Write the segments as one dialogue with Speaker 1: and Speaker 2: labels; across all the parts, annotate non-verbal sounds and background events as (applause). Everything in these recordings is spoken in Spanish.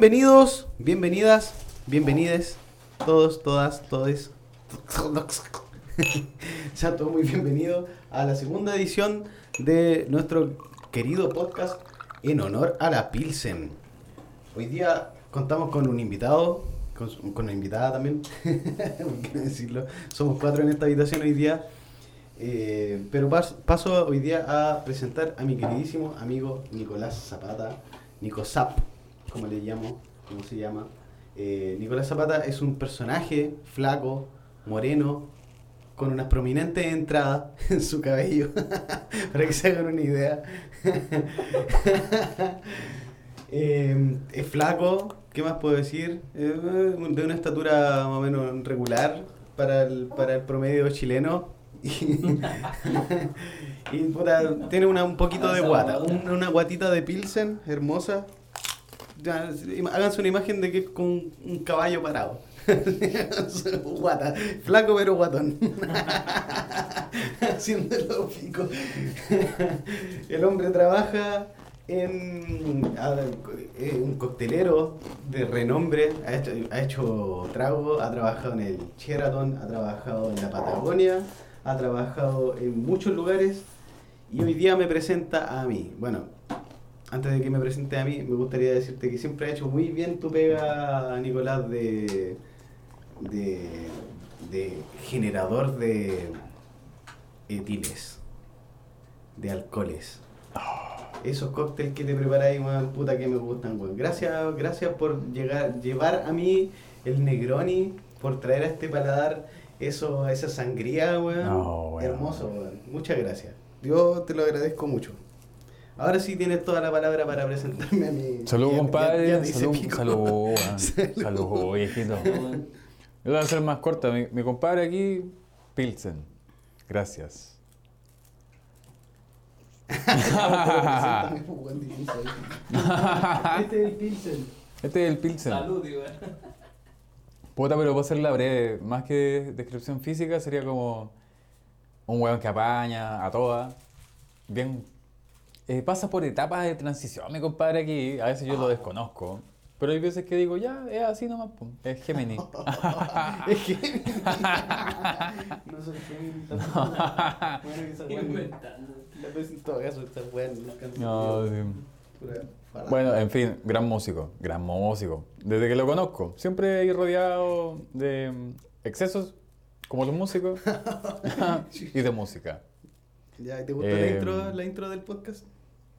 Speaker 1: Bienvenidos, bienvenidas, bienvenides, todos, todas, todes. (laughs) Sean todos muy bienvenidos a la segunda edición de nuestro querido podcast en honor a la Pilsen. Hoy día contamos con un invitado, con, con una invitada también, (laughs) quiero decirlo. Somos cuatro en esta habitación hoy día. Eh, pero pas- paso hoy día a presentar a mi queridísimo amigo Nicolás Zapata, Nico Zap, como le llamo, como se llama. Eh, Nicolás Zapata es un personaje flaco, moreno, con unas prominentes entradas (laughs) en su cabello, (laughs) para que se hagan una idea. (laughs) Eh, es flaco, ¿qué más puedo decir? Eh, de una estatura más o menos regular para el, para el promedio chileno. y puta, tiene una, un poquito de guata, un- una guatita de pilsen hermosa. Ya, Háganse una imagen de que es con un, caballo parado. (laughs) Guata, flaco pero guatón. (laughs) Haciéndolo pico. El hombre trabaja en un coctelero de renombre, ha hecho, ha hecho trago, ha trabajado en el Sheraton, ha trabajado en la Patagonia, ha trabajado en muchos lugares y hoy día me presenta a mí. Bueno, antes de que me presente a mí, me gustaría decirte que siempre ha hecho muy bien tu pega, Nicolás, de, de, de generador de etiles, de alcoholes. Esos cócteles que te preparáis, weón, puta que me gustan, weón. Gracias, gracias por llegar, llevar a mí el Negroni, por traer a este paladar eso, esa sangría, weón.
Speaker 2: No, weón.
Speaker 1: Hermoso, weón. Muchas gracias. Yo te lo agradezco mucho. Ahora sí tienes toda la palabra para presentarme a mi.
Speaker 2: Salud, compadre. (laughs) salud, salud, viejito. Yo la voy a hacer más corta. Mi, mi compadre aquí, Pilsen. Gracias.
Speaker 1: Este es el Pilsen.
Speaker 2: Este es el Pilsen.
Speaker 3: Salud, digo.
Speaker 2: Puta, pero puedo hacerla breve. Más que descripción física, sería como un weón que apaña a todas. Bien. Eh, pasa por etapas de transición, mi compadre aquí. A veces yo lo desconozco. Pero hay veces que digo, ya, es así nomás. pum, Es Gemini. (laughs)
Speaker 1: Es (laughs) que. no soy Gemini tampoco. Bueno, que esa en todo caso, no
Speaker 2: sí. Bueno, en fin, gran músico, gran músico. Desde que lo conozco, siempre he rodeado de excesos, como los músicos, (laughs) y de música.
Speaker 1: ¿Ya te gustó
Speaker 2: Eh,
Speaker 1: la, intro, la intro del podcast?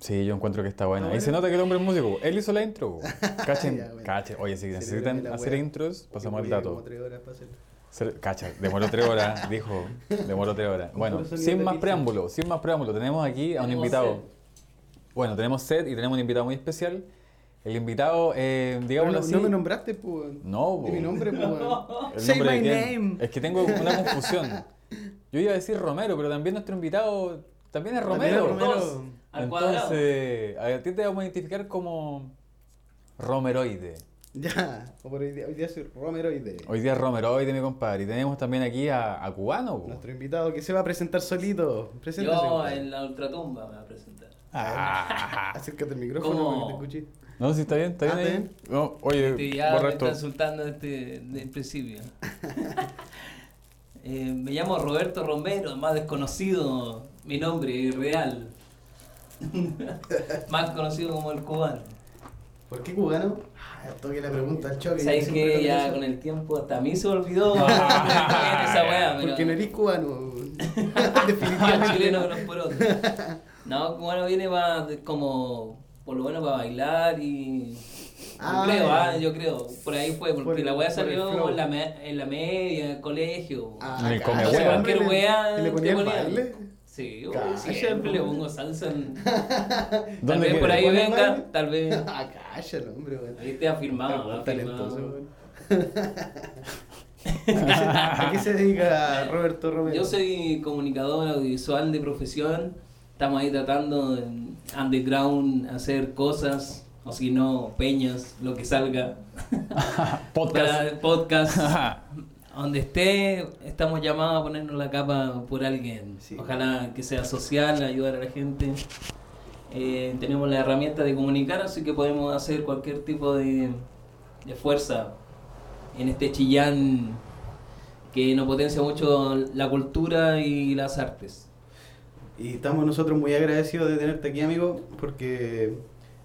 Speaker 2: Sí, yo encuentro que está buena.
Speaker 1: ¿Está
Speaker 2: Y se nota que el hombre es músico. Él hizo la intro. Cachen, (laughs)
Speaker 1: Ya, bueno.
Speaker 2: cachen. Oye, si necesitan hacer intros, pasamos el
Speaker 1: Porque
Speaker 2: dato.
Speaker 1: como tres horas para hacerlo.
Speaker 2: Cere- Cacha, demoró tres horas, (laughs) dijo. Demoró tres horas. Bueno, sin más preámbulo, sin más preámbulo, tenemos aquí a un invitado.
Speaker 3: set.
Speaker 2: Bueno, tenemos set y tenemos un invitado muy especial. El invitado, eh, digámoslo
Speaker 1: no,
Speaker 2: así.
Speaker 1: no me nombraste, pues.
Speaker 2: No,
Speaker 1: Di mi nombre, pues. weón. (laughs)
Speaker 2: ¿El
Speaker 1: Say
Speaker 2: nombre
Speaker 1: my name.
Speaker 2: Es que tengo una confusión. Yo iba a decir Romero, pero también nuestro invitado también es
Speaker 1: También
Speaker 2: Romero.
Speaker 1: es Romero.
Speaker 3: Cuadrado.
Speaker 2: Entonces, a ti te vamos a identificar como Romeroide. (laughs)
Speaker 1: Ya, hoy día, hoy día soy Romero y de
Speaker 2: Hoy día es Romeroide, mi compadre. Y tenemos también aquí a, a Cubano. po.
Speaker 1: nuestro invitado que se va a presentar solito. Preséntase.
Speaker 3: Yo
Speaker 1: compadre.
Speaker 3: en la ultratumba me voy a presentar.
Speaker 2: Ah. (laughs)
Speaker 1: Acércate al micrófono
Speaker 3: ¿Cómo?
Speaker 1: para que te escuche.
Speaker 2: No, sí, está bien, está bien.
Speaker 1: Ah,
Speaker 2: ahí.
Speaker 1: ¿está bien?
Speaker 2: No, oye,
Speaker 3: Este, ya
Speaker 2: borra
Speaker 3: me
Speaker 2: esto.
Speaker 3: está insultando desde el principio. (laughs) Eh, me llamo Roberto Romero, más desconocido mi nombre real. (laughs) más conocido como el cubano.
Speaker 1: ¿Por qué cubano? Ah, toque la pregunta al choque.
Speaker 3: ¿Sabes que ya
Speaker 1: pienso.
Speaker 3: con el tiempo hasta a mí se me olvidó (laughs) (laughs) esa weá? pero-
Speaker 1: Porque no eres cubano. Definitivamente.
Speaker 3: chileno que los porotos. No, cubano viene de- como, por lo menos para bailar y...
Speaker 1: Ah,
Speaker 3: yo creo, ah, yo creo. Por ahí fue, porque
Speaker 1: Por el-
Speaker 3: la weá
Speaker 1: por
Speaker 3: salió en la, me- en la media, en el colegio.
Speaker 1: Ah,
Speaker 2: En el come hueá.
Speaker 3: cualquier
Speaker 1: ¿le-
Speaker 3: weá
Speaker 1: ¿Le
Speaker 3: te
Speaker 1: ponía el
Speaker 3: ponían.
Speaker 1: baile?
Speaker 3: Sí, siempre le pongo salsa. en- (laughs) Tal
Speaker 2: ¿Dónde
Speaker 3: vez por ahí
Speaker 1: ¿Le pones
Speaker 3: venga, tal vez. (laughs)
Speaker 1: Ah, cállalo, hombre.
Speaker 3: Ahí te ha firmado.
Speaker 1: Está talentoso. (laughs) ¿A qué se dedica Roberto Romero?
Speaker 3: Yo soy comunicador audiovisual de profesión. Estamos ahí tratando en underground hacer cosas, o si no, peñas, lo que salga.
Speaker 2: Podcast.
Speaker 3: Para podcast. A donde esté, estamos llamados a ponernos la capa por alguien.
Speaker 1: Sí.
Speaker 3: Ojalá que sea social, ayudar a la gente. Eh, tenemos la herramienta de comunicar, así que podemos hacer cualquier tipo de, de fuerza en este chillán que nos potencia mucho la cultura y las artes.
Speaker 1: Y estamos nosotros muy agradecidos de tenerte aquí, amigo, porque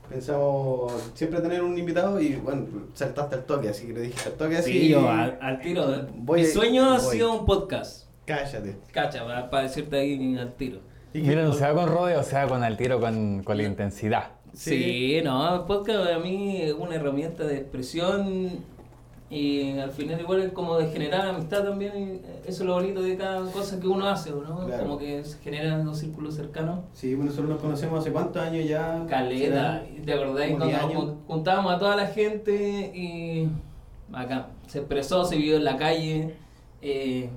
Speaker 1: pensamos siempre tener un invitado y bueno, saltaste al toque, así que le dije al toque así.
Speaker 3: Sí, yo al, al tiro.
Speaker 1: Voy-
Speaker 3: Mi sueño ha sido un podcast.
Speaker 1: Cállate.
Speaker 3: Cacha, para, para decirte ahí al tiro.
Speaker 1: Y
Speaker 2: Mira, no se va con rodeo, se va con al tiro, con, con la intensidad.
Speaker 3: Sí, no, el podcast a mí es una herramienta de expresión y al final igual es como de generar amistad también. y eso es lo bonito de cada cosa que uno hace, ¿no?
Speaker 1: Claro.
Speaker 3: Como que se generan los círculos cercanos.
Speaker 1: Sí, bueno, nosotros nos conocemos hace cuántos años ya.
Speaker 3: Caleta. ¿te acordás?
Speaker 1: Como
Speaker 3: Cuando
Speaker 1: 10
Speaker 3: nos juntábamos a toda la gente y acá se expresó, se vivió en la calle. eh,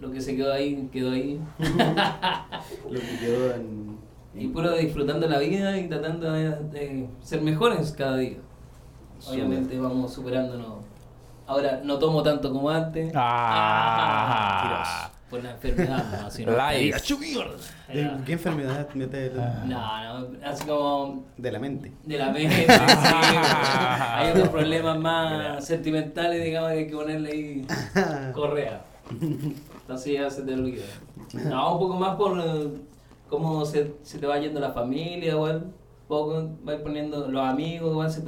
Speaker 3: lo que se quedó ahí, quedó ahí. (laughs)
Speaker 1: Lo que quedó en.
Speaker 3: Y puro disfrutando la vida y tratando de, de ser mejores cada día. Obviamente vamos superándonos. Ahora no tomo tanto como antes.
Speaker 2: Ah.
Speaker 3: Por la enfermedad, no, sino.
Speaker 1: ¿De ¿Qué enfermedad mete el-
Speaker 2: Ah.
Speaker 3: No, no, así como
Speaker 1: de la mente?
Speaker 3: de la mente. sí. (laughs) Hay otros problemas más sentimentales, digamos, que hay que ponerle ahí (laughs) correa. Entonces ya se te olvida. No, un poco más por eh, cómo se, se te va yendo la familia, igual. Un poco, va poniendo los amigos, igual se,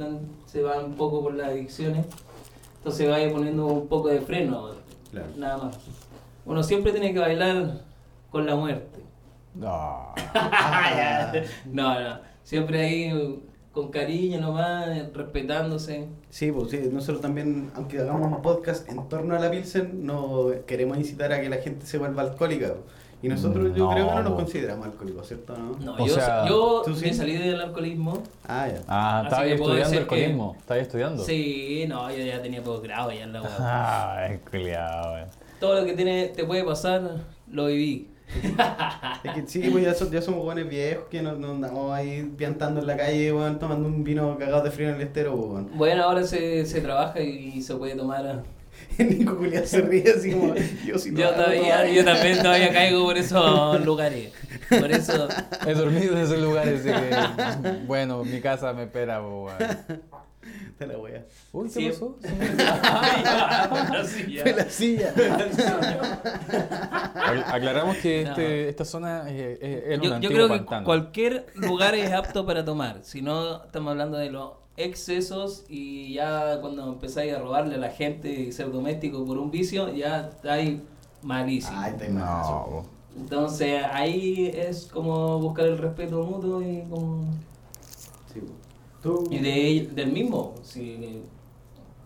Speaker 3: se van un poco por las adicciones. Entonces va poniendo un poco de freno,
Speaker 1: Claro.
Speaker 3: nada más. Uno siempre tiene que bailar con la muerte.
Speaker 2: No. (laughs)
Speaker 3: no, no. Siempre ahí con cariño nomás, respetándose.
Speaker 1: Sí, pues sí, nosotros también, aunque hagamos un podcast en torno a la Pilsen, no queremos incitar a que la gente se vuelva alcohólica. Y nosotros yo creo que no nos consideramos alcohólicos, ¿cierto? ¿No?
Speaker 3: No,
Speaker 2: O
Speaker 3: yo,
Speaker 2: sea,
Speaker 3: yo
Speaker 1: ¿tú sí?
Speaker 3: me salí del alcoholismo.
Speaker 1: Ah, ya.
Speaker 2: Ah, estaba estudiando
Speaker 3: decir que-
Speaker 2: alcoholismo. Estaba estudiando.
Speaker 3: Sí, no, yo ya tenía posgrado ya en la web. (laughs)
Speaker 2: Ah, es culiado, weón.
Speaker 3: Todo lo que tiene, te puede pasar, lo viví.
Speaker 1: Es que sí, pues ya, so- ya somos jóvenes viejos que nos, nos andamos ahí piantando en la calle, weón, tomando un vino cagado de frío en el estero, weón.
Speaker 3: Bueno, ahora se, se trabaja y se puede tomar. (laughs)
Speaker 1: Nico Julián se ríe así como, (laughs) yo sí lo
Speaker 3: Yo todavía,
Speaker 1: todavía".
Speaker 3: yo también todavía caigo por esos lugares. Por eso.
Speaker 2: He dormido en esos lugares, así que. Bueno, mi casa me espera, weón.
Speaker 1: Te la wea.
Speaker 2: Uy, ¿qué
Speaker 3: Sí.
Speaker 2: pasó? (laughs)
Speaker 3: Así ya.
Speaker 1: Fue la silla.
Speaker 2: Ac- Aclaramos que
Speaker 3: No.
Speaker 2: este, esta zona eh, es un
Speaker 3: Yo, yo
Speaker 2: antiguo
Speaker 3: creo que cualquier lugar es apto para tomar. Si no, estamos hablando de los excesos y ya cuando empezáis a robarle a la gente y ser doméstico por un vicio, ya estáis malísimo.
Speaker 1: Ay,
Speaker 2: No.
Speaker 3: Entonces ahí es como buscar el respeto mutuo y como...
Speaker 1: Sí. Tú.
Speaker 3: Y de, del mismo, si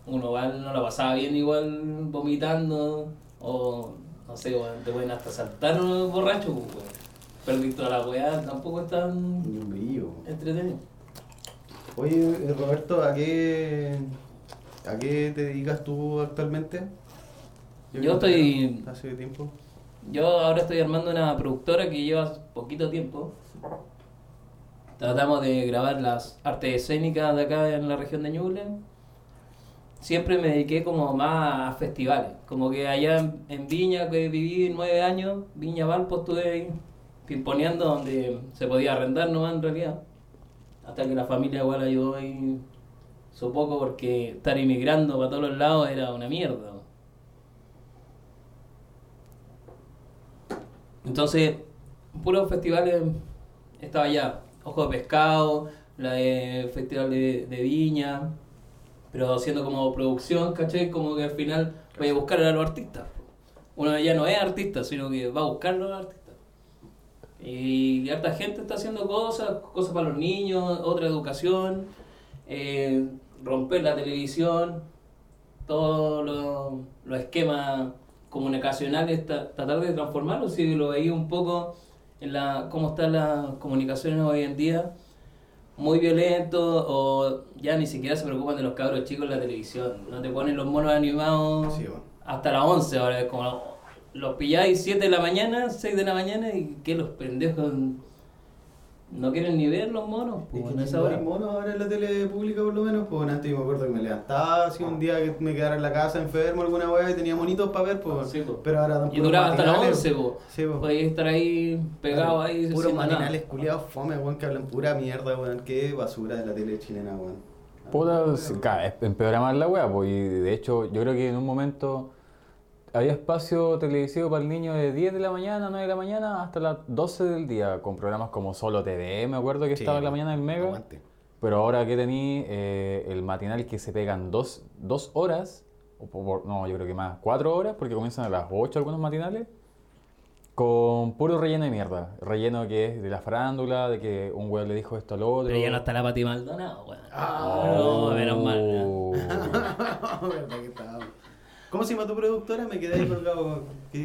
Speaker 3: uno igual no la pasaba bien igual vomitando o no sé, te pueden hasta saltar borracho, pues. Perdí toda la weá, tampoco es tan entretenido.
Speaker 1: Oye, eh, Roberto, ¿a qué, ¿a qué te dedicas tú actualmente?
Speaker 3: Yo estoy-
Speaker 1: Hace tiempo.
Speaker 3: Yo ahora estoy armando una productora que lleva poquito tiempo. Tratamos de grabar las artes escénicas de acá en la región de Ñuble. Siempre me dediqué como más a festivales. Como que allá en, en Viña, que viví nueve años, Viña Valpo, estuve ahí pimponeando donde se podía arrendar nomás en realidad. Hasta que la familia igual ayudó ahí su poco porque estar inmigrando para todos los lados era una mierda. Entonces, puros festivales estaba ya. Ojo de Pescado, la de Festival de, Viña, pero haciendo como producción, ¿cachai? Como que al final voy a buscar a los artistas. Uno ya no es artista, sino que va a buscar a los artistas. Y harta gente está haciendo cosas, cosas para los niños, otra educación, eh, romper la televisión, todos los los esquemas comunicacionales, ta- tratar de transformarlos. Si lo veía un poco en la cómo están las comunicaciones hoy en día, muy violento o ya ni siquiera se preocupan de los cabros chicos en la televisión. No te ponen los monos animados
Speaker 1: Sí, bueno.
Speaker 3: hasta las 11 ahora, es como los pilláis 7 de la mañana, 6 de la mañana y que los pendejos no quieren ni ver los monos,
Speaker 1: Es
Speaker 3: pues,
Speaker 1: que
Speaker 3: en esa
Speaker 1: no hay
Speaker 3: hora.
Speaker 1: monos ahora en la tele pública por lo menos, pues antes yo me acuerdo que me levantaba así un día que me quedara en la casa enfermo alguna weá y tenía monitos para ver, pues.
Speaker 3: Sí.
Speaker 1: Pero ahora dan
Speaker 3: Y duraba hasta las
Speaker 1: matinales.
Speaker 3: 11, po.
Speaker 1: Sí, po.
Speaker 3: Podéis estar ahí pegado ahí.
Speaker 1: Puros matinales culiados fome, weón, que hablan pura mierda, weón. Qué basura de la tele chilena, weón.
Speaker 2: Puta, es- empeora más la wea, pues, y de hecho yo creo que en un momento había espacio televisivo para el niño de 10 de la mañana, 9 de la mañana, hasta las 12 del día, con programas como Solo TV, me acuerdo que
Speaker 1: Sí,
Speaker 2: estaba en la mañana en Mega.
Speaker 1: Aguante.
Speaker 2: Pero ahora que tení eh, el matinal que se pegan dos, dos horas, o por- no, yo creo que más, cuatro horas, porque comienzan a las 8 algunos matinales, con puro relleno de mierda. Relleno que es de la farándula, de que un weón le dijo esto al otro.
Speaker 3: Pero ya no está la Pati Maldonado, weón.
Speaker 1: Ah,
Speaker 3: no, menos mal. ¿no? (laughs)
Speaker 1: ¿Cómo se llama tu productora? Me quedé ahí colgado. Que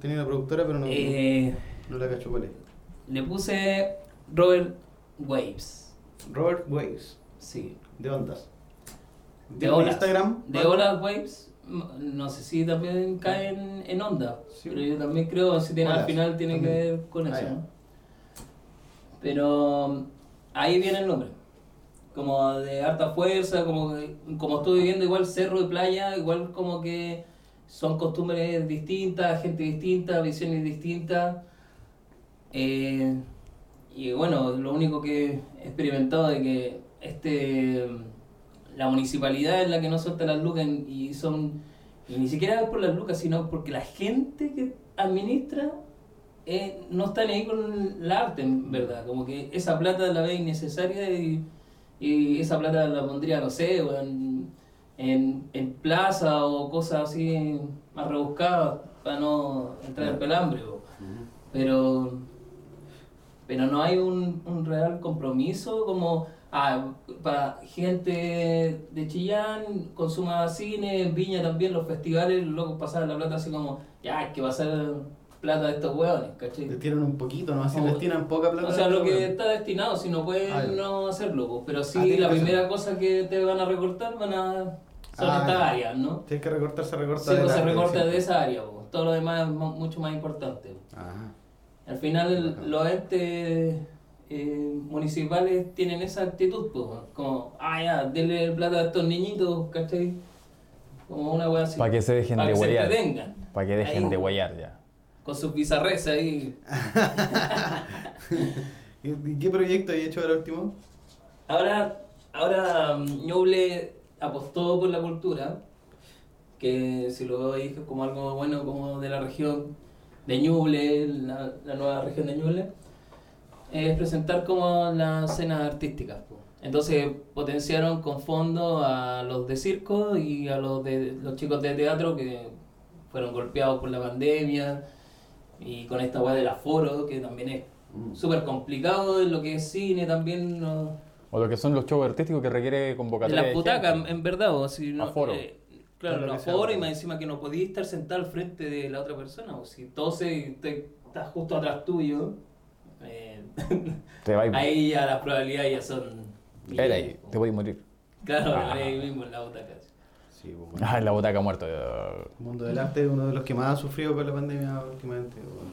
Speaker 1: tenía una productora, pero no,
Speaker 3: Eh,
Speaker 1: no la cacho cuál es.
Speaker 3: le puse Robert Waves.
Speaker 1: Robert Waves,
Speaker 3: Sí.
Speaker 1: de ondas.
Speaker 3: De
Speaker 1: ¿Tiene
Speaker 3: olas.
Speaker 1: Instagram?
Speaker 3: De Olas Waves. No sé si también cae en, en onda.
Speaker 1: Sí.
Speaker 3: Pero yo también creo si tiene al final tiene que ver con
Speaker 1: Ah,
Speaker 3: eso. Pero ahí viene el nombre. Como de harta fuerza, como, como estoy viviendo igual cerro de playa, igual como que son costumbres distintas, gente distinta, visiones distintas. Eh, y bueno, lo único que he experimentado de que este la municipalidad es la que no suelta las lucas y son y ni siquiera es por las lucas, sino porque la gente que administra eh, no está ni ahí con el arte, en verdad. Como que esa plata la ve innecesaria y, y esa plata la pondría, no sé, en, en, en plaza o cosas así más rebuscadas para no entrar en pelambre. Pero pero no hay un, un real compromiso como ah, para gente de Chillán consuma cine, en Viña también los festivales, los locos pasaban la plata así como ya hay que pasar plata de estos hueones, ¿cachai?
Speaker 1: Le tiran un poquito, ¿no? Así
Speaker 3: Como-
Speaker 1: destinan poca plata.
Speaker 3: O sea, lo
Speaker 1: esta
Speaker 3: que está destinado, si no pueden
Speaker 1: Ah,
Speaker 3: no hacerlo, pues. pero sí la primera cosa que te van a recortar van a son
Speaker 1: Ah,
Speaker 3: estas
Speaker 1: ya.
Speaker 3: áreas, ¿no?
Speaker 1: Hay que recortar, se recorta.
Speaker 3: Sí, pues se recorta de esa área, pues. todo lo demás es mu- mucho más importante.
Speaker 1: Ajá.
Speaker 3: Al final el- los entes eh, municipales tienen esa actitud, pues, como, ah, ya, denle plata a estos niñitos, ¿cachai? Como una wea así.
Speaker 2: Para que se dejen
Speaker 3: Pa'
Speaker 2: de
Speaker 3: que se
Speaker 2: huellar.
Speaker 3: entretengan.
Speaker 2: Para que dejen
Speaker 3: Ahí,
Speaker 2: de huellar ya.
Speaker 3: Con sus bizarres ahí. (laughs)
Speaker 1: ¿Y y qué proyecto hay hecho ahora último?
Speaker 3: Ahora, ahora mm, Ñuble apostó por la cultura, que si lo veis como algo bueno como de la región de Ñuble, la, la nueva región de Ñuble, es presentar como las escenas artísticas. Entonces potenciaron con fondo a los de circo y a los de los chicos de teatro que fueron golpeados por la pandemia y con esta weá del aforo que también es
Speaker 1: Mm.
Speaker 3: súper complicado en lo que es cine también no,
Speaker 2: O lo que son los shows artísticos que requiere convocatoria.
Speaker 3: las butacas en verdad o si no,
Speaker 2: Aforo.
Speaker 3: eh, claro no
Speaker 1: sea
Speaker 3: aforo y más encima que no podías estar sentado al frente de la otra persona o si tose te, estás justo atrás tuyo eh,
Speaker 2: Te va
Speaker 3: ahí ya las probabilidades ya son
Speaker 2: Era ahí, te voy a morir.
Speaker 3: claro
Speaker 2: Ah.
Speaker 3: ahí mismo en la butaca
Speaker 1: Sí, pues, bueno.
Speaker 2: Ah, en la butaca muerto.
Speaker 1: El mundo del arte es uno de los que más ha sufrido con la pandemia últimamente. Bueno,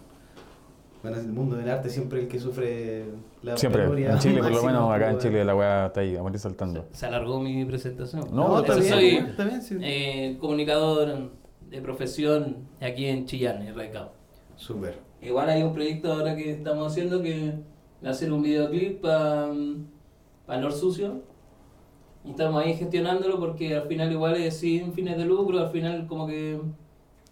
Speaker 1: Bueno, el mundo del arte siempre el que sufre la
Speaker 2: Siempre, en Chile, por lo menos acá en
Speaker 1: pues,
Speaker 2: Chile la weá está ahí, a morir saltando.
Speaker 3: se alargó mi presentación
Speaker 2: No,
Speaker 1: No,
Speaker 2: está
Speaker 1: está
Speaker 3: Eso
Speaker 1: bien,
Speaker 3: soy
Speaker 1: está bien, sí.
Speaker 3: eh, comunicador de profesión aquí en Chillán en Raicao
Speaker 1: Súper.
Speaker 3: Igual hay un proyecto ahora que estamos haciendo que va a un videoclip para pa Lord Sucio. Y estamos ahí gestionándolo porque al final igual es sin fines de lucro, al final como que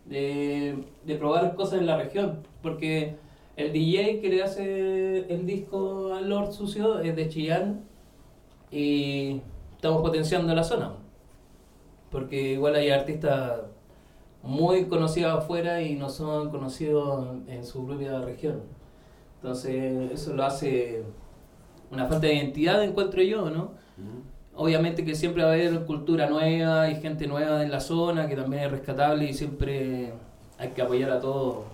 Speaker 3: de, de probar cosas en la región. Porque el DJ que le hace el disco a Lord Sucio es de Chillán y estamos potenciando la zona. Porque igual hay artistas muy conocidos afuera y no son conocidos en su propia región. Entonces eso lo hace una falta de identidad, encuentro yo, ¿no? Obviamente que siempre va a haber cultura nueva y gente nueva en la zona que también es rescatable y siempre hay que apoyar a todo,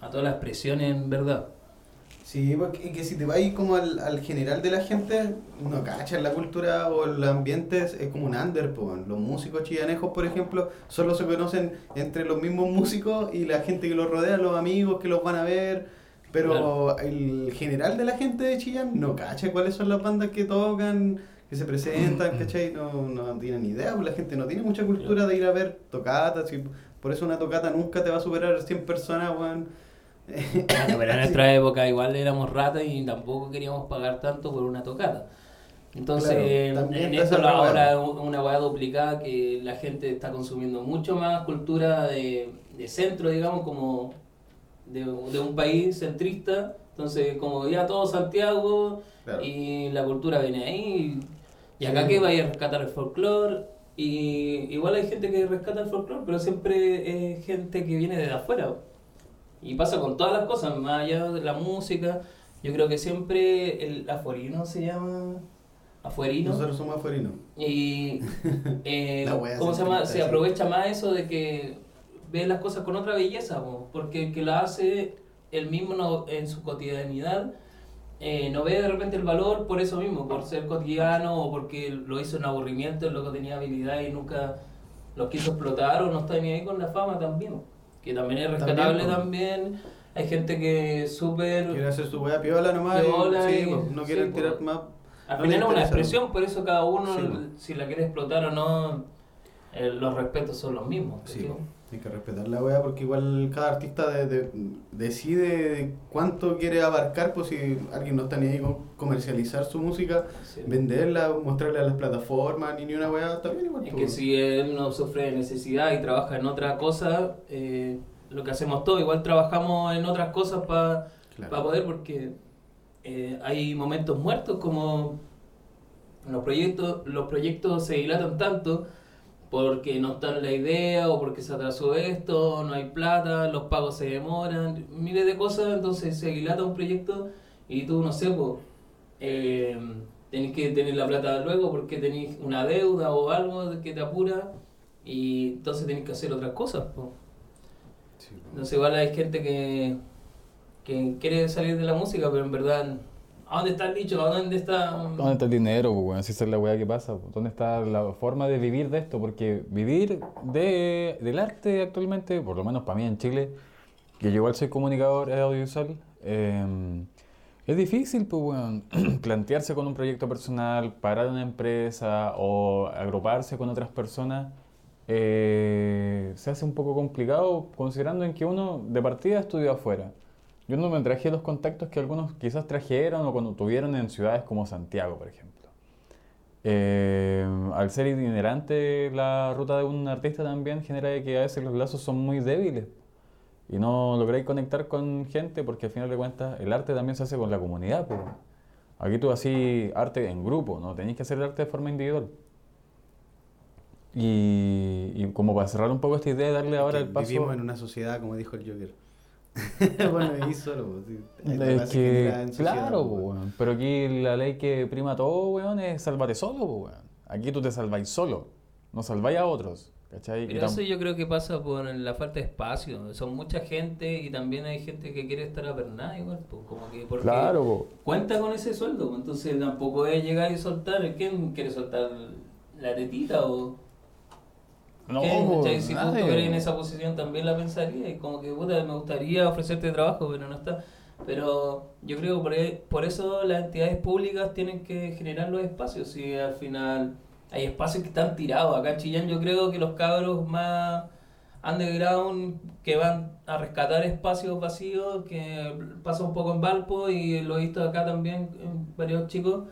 Speaker 3: a todas las expresiones en verdad.
Speaker 1: Sí, porque que si te vas como al, al general de la gente, no cachan la cultura o el ambiente, es, es como un under, po. los músicos chillanejos, por ejemplo, solo se conocen entre los mismos músicos y la gente que los rodea, los amigos que los van a ver, Pero el general de la gente de Chillán no cacha cuáles son las bandas que tocan, que se presentan, ¿cachai? No, no tienen ni idea, pues la gente no tiene mucha cultura de ir a ver tocatas. Y por eso una tocata nunca te va a superar 100 personas, weón.
Speaker 3: Bueno, pero en (laughs) nuestra época igual éramos ratas y tampoco queríamos pagar tanto por una tocata. Entonces,
Speaker 1: Claro,
Speaker 3: en- esto ahora es una hueá duplicada que la gente está consumiendo mucho más cultura de, de centro, digamos, como de, de un país centrista. Entonces, como ya todo Santiago
Speaker 1: Claro.
Speaker 3: y la cultura viene ahí. Y acá que vaya a rescatar el folclore. Y igual hay gente que rescata el folclore, pero siempre es gente que viene de afuera. Y pasa con todas las cosas, más allá de la música. Yo creo que siempre el afuerino se llama. Afuerino.
Speaker 1: Nosotros somos afuerinos.
Speaker 3: Y. (laughs) eh, ¿Cómo se llama? Se aprovecha más eso de que ve las cosas con otra belleza, po, porque el que la hace él mismo no- en su cotidianidad. Eh, no ve de repente el valor por eso mismo, por ser cotidiano o porque lo hizo en aburrimiento, el loco tenía habilidad y nunca lo quiso explotar o no está ni ahí con la fama también, que también es rescatable
Speaker 1: También,
Speaker 3: también. Hay gente que súper
Speaker 1: Quiere hacer su wea piola nomás. y-
Speaker 3: Piola
Speaker 1: sí,
Speaker 3: y-
Speaker 1: pues, no
Speaker 3: sí,
Speaker 1: quieren
Speaker 3: pues.
Speaker 1: tirar más.
Speaker 3: Al
Speaker 1: No
Speaker 3: final es una expresión, por eso cada uno,
Speaker 1: Sí,
Speaker 3: si la quiere explotar o no, eh, los respetos son los mismos.
Speaker 1: Sí. Hay que respetar la wea porque igual cada artista de- de- decide cuánto quiere abarcar, pues si alguien no está ni ahí con comercializar su música,
Speaker 3: Sí.
Speaker 1: venderla, mostrarla a las plataformas, ni ni una wea, también igual.
Speaker 3: Es
Speaker 1: pues.
Speaker 3: que si él no sufre de necesidad y trabaja en otra cosa, eh, lo que hacemos todos, igual trabajamos en otras cosas para
Speaker 1: Claro.
Speaker 3: poder, porque eh, hay momentos muertos como los proyectos, los proyectos se dilatan tanto porque no está en la idea o porque se atrasó esto, no hay plata, los pagos se demoran, miles de cosas, entonces se dilata un proyecto y tú no sé, pues, eh, tenés que tener la plata luego porque tenés una deuda o algo que te apura y entonces tenés que hacer otras cosas. po.
Speaker 1: Sí.
Speaker 3: Entonces igual hay gente que, que quiere salir de la música, pero en verdad, ¿a dónde está el dicho? ¿A dónde está...?
Speaker 2: ¿Dónde está el dinero, weón? Si esa es la weá que pasa. ¿Dónde está la forma de vivir de esto? Porque vivir de, del arte actualmente, por lo menos para mí en Chile, que yo igual soy comunicador audiovisual, eh, es difícil, pues, weón, (clears throat) plantearse con un proyecto personal, parar una empresa o agruparse con otras personas. eh, se hace un poco complicado considerando en que uno de partida estudió afuera. Yo no me traje los contactos que algunos quizás trajeron o cuando tuvieron en ciudades como Santiago, por ejemplo. Eh, al ser itinerante la ruta de un artista también genera que a veces los lazos son muy débiles y no lográis conectar con gente porque al final de cuentas el arte también se hace con la comunidad. pues. Aquí tú así arte en grupo, no tenéis que hacer el arte de forma individual. Y, y como para cerrar un poco esta idea, darle ahora el paso...
Speaker 1: Vivimos en una sociedad, como dijo el Joker. (laughs) bueno, ahí (laughs) solo, pues, sí.
Speaker 2: Es que, claro,
Speaker 1: pues,
Speaker 2: po, weón. pero aquí la ley que prima todo, weón, es sálvate solo, po, weón. Aquí tú te salváis solo, no salváis a otros, ¿cachai? Y
Speaker 3: Pero
Speaker 2: tam-
Speaker 3: eso yo creo que pasa por la falta de espacio. Son mucha gente y también hay gente que quiere estar apernada igual. pues, como que porque
Speaker 2: Claro, po.
Speaker 3: cuenta con ese sueldo. pues, Entonces tampoco es llegar y soltar. ¿Quién quiere soltar la tetita o...?
Speaker 2: No,
Speaker 3: ¿Qué? ¿Cachai? Si tú estuvieras en esa posición también la pensaría y como que puta, me gustaría ofrecerte trabajo, pero no está. Pero yo creo que por, por eso las entidades públicas tienen que generar los espacios y al final hay espacios que están tirados. Acá en Chillán yo creo que los cabros más underground que van a rescatar espacios vacíos, que pasa un poco en Valpo y lo he visto acá también en varios chicos,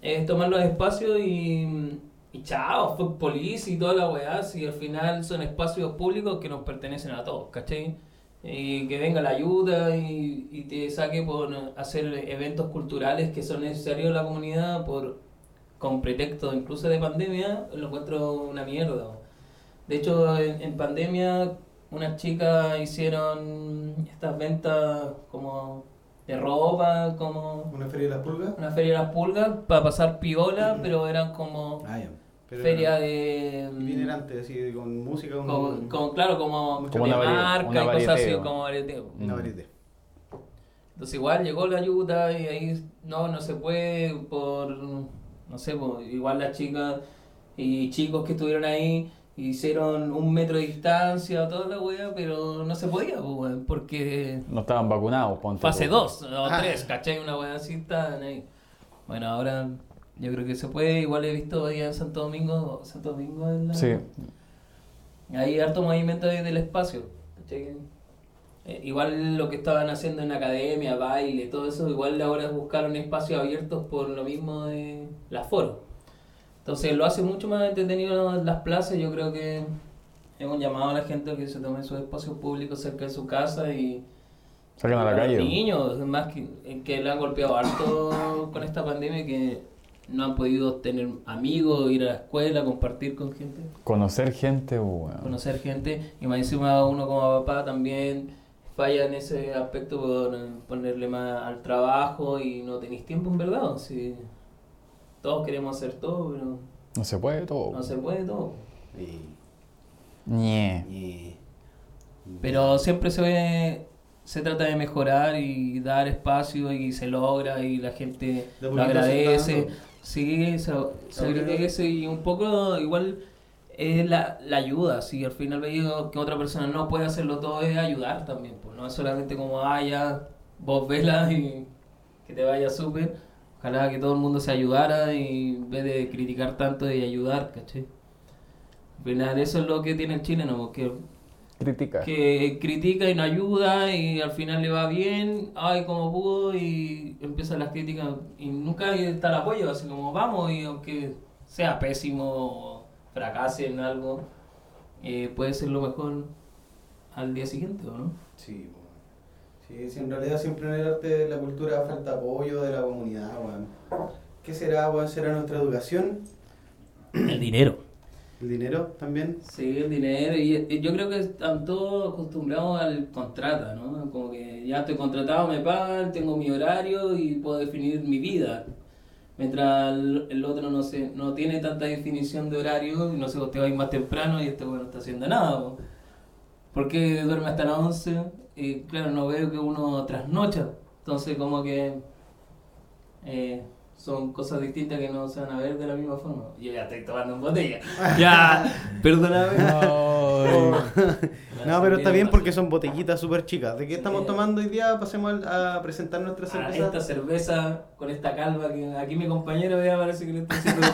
Speaker 3: es tomar los espacios y, y chao, fuck police y toda la weá, si al final son espacios públicos que nos pertenecen a todos, ¿cachai? Y que venga la ayuda y, y te saque por hacer eventos culturales que son necesarios en la comunidad por con pretexto incluso de pandemia, lo encuentro una mierda. De hecho, en, en pandemia unas chicas hicieron estas ventas como de ropa, como
Speaker 1: ¿Una feria de las pulgas?
Speaker 3: una feria de las pulgas para pasar piola, pero eran como
Speaker 1: Ah, ya. Pero
Speaker 3: feria de
Speaker 1: Itinerante, así, con música, con,
Speaker 3: con, con- claro, como,
Speaker 1: Como
Speaker 2: una
Speaker 3: marca
Speaker 2: una
Speaker 3: y cosas así, como varieteo.
Speaker 1: una
Speaker 2: Mm.
Speaker 1: variedad.
Speaker 3: Entonces igual llegó la ayuda y ahí no, no se puede por, no sé, por, igual las chicas y chicos que estuvieron ahí hicieron un metro de distancia, toda la wea, pero no se podía, pues, porque
Speaker 2: No estaban vacunados, ponte.
Speaker 3: fase
Speaker 2: tú.
Speaker 3: 2 o
Speaker 1: Ah.
Speaker 3: 3, ¿cachai? Una wea así estaban ahí. Bueno, ahora yo creo que se puede, igual he visto allá en Santo Domingo, Santo Domingo es la-
Speaker 2: Sí.
Speaker 3: hay harto movimiento desde el espacio. Eh, igual lo que estaban haciendo en academia, baile, todo eso, igual ahora buscaron espacios abiertos por lo mismo de las foros. Entonces lo hace mucho más entretenido las plazas. Yo creo que es un llamado a la gente que se tome sus espacios públicos cerca de su casa y
Speaker 2: Salgan a la calle.
Speaker 3: Niños, más que, que le han golpeado harto con esta pandemia que no han podido tener amigos, ir a la escuela, compartir con gente
Speaker 2: Conocer gente, weón.
Speaker 3: conocer gente. Y más encima uno como papá también falla en ese aspecto por ponerle más al trabajo y no tenéis tiempo en verdad si todos queremos hacer todo pero
Speaker 2: No se puede todo.
Speaker 3: no se puede todo.
Speaker 1: Y-
Speaker 3: pero siempre se ve se trata de mejorar y dar espacio y se logra y la gente lo agradece. Sí se, se agradece y un poco igual es la, la ayuda, si al final veo que otra persona no puede hacerlo todo, es ayudar también, pues no es solamente como, ah, ya, vos vela y que te vaya súper, ojalá que todo el mundo se ayudara y en vez de criticar tanto y ayudar, ¿cachai? Al final eso es lo que tiene el chileno, porque
Speaker 2: Critica.
Speaker 3: que critica y no ayuda y al final le va bien, ay, como pudo y empiezan las críticas y nunca está el apoyo, así como vamos y aunque sea pésimo o fracase en algo, eh, puede ser lo mejor al día siguiente, ¿o no?
Speaker 1: Sí. Sí, sí, en realidad siempre en el arte, la cultura falta apoyo de la comunidad, weón. ¿Qué será, weón? ¿Será nuestra educación?
Speaker 3: El dinero.
Speaker 1: ¿El dinero también?
Speaker 3: Sí, el dinero. Y y yo creo que están todos acostumbrados al contrato, ¿no? Como que ya estoy contratado, me pagan, tengo mi horario y puedo definir mi vida. Mientras el, otro no se, no tiene tanta definición de horario, y no sé, vos te vas más temprano y este bueno no está haciendo nada. po. ¿Por qué duerme hasta las 11? Y claro, no veo que uno trasnocha. Entonces como que eh, son cosas distintas que no se van a ver de la misma forma. Yo ya estoy tomando en botella. (laughs) ya, (laughs) perdóname.
Speaker 1: No, pero está bien porque son botellitas súper chicas. ¿De qué estamos tomando hoy día? Pasemos a presentar nuestra
Speaker 3: Ah,
Speaker 1: cerveza.
Speaker 3: esta cerveza con esta calva que aquí mi compañero ya parece que le está haciendo.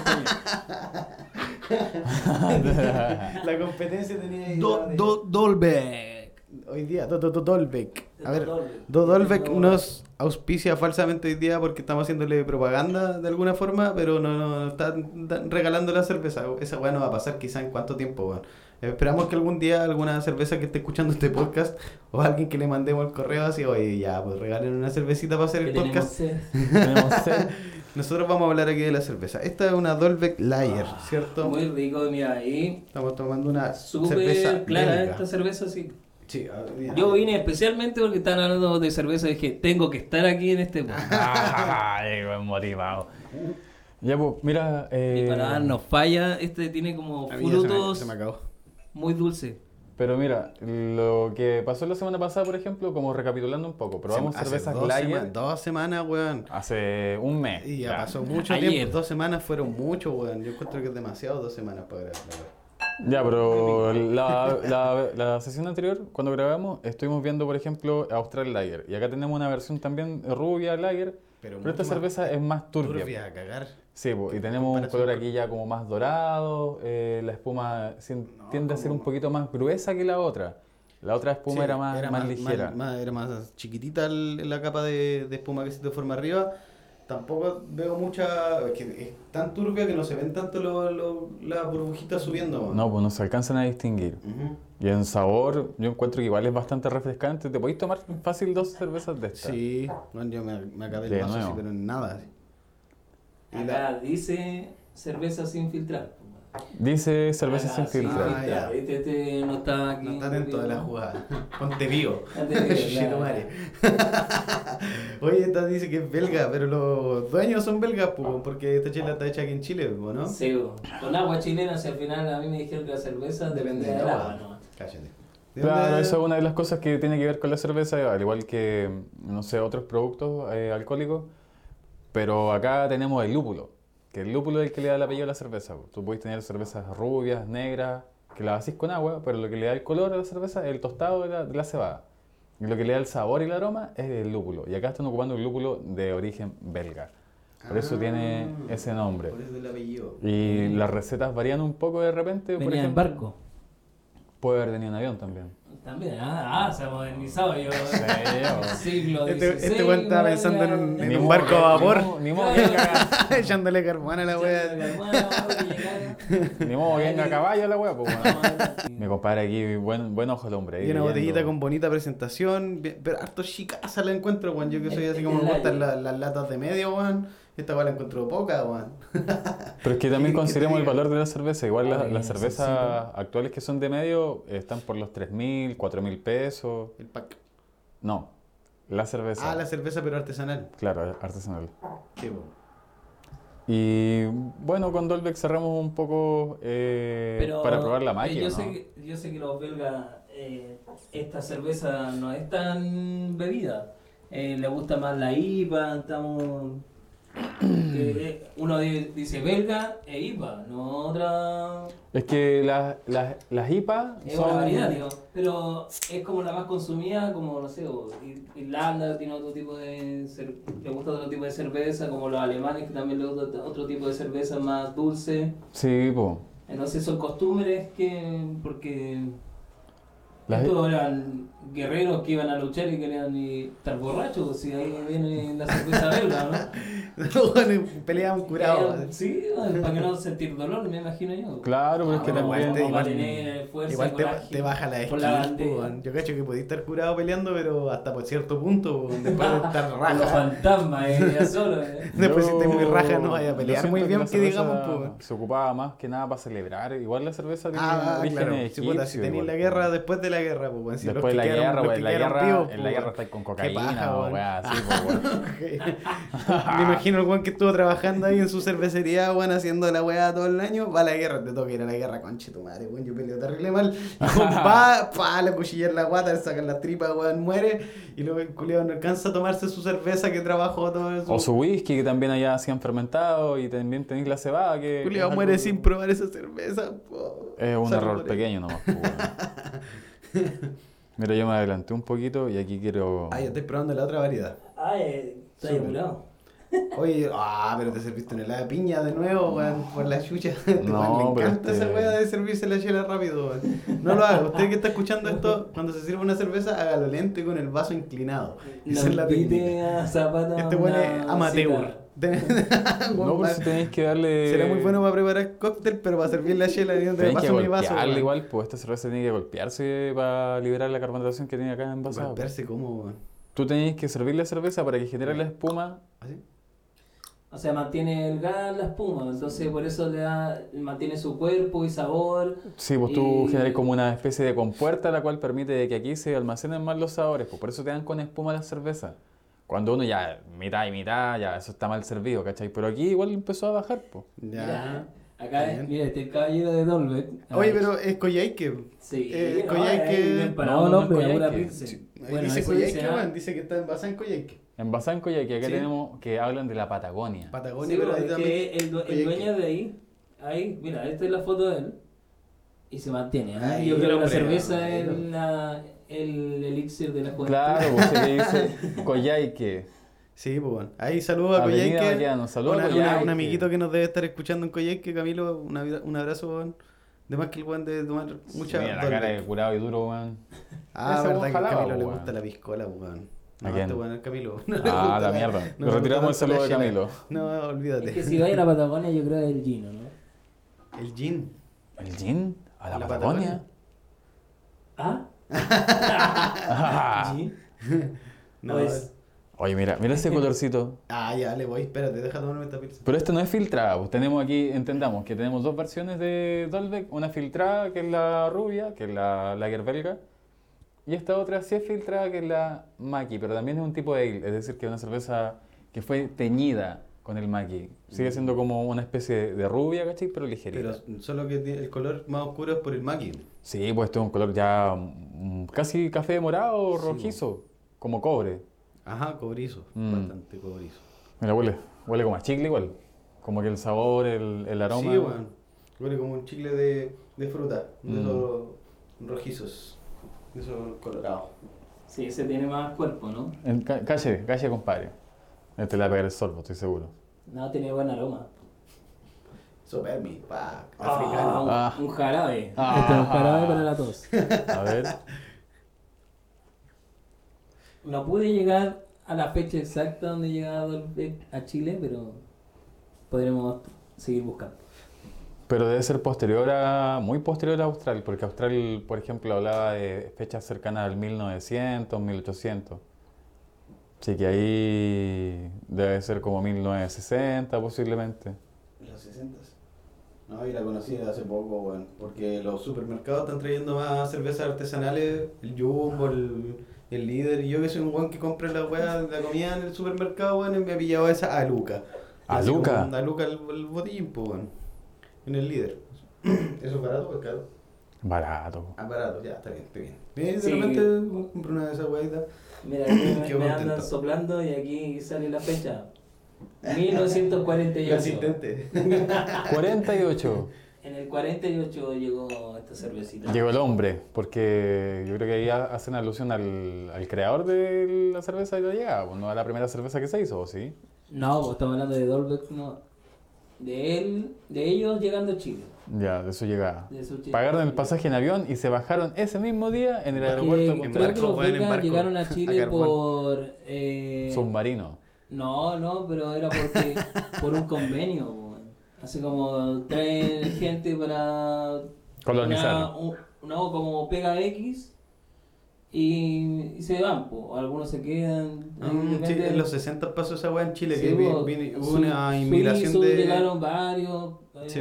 Speaker 3: (laughs)
Speaker 1: La competencia tenía ahí.
Speaker 3: Do, do, Dolbeck.
Speaker 1: Hoy día, Do- Do- Dolbeck. A ver,
Speaker 3: Dolbeck.
Speaker 1: Do Dolbeck
Speaker 3: No.
Speaker 1: nos auspicia falsamente hoy día porque estamos haciéndole propaganda de alguna forma, pero no nos están da- regalando la cerveza. Esa weá no va a pasar quizá en cuánto tiempo, weón. Esperamos que algún día alguna cerveza que esté escuchando este podcast o alguien que le mandemos el correo así, oye, ya, pues regalen una cervecita para hacer el podcast.
Speaker 3: sed. (laughs)
Speaker 2: Tenemos sed.
Speaker 1: Nosotros vamos a hablar aquí de la cerveza. Esta es una Dolbeck Lager, ¿cierto?
Speaker 3: Ah, Muy rico, mira ahí.
Speaker 1: Estamos tomando una cerveza
Speaker 3: Súper clara
Speaker 1: belga.
Speaker 3: esta cerveza, sí.
Speaker 1: Sí, a ver, mira.
Speaker 3: Yo vine especialmente porque están hablando de cerveza y dije, tengo que estar aquí en este. (laughs)
Speaker 2: Ay, buen motivado. Ya, pues, mira. Eh,
Speaker 3: Mi paladar no falla, este tiene como
Speaker 1: se me-
Speaker 3: frutos
Speaker 1: se me acabó.
Speaker 3: muy dulces.
Speaker 2: Pero mira, lo que pasó la semana pasada, por ejemplo, como recapitulando un poco, probamos
Speaker 1: Hace
Speaker 2: cervezas
Speaker 1: dos
Speaker 2: Lager
Speaker 1: sema- dos semanas, weón.
Speaker 2: hace un mes.
Speaker 1: Y ya
Speaker 2: ya.
Speaker 1: pasó mucho
Speaker 3: Ayer.
Speaker 1: tiempo. Dos semanas fueron mucho, weón. Yo encuentro que es demasiado dos semanas para grabar.
Speaker 2: Ya, pero la, la, la sesión anterior, cuando grabamos, estuvimos viendo, por ejemplo, Austral Lager. Y acá tenemos una versión también rubia Lager.
Speaker 1: Pero,
Speaker 2: Pero esta
Speaker 1: más
Speaker 2: cerveza es más turbia.
Speaker 1: turbia a cagar.
Speaker 2: Sí, y tenemos un color aquí ya como más dorado. eh, la espuma
Speaker 1: No,
Speaker 2: tiende a ser un poquito más gruesa que la otra. La otra espuma
Speaker 1: Sí,
Speaker 2: era, más, más, ligera.
Speaker 1: más- era más chiquitita la capa de, de espuma que se te forma arriba. Tampoco veo mucha. Es, que es tan turbia que no se ven tanto lo- lo- las burbujitas subiendo.
Speaker 2: No, pues no se alcanzan a distinguir. Y en sabor, yo encuentro que igual es bastante refrescante. Te podéis tomar fácil dos cervezas de estas.
Speaker 1: Sí, bueno, yo me, me acabé
Speaker 2: De
Speaker 1: el vaso así, pero en nada. Y la-
Speaker 3: Acá dice cerveza sin filtrar.
Speaker 2: Dice cerveza
Speaker 3: Acá,
Speaker 2: sin filtrar.
Speaker 1: Ah, ya.
Speaker 3: Este, este no está aquí.
Speaker 1: No está atento de la jugada. Ponte vivo. (laughs) (laughs) (laughs) Oye, esta dice que es belga, pero los dueños son belgas, po, porque esta chela está hecha aquí en Chile, ¿no?
Speaker 3: Sí, bo. con agua chilena, si al final a mí me dijeron que la cerveza depende del agua, ¿no?
Speaker 1: Cállate. ¿De
Speaker 2: Claro, eso es una de las cosas que tiene que ver con la cerveza, al igual que, no sé, otros productos eh, alcohólicos. Pero acá tenemos el lúpulo, que el lúpulo es el que le da el apellido a la cerveza. Tú puedes tener cervezas rubias, negras, que la vacís con agua, pero lo que le da el color a la cerveza es el tostado de la, de la cebada. Y lo que le da el sabor y el aroma es el lúpulo. Y acá están ocupando el lúpulo de origen belga. Por eso
Speaker 1: Ah,
Speaker 2: tiene ese nombre.
Speaker 1: Por eso el apellido.
Speaker 2: Y las recetas varían un poco de repente. por
Speaker 3: Venía en
Speaker 2: ejemplo,
Speaker 3: barco.
Speaker 2: Puede haber venido en avión también.
Speaker 3: También, ah, ah, se ha modernizado yo. (laughs)
Speaker 2: Sí,
Speaker 3: siglo
Speaker 1: Este,
Speaker 3: XVI,
Speaker 1: este weón estaba pensando en un, en un barco a
Speaker 2: Ni
Speaker 1: vapor,
Speaker 2: modo, ni modo (laughs)
Speaker 1: echándole carbón a la wea.
Speaker 2: ni modo venga a caballo la wea, pues bueno. Mi
Speaker 3: Me
Speaker 2: compadre aquí, buen, buen ojo el hombre.
Speaker 1: Y una botellita con bonita presentación, pero harto chicaza la encuentro, weón. Yo que soy así como me gustan la- las latas de medio, weón. Esta weón la encuentro poca, weón. (laughs)
Speaker 2: Pero es que también
Speaker 1: ¿Qué- (laughs) qué te
Speaker 2: consideremos el valor de la cerveza. Igual las, cervezas
Speaker 1: sí,
Speaker 2: actuales que son de medio están por los 3.000, 4.000 pesos.
Speaker 1: El pack.
Speaker 2: No, la cerveza.
Speaker 1: Ah, la cerveza, pero artesanal.
Speaker 2: Claro, artesanal.
Speaker 1: Qué weón.
Speaker 2: Y bueno, con Dolbeck cerramos un poco eh,
Speaker 3: Pero,
Speaker 2: para probar la
Speaker 3: eh,
Speaker 2: máquina.
Speaker 3: Yo,
Speaker 2: ¿no?
Speaker 3: sé que, yo sé que los belgas, eh, esta cerveza no es tan bebida. Eh, le gusta más la IPA, estamos... que, eh, uno di- dice belga e IPA, no otra...
Speaker 2: Es que las, las, las IPA
Speaker 3: Es
Speaker 2: son...
Speaker 3: una variedad, digo, pero es como la más consumida, como, no sé, Irlanda tiene otro tipo de... le gusta otro tipo de cerveza, como los alemanes que también les gusta otro tipo de cerveza más dulce.
Speaker 2: Sí, po.
Speaker 3: Entonces son costumbres que... porque...
Speaker 2: Las-
Speaker 3: eran guerreros que iban a luchar y querían y estar borrachos, si ahí viene la cerveza belga, ¿no? (laughs)
Speaker 1: Bueno, Peleaban curados.
Speaker 3: Querían- Sí, para que no sentir dolor, me imagino yo.
Speaker 2: Claro, pero es que
Speaker 3: Ah,
Speaker 2: también...
Speaker 1: igual te- igual-
Speaker 3: fuerza,
Speaker 1: Igual te,
Speaker 3: coraje,
Speaker 1: te baja la esquina. Yo cacho que podías estar curado peleando, pero hasta por cierto punto. Después de (laughs) estar
Speaker 3: Con los
Speaker 1: raja.
Speaker 3: fantasmas, eh, ya solo. eh. (laughs)
Speaker 1: Después si estés muy raja no vaya a pelear muy bien, que digamos, pues.
Speaker 2: Se ocupaba más que nada para celebrar. Igual la cerveza tiene
Speaker 1: Ah, claro. Si, tenéis la guerra después de la guerra, pues,
Speaker 2: Después de la guerra, la guerra, en la guerra estáis con cocaína o weá así. (laughs)
Speaker 1: Me imagino el weón que estuvo trabajando ahí en su cervecería, weón, haciendo la weá todo el año. Va a la guerra, te toca ir a la guerra, conche tu madre, weón. Yo peleo terrible mal. (laughs) Va, pa, le cuchillar la guata, le sacan las tripas, weón, muere. Y luego el culiado no alcanza a tomarse su cerveza que trabajó todo eso.
Speaker 2: O su whisky, que también allá hacían fermentado, y también tenéis la cebada, que...
Speaker 1: Culiado muere
Speaker 2: algo-
Speaker 1: sin probar esa cerveza. po.
Speaker 2: Es un error pequeño nomás, weón. (laughs) Mira, yo me adelanté un poquito y aquí quiero...
Speaker 1: Ah, ya estoy probando la otra variedad.
Speaker 3: Ah, eh, está apurado.
Speaker 1: Oye, ah, pero te serviste una helada de piña de nuevo, weón, por la chucha. (laughs)
Speaker 2: No,
Speaker 1: Weón, me
Speaker 2: pero
Speaker 1: encanta
Speaker 2: es
Speaker 1: esa weá de servirse la chela rápido, weón. No lo haga. Usted que está escuchando esto, cuando se sirve una cerveza, hágalo lento y con el vaso inclinado. Esa es la
Speaker 3: No
Speaker 1: técnica. Este weón es amateur. (laughs) (laughs)
Speaker 2: No, pero si tenéis que darle...
Speaker 1: Será muy bueno para preparar cóctel, pero para servir la chela,
Speaker 2: Tenéis que
Speaker 1: paso mi vaso.
Speaker 2: igual, pues esta cerveza tiene que golpearse para liberar la carbonatación que tiene acá envasada. pues.
Speaker 1: Golpearse como, weón.
Speaker 2: Tú tenéis que servir la cerveza para que genere la espuma.
Speaker 1: ¿Así?
Speaker 3: O sea, mantiene el gas, la espuma, entonces por eso le da, mantiene su cuerpo y sabor.
Speaker 2: Sí, pues tú
Speaker 3: Y-
Speaker 2: generas como una especie de compuerta la cual permite que aquí se almacenen más los sabores. Pues por eso te dan con espuma las cervezas. Cuando uno ya mitad y mitad, ya eso está mal servido, ¿cachai? Pero aquí igual empezó a bajar, pues.
Speaker 1: Ya.
Speaker 3: Acá,
Speaker 1: Bien.
Speaker 3: mira, este caballero de Dolbeck.
Speaker 1: Oye, pero es Coyhaique.
Speaker 3: Sí,
Speaker 1: eh,
Speaker 3: no,
Speaker 1: Coyhaique-
Speaker 3: es
Speaker 2: No, no es
Speaker 3: pura
Speaker 2: Coyhaique.
Speaker 1: Ahí
Speaker 3: Bueno,
Speaker 1: dice Coyhaique,
Speaker 3: dice, ah,
Speaker 1: dice que está envasada en Coyhaique.
Speaker 2: En Bazán y acá
Speaker 1: Sí.
Speaker 2: tenemos que hablan de la Patagonia.
Speaker 1: Patagonia,
Speaker 3: Sí,
Speaker 1: pero
Speaker 3: pero
Speaker 1: ahí
Speaker 3: es
Speaker 1: también.
Speaker 3: que el, due- el
Speaker 1: Coyhaique.
Speaker 3: dueño de ahí, ahí, mira, esta es la foto de él. Y se mantiene. ¿ah?
Speaker 1: Ahí
Speaker 3: Yo creo que la cerveza es la, el elixir de la juventud.
Speaker 2: Claro, pues se le dice (laughs) Coyhaique.
Speaker 1: Sí, pues bueno. Ahí saludo a Coyhaique.
Speaker 2: A.
Speaker 1: Un amiguito que nos debe estar escuchando en Coyhaique, Camilo, una vida- un abrazo, weón. De más que el weón debe tomar mucha
Speaker 2: Mira la cara de curado y duro, weón.
Speaker 1: Ah, verdad que a Camilo le gusta la piscola, weón. No, este weón es Camilo. (laughs) No
Speaker 2: Ah,
Speaker 1: gusta
Speaker 2: la mierda.
Speaker 1: no
Speaker 2: Le
Speaker 1: le gusta
Speaker 2: retiramos el saludo de. Camilo.
Speaker 1: No, olvídate.
Speaker 3: Es que si vais a la Patagonia, yo creo que es el Gino, ¿no?
Speaker 1: El gin.
Speaker 2: ¿El gin? ¿A la,
Speaker 1: ¿La
Speaker 2: Patagonia?
Speaker 3: ¿Ah? (laughs)
Speaker 1: No,
Speaker 3: ¿O
Speaker 1: es...
Speaker 3: es-
Speaker 2: Oye, mira, mira ese colorcito.
Speaker 1: Ah, ya, le voy. Espérate, deja tomarme esta pizza.
Speaker 2: Pero esto no es filtrada, pues tenemos aquí, entendamos que tenemos dos versiones de Dolbeck, una filtrada que es la rubia, que es la lager belga, y esta otra sí es filtrada que es la maqui, pero también es un tipo de ale, es decir, que es una cerveza que fue teñida con el maqui. Sigue siendo como una especie de rubia, ¿cachai? Pero ligerita.
Speaker 1: Pero solo que tiene- el color más oscuro es por el maqui.
Speaker 2: Sí, pues esto es un color ya mm, casi café morado,
Speaker 1: Sí,
Speaker 2: rojizo, como cobre.
Speaker 1: Ajá, cobrizo.
Speaker 2: Mm.
Speaker 1: Bastante cobrizo.
Speaker 2: Mira, huele, huele como a chicle igual. Como que el sabor, el, el aroma.
Speaker 1: Sí, weón. Huele como un chicle de, de fruta, de
Speaker 2: Mm.
Speaker 1: esos rojizos, de esos colorados.
Speaker 3: Sí, ese tiene más cuerpo, ¿no?
Speaker 2: En ca- calle, calle, compadre. Este le va a pegar el sorbo, estoy seguro.
Speaker 3: No, tiene buen aroma.
Speaker 1: Supermi, pa,
Speaker 3: Ah,
Speaker 1: africano.
Speaker 3: un,
Speaker 2: Ah.
Speaker 3: un jarabe.
Speaker 2: Ah.
Speaker 3: Este es un jarabe para la tos.
Speaker 2: A ver.
Speaker 3: No pude llegar a la fecha exacta donde llegaba Dolbeck a Chile, pero podremos seguir buscando.
Speaker 2: Pero debe ser posterior a, muy posterior a Austral, porque Austral, por ejemplo, hablaba de fechas cercanas al 1900, 1800. Así que ahí debe ser como 1960 posiblemente.
Speaker 1: En los 60 No, y la conocí hace poco, weón. Porque los supermercados están trayendo más cervezas artesanales, el Jumbo, el, el líder. Y yo que soy un weón que compra la weá, la comida en el supermercado, weón, y me he pillado esa a Luca.
Speaker 2: ¿A Luca?
Speaker 1: A Luca el, el botellín, pues, weón. En el líder. (clears throat) ¿Eso es barato o es caro?
Speaker 2: Barato.
Speaker 1: Ah, barato, ya, está bien, está bien. De
Speaker 3: Sí.
Speaker 1: repente compro una de esas weaditas.
Speaker 3: Mira, (coughs) aquí me, andan soplando y aquí sale la fecha. 1948.
Speaker 1: Consistente.
Speaker 2: 48.
Speaker 3: En el 48 llegó esta cervecita.
Speaker 2: Llegó el hombre, porque yo creo que ahí ha- hacen alusión al, al creador de la cerveza de la llegada, pues, no a la primera cerveza que se hizo, ¿o ¿sí?
Speaker 3: No, pues estamos hablando de Dolbeck, no. De él, de ellos llegando a Chile.
Speaker 2: Ya, de su llegada.
Speaker 3: De su Chile.
Speaker 2: Pagaron el pasaje en avión y se bajaron ese mismo día en el
Speaker 3: Que
Speaker 2: aeropuerto Punta
Speaker 3: creo
Speaker 1: barco,
Speaker 3: que los llegaron a (laughs) Chile por... eh,
Speaker 2: Submarino.
Speaker 3: No, no, pero era porque (laughs) por un convenio. weón. Así como traen gente para
Speaker 2: Colonizar.
Speaker 3: una, un- una como pega X y, y se van, po. algunos se quedan.
Speaker 1: Mm, sí, en los 60 pasó esa weá en Chile,
Speaker 3: Sí,
Speaker 1: que vi-
Speaker 3: po,
Speaker 1: hubo
Speaker 3: su-
Speaker 1: una inmigración
Speaker 3: suizos
Speaker 1: de...
Speaker 3: llegaron varios. eh,
Speaker 1: Sí,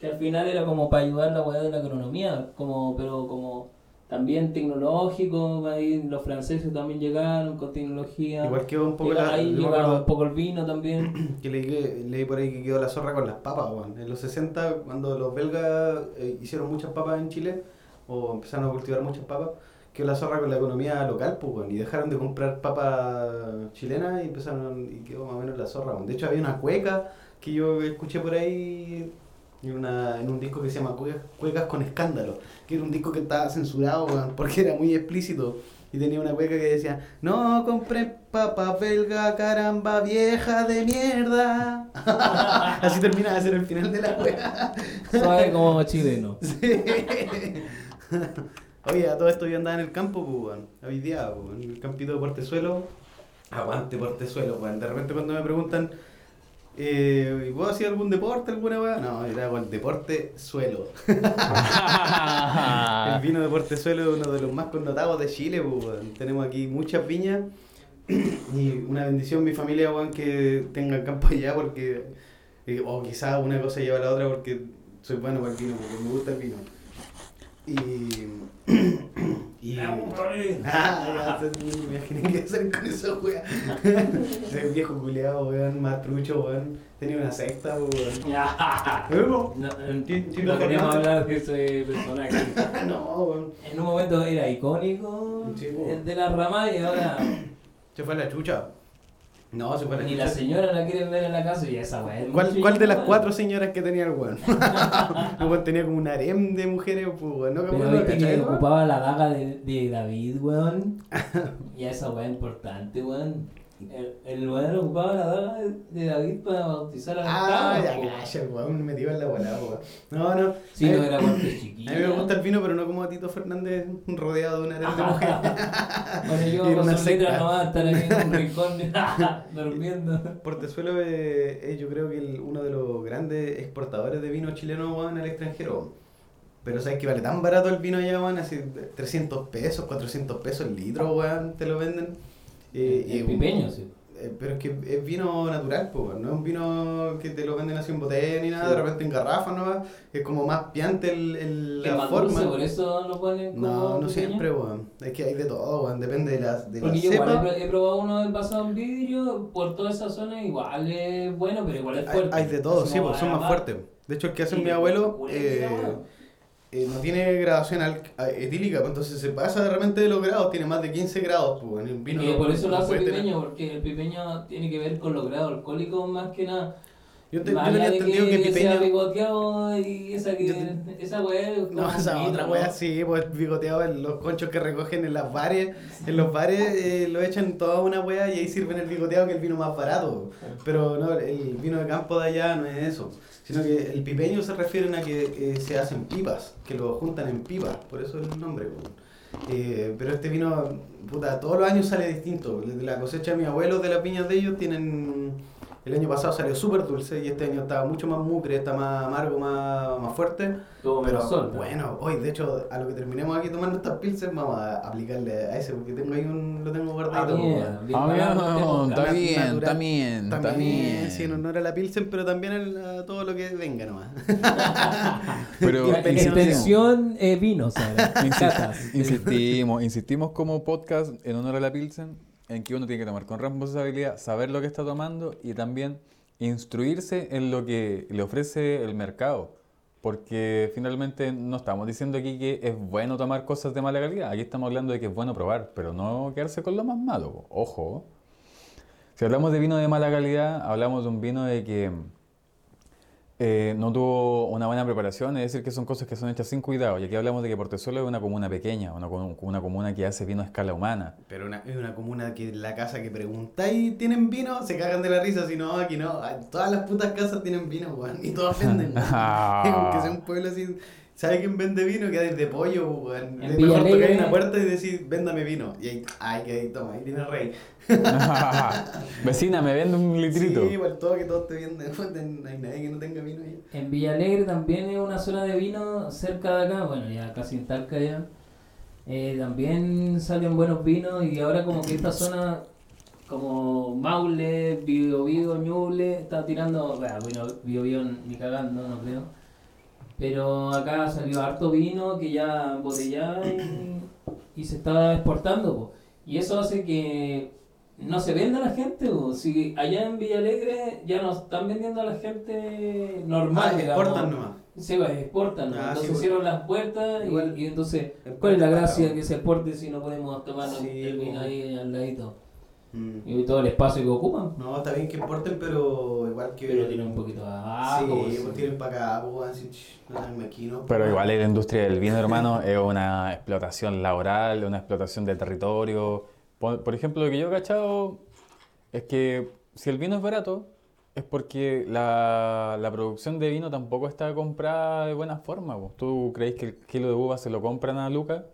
Speaker 3: que al final era como para ayudar la weá de la agronomía, como, pero como también tecnológico, ahí los franceses también llegaron con tecnología.
Speaker 1: Igual quedó un poco la...
Speaker 3: ahí llegaron un poco el vino también. (clears throat)
Speaker 1: que leí, leí por ahí que quedó la zorra con las papas, weón. En los 60, cuando los belgas eh, hicieron muchas papas en Chile, o empezaron a cultivar muchas papas, quedó la zorra con la economía local, pues, weón. Y dejaron de comprar papas chilenas y empezaron... Y quedó más o menos la zorra, weón. De hecho, había una cueca que yo escuché por ahí... En, una, en un disco que se llama Cuecas, Cuecas con Escándalo, que era un disco que estaba censurado, porque era muy explícito. Y tenía una cueca que decía, no compré papa belga, caramba, vieja de mierda. (laughs) Así terminaba de ser el final de la cueca.
Speaker 3: Suave como chileno. (laughs)
Speaker 1: Sí. Oye, a todo esto yo andaba en el campo, pues. Hoy día, pues, en el campito de Portezuelo. Aguante Portezuelo, weón. De repente cuando me preguntan, eh, ¿y ¿puedo hacer algún deporte, alguna weá? No, era con el deporte suelo. (laughs) El vino de Portezuelo es uno de los más connotados de Chile, pues. Tenemos aquí muchas viñas (clears throat) y una bendición mi familia, weón, que tenga campo allá porque, eh, o quizás una cosa lleva a la otra porque soy bueno para el vino, porque me gusta el vino. Y... y (laughs) ah, me imaginé que hacer con esa wea. (laughs) Ese viejo culiado, weón, más trucho, weón. Tenía una secta, weón.
Speaker 3: No,
Speaker 1: sí,
Speaker 3: no queríamos hablar de ese personaje. (laughs)
Speaker 1: no, weón.
Speaker 3: En un momento era icónico el de la rama y ahora
Speaker 1: Se fue a la chucha. No, se la
Speaker 3: ni la señora la quieren ver en la casa y esa weá. es
Speaker 1: ¿Cuál,
Speaker 3: mucho
Speaker 1: ¿Cuál de las cuatro señoras que tenía el weón? (laughs) el weón tenía como un harem de mujeres, pues, weón. ¿No?
Speaker 3: Pero
Speaker 1: ¿Cómo
Speaker 3: viste
Speaker 1: ¿cachai,
Speaker 3: que ocupaba la daga de, de David, weón. y esa weá importante, weón. El, el weón ocupaba la daga de, David para bautizar a la
Speaker 1: Ah, ya,
Speaker 3: weón.
Speaker 1: calla, weón, metido en la bola, weón. No, no.
Speaker 3: Sí,
Speaker 1: a,
Speaker 3: no era
Speaker 1: a
Speaker 3: chiquilla.
Speaker 1: mí me gusta el vino, pero no como a Tito Fernández rodeado de un harem de mujeres. (laughs)
Speaker 3: Bueno, yo (laughs) con
Speaker 1: una
Speaker 3: sus letras no va a estar aquí en un (laughs) rincón durmiendo.
Speaker 1: Portezuelo es, es yo creo que uno de los grandes exportadores de vino chileno weón, al extranjero. Pero sabes que vale tan barato el vino allá, weón, así 300 pesos, 400 pesos el litro, weón, te lo venden. Eh,
Speaker 3: El
Speaker 1: un-
Speaker 3: pipeño, sí.
Speaker 1: eh, pero es que es vino natural, pues, weón, no es un vino que te lo venden así en botella ni nada,
Speaker 3: Sí.
Speaker 1: de repente en garrafa, ¿no? Es como más piante el, el- la forma.
Speaker 3: dulce, por eso lo ponen como
Speaker 1: No, no
Speaker 3: pipeño.
Speaker 1: siempre, weón. Es que hay de todo, weón, depende de la, de la
Speaker 3: Porque yo igual
Speaker 1: cepa.
Speaker 3: he, pro- he probado uno envasado en vidrio por toda esa zona, igual es bueno, pero igual es
Speaker 1: Hay,
Speaker 3: fuerte.
Speaker 1: hay de todo, sí, pues, son más fuertes. De hecho, el que hace
Speaker 3: Sí,
Speaker 1: mi abuelo eh. Eh, no tiene graduación al- a- etílica, pues, entonces se pasa de repente de los grados, tiene más de 15 grados, pues, el vino
Speaker 3: Y
Speaker 1: no-
Speaker 3: por eso lo hace el
Speaker 1: tener-
Speaker 3: pipeño, porque el pipeño tiene que ver con los grados alcohólicos más que nada.
Speaker 1: Yo, te- yo tenía entendido que,
Speaker 3: que
Speaker 1: Pipeño.
Speaker 3: bigoteado y esa que
Speaker 1: Yo
Speaker 3: esa weá (laughs)
Speaker 1: No, esa otra wea
Speaker 3: ¿no?
Speaker 1: sí, pues bigoteado en los conchos que recogen en las bares. En los bares eh, lo echan toda una wea y ahí sirven el bigoteado que es el vino más barato. Pero no, el vino de campo de allá no es eso. Sino que el pipeño se refieren a que eh, se hacen pipas, que lo juntan en pipas, por eso el nombre. Eh, pero este vino, puta, todos los años sale distinto. La cosecha de mis abuelos de las viñas de ellos tienen. El año pasado salió súper dulce y este año está mucho más mucre, está más amargo, más, más fuerte.
Speaker 3: Tuvo
Speaker 1: Pero bueno, hoy de hecho, a lo que terminemos aquí tomando estas pilsen, vamos a aplicarle a ese, porque tengo ahí un, lo tengo guardadito.
Speaker 3: Bien,
Speaker 1: pues,
Speaker 2: Ah, está bien, está bien, está
Speaker 1: También,
Speaker 2: bien.
Speaker 1: sí, en honor a la pilsen, pero también a, a todo lo que venga nomás. (laughs)
Speaker 2: Pero (laughs)
Speaker 4: Extensión eh, (laughs)
Speaker 2: insi-
Speaker 4: Catas.
Speaker 2: insistimos, insistimos como podcast en honor a la Pilsen, en que uno tiene que tomar con responsabilidad, saber lo que está tomando y también instruirse en lo que le ofrece el mercado. Porque finalmente no estamos diciendo aquí que es bueno tomar cosas de mala calidad. Aquí estamos hablando de que es bueno probar, pero no quedarse con lo más malo. Ojo. Si hablamos de vino de mala calidad, hablamos de un vino de que eh, no tuvo una buena preparación, es decir, que son cosas que son hechas sin cuidado. Y aquí hablamos de que Portezuelo es una comuna pequeña, una, una comuna que hace vino a escala humana.
Speaker 1: Pero una, es una comuna que la casa que preguntáis, ¿tienen vino? Se cagan de la risa, si no, aquí no. Todas las putas casas tienen vino, weón, y todas venden. (laughs) (laughs) Aunque sea un pueblo así, ¿sabe quién vende vino? Que hay de pollo, weón.
Speaker 3: En
Speaker 1: Es mejor tocar una puerta y decir, véndame vino. Y ahí, ay, que ahí, toma, ahí tiene rey. (laughs)
Speaker 2: Vecina, me vende un litrito.
Speaker 1: Sí, igual todo que todos te venden, (laughs) no hay nadie que no tenga vino ahí.
Speaker 3: En Villalegre también es una zona de vino cerca de acá, bueno, ya casi en Talca ya. Eh, también salen buenos vinos y ahora como que esta zona, como Maule, Bio Bio, Ñuble, está tirando, bueno, bueno, Bio Bio ni cagando, no creo. Pero acá salió harto vino que ya embotellado y, se está exportando. po. Y eso hace que no se venda a la gente. po. Si allá en Villalegre ya no están vendiendo a la gente normal.
Speaker 1: Ah, exportan nomás.
Speaker 3: Sí, pues exportan. ¿no?
Speaker 1: Ah,
Speaker 3: entonces
Speaker 1: sí, pues.
Speaker 3: cierran las puertas y-
Speaker 1: Igual.
Speaker 3: y, entonces, ¿cuál es la gracia
Speaker 1: está
Speaker 3: que se exporte si no podemos tomar
Speaker 1: Sí,
Speaker 3: el vino
Speaker 1: pues.
Speaker 3: ahí al ladito?
Speaker 1: Mm.
Speaker 3: Y todo el espacio que ocupan.
Speaker 1: No, está bien que exporten, pero igual que.
Speaker 3: Pero tienen un poquito de abajo.
Speaker 1: Sí,
Speaker 3: pues,
Speaker 1: pues tienen para acá, pues, así, ch, no mezquinos,
Speaker 2: Pero
Speaker 1: pues.
Speaker 2: igual la industria del vino, hermano, (laughs) es una explotación laboral, una explotación del territorio. Por, por ejemplo, lo que yo he cachado es que si el vino es barato, es porque la, la producción de vino tampoco está comprada de buena forma. po. ¿Tú crees que el kilo de uva se lo compran a Lucas?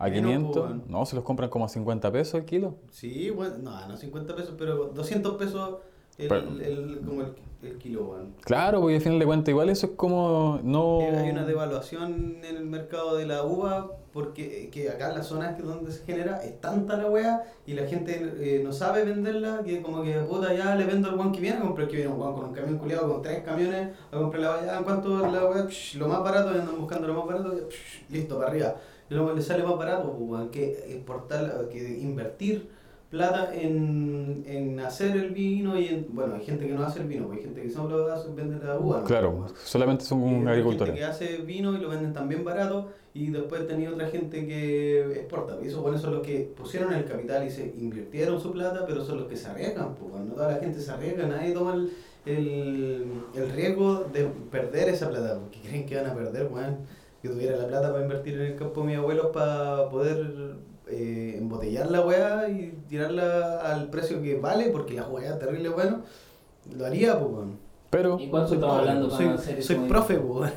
Speaker 2: ¿A
Speaker 1: Menos,
Speaker 2: 500?
Speaker 1: po, weón.
Speaker 2: No, se los compran como a 50 pesos el kilo.
Speaker 1: Sí, bueno, no, no 50 pesos, pero 200 pesos el,
Speaker 2: Pero-
Speaker 1: el, como el, el kilo, weón.
Speaker 2: Claro, porque al final de cuentas igual eso es como no...
Speaker 1: Eh, Hay una devaluación en el mercado de la uva porque eh, que acá en las zonas que donde se genera es tanta la wea y la gente eh, no sabe venderla que como que puta ya le vendo al guan que viene a comprar que viene un guan con un camión culiado con tres camiones a comprar la wea, ¿en cuánto es la wea? Psh, lo más barato, andan buscando lo más barato, psh, listo, para arriba. Y luego le sale más barato pues, que exportar, que invertir plata en, en hacer el vino y en, bueno, hay gente que no hace el vino, pues hay gente que solo vende la uva. ¿no?
Speaker 2: Claro, solamente son
Speaker 1: Y hay gente
Speaker 2: agricultores.
Speaker 1: que hace vino y lo venden también barato y después tenía otra gente que exporta. Y eso, bueno, son los que pusieron el capital y se invirtieron su plata, pero son los que se arriesgan. Pues, no toda la gente se arriesga, nadie toma el, el, el riesgo de perder esa plata, porque creen que van a perder, bueno, yo tuviera la plata para invertir en el campo de mis abuelos para poder eh, embotellar la weá y tirarla al precio que vale, porque la weá es terrible bueno, lo haría, pues, weón. (laughs) (laughs)
Speaker 2: Pero
Speaker 3: ¿Y cuánto
Speaker 1: Soy
Speaker 3: estamos hablando
Speaker 1: soy,
Speaker 3: para hacer eso?
Speaker 1: soy
Speaker 3: mismo?
Speaker 1: profe, pues.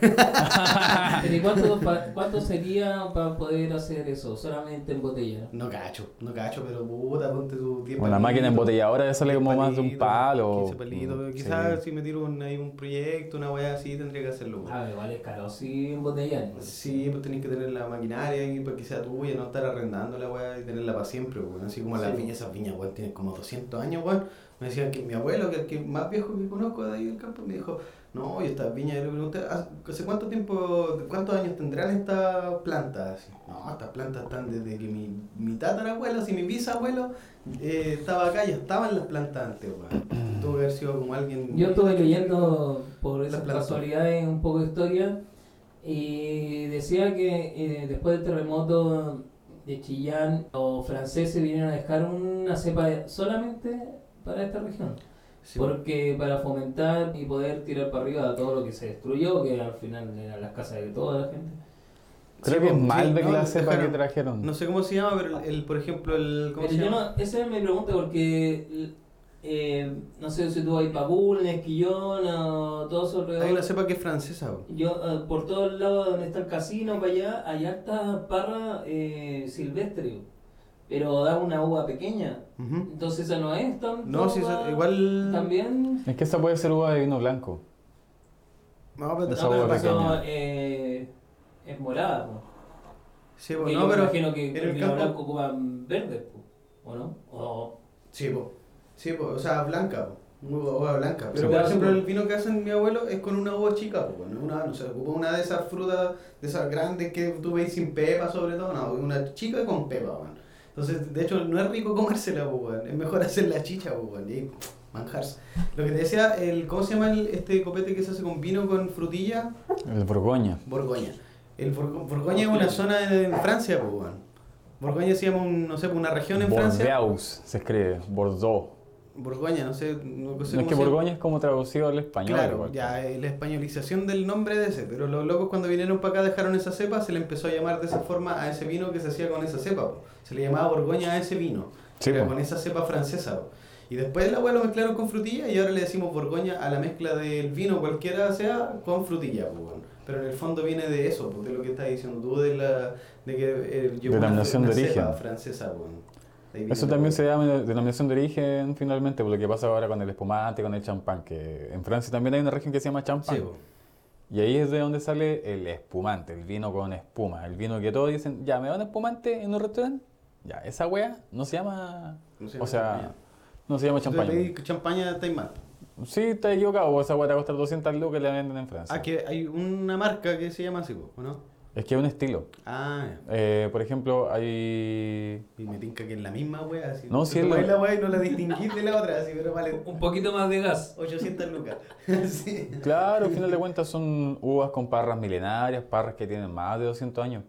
Speaker 3: Pero ¿y cuánto, pa- cuánto sería para poder hacer eso? Solamente en botella.
Speaker 1: No cacho, no cacho, pero puta, ponte tu tiempo.
Speaker 2: una máquina embotelladora ya sale como más de un palo.
Speaker 1: 15 palitos,
Speaker 2: Mm,
Speaker 1: quizás
Speaker 2: sí.
Speaker 1: si me tiro un, ahí un proyecto, una weá así, tendría que hacerlo. weón.
Speaker 3: Ah, igual es caro, sí, embotellar.
Speaker 1: Sí, pues tenés que tener la maquinaria que sea tuya, no estar arrendando la weá y tenerla para siempre, weón. Así como las
Speaker 3: Sí.
Speaker 1: viñas, esas viñas, weón, tienen como 200 años, weón. Me decían que mi abuelo, que es el que más viejo que conozco de ahí del campo, me dijo, no, y estas viñas, yo le pregunté, ¿hace cuánto tiempo, cuántos años tendrán estas plantas? No, estas plantas están desde que mi, mi tatarabuelo, si mi bisabuelo eh, estaba acá, ya estaban las plantas antes, weón. (clears throat) Tuvo que haber sido como alguien...
Speaker 3: Yo estuve leyendo por esas casualidades un poco de historia y decía que eh, después del terremoto de Chillán, los franceses vinieron a dejar una cepa solamente para esta región.
Speaker 1: Sí,
Speaker 3: porque para fomentar y poder tirar para arriba todo lo que se destruyó, que al final eran las casas de toda la gente.
Speaker 2: Creo
Speaker 1: Sí,
Speaker 2: que es
Speaker 1: pues,
Speaker 2: mal
Speaker 1: sí,
Speaker 2: de
Speaker 1: no,
Speaker 2: la cepa que trajeron.
Speaker 1: No sé cómo se llama, pero el, el, por ejemplo, el. ¿Cómo
Speaker 3: Pero
Speaker 1: se
Speaker 3: yo
Speaker 1: llama?
Speaker 3: no, esa es mi pregunta porque eh, no sé si tú hay Pabul, Esquillón, o todo eso alrededor.
Speaker 1: Hay una cepa que es francesa.
Speaker 3: Yo, eh, por todos lados donde está el casino, para allá, hay harta parra eh, silvestre, pero da una uva pequeña. Entonces esa no es tan.
Speaker 1: No, esa- igual.
Speaker 3: También.
Speaker 2: Es que esa puede ser uva de vino blanco.
Speaker 1: No, pero,
Speaker 2: Esa
Speaker 3: No, pero
Speaker 2: uva
Speaker 3: eso,
Speaker 2: pequeña.
Speaker 3: eh, es morada. po.
Speaker 1: Sí,
Speaker 3: Porque
Speaker 1: no,
Speaker 3: yo
Speaker 1: pero.
Speaker 3: imagino que
Speaker 1: en
Speaker 3: el
Speaker 1: el
Speaker 3: vino
Speaker 1: campo-
Speaker 3: blanco ocupan verdes, po, ¿o no? O,
Speaker 1: Sí, po. Sí, po, o sea, blanca, po. Uva, uva blanca. Pero
Speaker 2: Sí,
Speaker 1: por ejemplo, el vino que hacen mi abuelo es con una uva chica, po. No, una, no sé, ocupa una de esas frutas, de esas grandes que tú ves sin pepa, sobre todo. No, una chica con pepa, weón. Entonces, de hecho, no es rico comérsela, weón. Es mejor hacer la chicha, weón. Y ahí, manjarse. Lo que te decía, el, ¿cómo se llama el, este copete que se hace con vino con frutilla?
Speaker 2: El Borgoña.
Speaker 1: Borgoña. El Borgo- Borgoña es una zona en Francia, weón. Borgoña se llama, un, no sé, una región en Francia.
Speaker 2: Bordeaux se escribe. Bordeaux.
Speaker 1: Borgoña, no sé, no sé
Speaker 2: es
Speaker 1: cómo
Speaker 2: que. Borgoña es como traducido al español.
Speaker 1: Claro,
Speaker 2: igual.
Speaker 1: ya eh, la españolización del nombre de ese, pero los locos cuando vinieron para acá dejaron esa cepa, se le empezó a llamar de esa forma a ese vino que se hacía con esa cepa. po. Se le llamaba Borgoña a ese vino,
Speaker 2: Sí,
Speaker 1: era
Speaker 2: po.
Speaker 1: con esa cepa francesa. po. Y después el agua lo mezclaron con frutilla y ahora le decimos Borgoña a la mezcla del vino, cualquiera sea, con frutilla. po. Pero en el fondo viene de eso, es lo que estás diciendo tú, de, la, de que eh,
Speaker 2: Denominación
Speaker 1: una
Speaker 2: de
Speaker 1: cepa
Speaker 2: origen.
Speaker 1: francesa. weón.
Speaker 2: Eso también se llama denominación de origen finalmente, por lo que pasa ahora con el espumante, con el champán, que en Francia también hay una región que se llama champán.
Speaker 1: Sí.
Speaker 2: Y ahí es de donde sale el espumante, el vino con espuma, el vino que todos dicen, ya, ¿me da un espumante en un restaurante? Ya, esa wea no se llama,
Speaker 1: No se llama
Speaker 2: o sea,
Speaker 1: champaña.
Speaker 2: no se llama champaña.
Speaker 1: pedís champaña, estáis mal.
Speaker 2: Sí, está equivocado, esa wea te va a costar 200 lucas y la venden en Francia.
Speaker 1: Ah, que hay una marca que se llama así, po, ¿o no?
Speaker 2: Es que es un estilo.
Speaker 1: Ah.
Speaker 2: Eh, por ejemplo, hay...
Speaker 1: Y me tinca que es la misma wea, así.
Speaker 2: No, sí es la-
Speaker 1: la wea y no la distinguís de la otra, así, pero vale
Speaker 3: un poquito más de gas.
Speaker 1: 800 lucas. (laughs) sí.
Speaker 2: Claro, al final de (laughs) cuentas son uvas con parras milenarias, parras que tienen más de 200 años.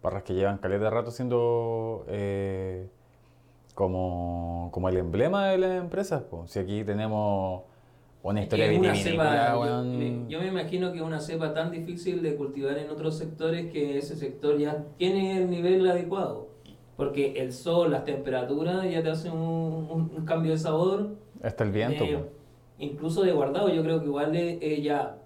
Speaker 2: Parras que llevan caleta de rato siendo eh, como, como el emblema de las empresas. po. Si aquí tenemos una historia
Speaker 3: Es una cepa, yo, me imagino que es una cepa tan difícil de cultivar en otros sectores que ese sector ya tiene el nivel adecuado. Porque el sol, las temperaturas ya te hacen un, un- un cambio de sabor.
Speaker 2: Está el viento.
Speaker 3: eh, incluso de guardado, yo creo que igual eh, eh, ya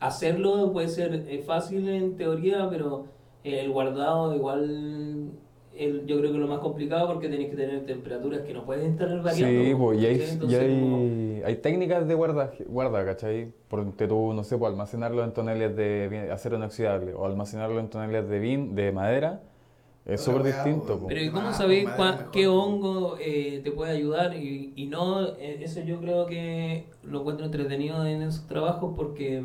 Speaker 3: hacerlo puede ser eh, fácil en teoría, pero el guardado igual el- yo creo que lo más complicado porque tenés que tener temperaturas que no pueden estar variando.
Speaker 2: Sí, pues, y hay, hay, técnicas de guarda, guarda ¿cachai? Porque tú, no sé, pues, almacenarlo en toneles de acero inoxidable o almacenarlo en toneles de vin, de madera, es súper distinto.
Speaker 1: po.
Speaker 2: po.
Speaker 3: Pero ¿y cómo
Speaker 1: Ah,
Speaker 3: sabéis qué hongo eh, te puede ayudar? Y, y no, eh, eso yo creo que lo encuentro entretenido en esos trabajos porque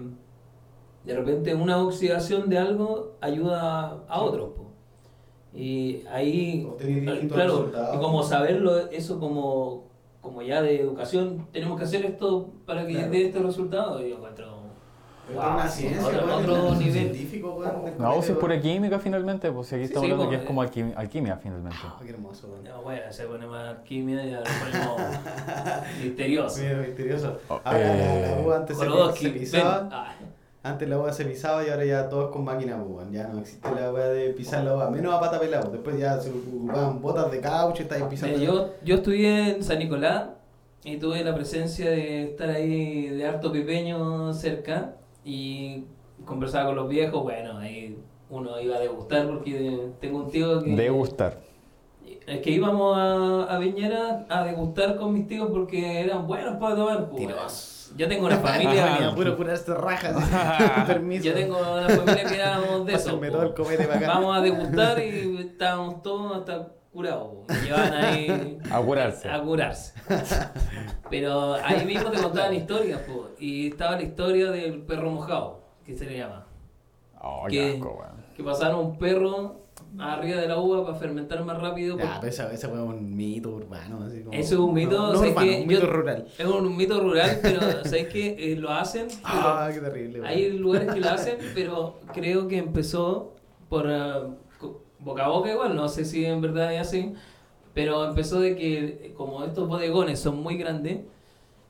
Speaker 3: de repente una oxidación de algo ayuda a
Speaker 1: Sí.
Speaker 3: otros. Y ahí,
Speaker 1: distintos
Speaker 3: claro, y como saberlo, eso como, como ya de educación, tenemos que hacer esto para que
Speaker 1: Claro.
Speaker 3: dé este resultado. Y yo encuentro, wow,
Speaker 1: una ciencia,
Speaker 3: otro, nivel.
Speaker 1: científico, del
Speaker 2: No, si es pura química finalmente, pues si aquí
Speaker 3: Sí,
Speaker 2: estamos
Speaker 3: sí,
Speaker 2: hablando
Speaker 3: po,
Speaker 2: que es
Speaker 3: eh.
Speaker 2: como alquimia, alquimia finalmente.
Speaker 1: Ah, qué hermoso, weón.
Speaker 3: No, bueno, se pone más alquimia y ahora ponemos (laughs) misterioso.
Speaker 1: Mira, misterioso.
Speaker 2: Oh,
Speaker 1: Ahora la- la,
Speaker 2: eh,
Speaker 1: antes se, se
Speaker 3: ven.
Speaker 1: pisaba.
Speaker 3: Ah,
Speaker 1: Antes la uva se pisaba y ahora ya todo es con máquina, pues. Ya no existe la weá de pisar la uva, menos a pata pelado. Después ya se ocupaban botas de caucho y estáis pisando.
Speaker 3: mira, yo, yo estudié en San Nicolás y tuve la presencia de estar ahí de harto pipeño cerca y conversaba con los viejos. Bueno, ahí uno iba a degustar porque tengo un tío que.
Speaker 2: Degustar.
Speaker 3: Es que íbamos a, a Viñera a degustar con mis tíos porque eran buenos para tomar. pues. Yo tengo una
Speaker 1: Venía
Speaker 3: familia.
Speaker 1: puro curarse rajas. (laughs) Permiso.
Speaker 3: yo tengo una familia que éramos de eso.
Speaker 1: Pásenme
Speaker 3: po.
Speaker 1: todo el comete para acá.
Speaker 3: Vamos a degustar y estábamos todos hasta curados. Me llevaban ahí
Speaker 2: A curarse.
Speaker 3: a curarse. Pero ahí mismo te contaban historias, po. y estaba la historia del perro mojado, que se le llama.
Speaker 2: Oh,
Speaker 3: que-
Speaker 2: qué asco, weón.
Speaker 3: Que pasaron un perro arriba de la uva para fermentar más rápido. Porque-
Speaker 1: pero esa, esa es un mito urbano. Así como,
Speaker 3: Eso es un mito,
Speaker 1: No, no
Speaker 3: ¿sabes
Speaker 1: urbano,
Speaker 3: qué?
Speaker 1: un mito
Speaker 3: Yo-
Speaker 1: rural.
Speaker 3: Es un mito rural, pero ¿sabes qué? Eh, lo hacen. (laughs)
Speaker 1: Ah, qué terrible.
Speaker 3: Hay lugares que lo hacen, pero creo que empezó por ah, co- boca a boca igual, no sé si en verdad es así, pero empezó de que eh, como estos bodegones son muy grandes,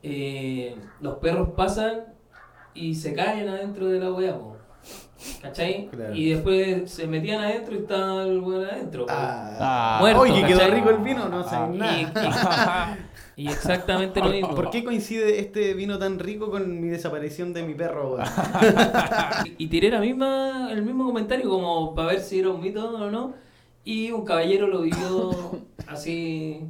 Speaker 3: eh, los perros pasan y se caen adentro de la po. ¿Cachai?
Speaker 1: Claro.
Speaker 3: Y después se metían adentro y estaba el weón adentro.
Speaker 1: Ah.
Speaker 2: Ah.
Speaker 3: Muerto,
Speaker 1: Oye, quedó rico el vino, no sé
Speaker 2: Ah.
Speaker 1: nada.
Speaker 3: Y, y- y exactamente lo (laughs) mismo.
Speaker 1: ¿Por qué coincide este vino tan rico con mi desaparición de mi perro, weón? (laughs)
Speaker 3: Y tiré la misma, el mismo comentario como para ver si era un mito o no. Y un caballero lo vivió (laughs) así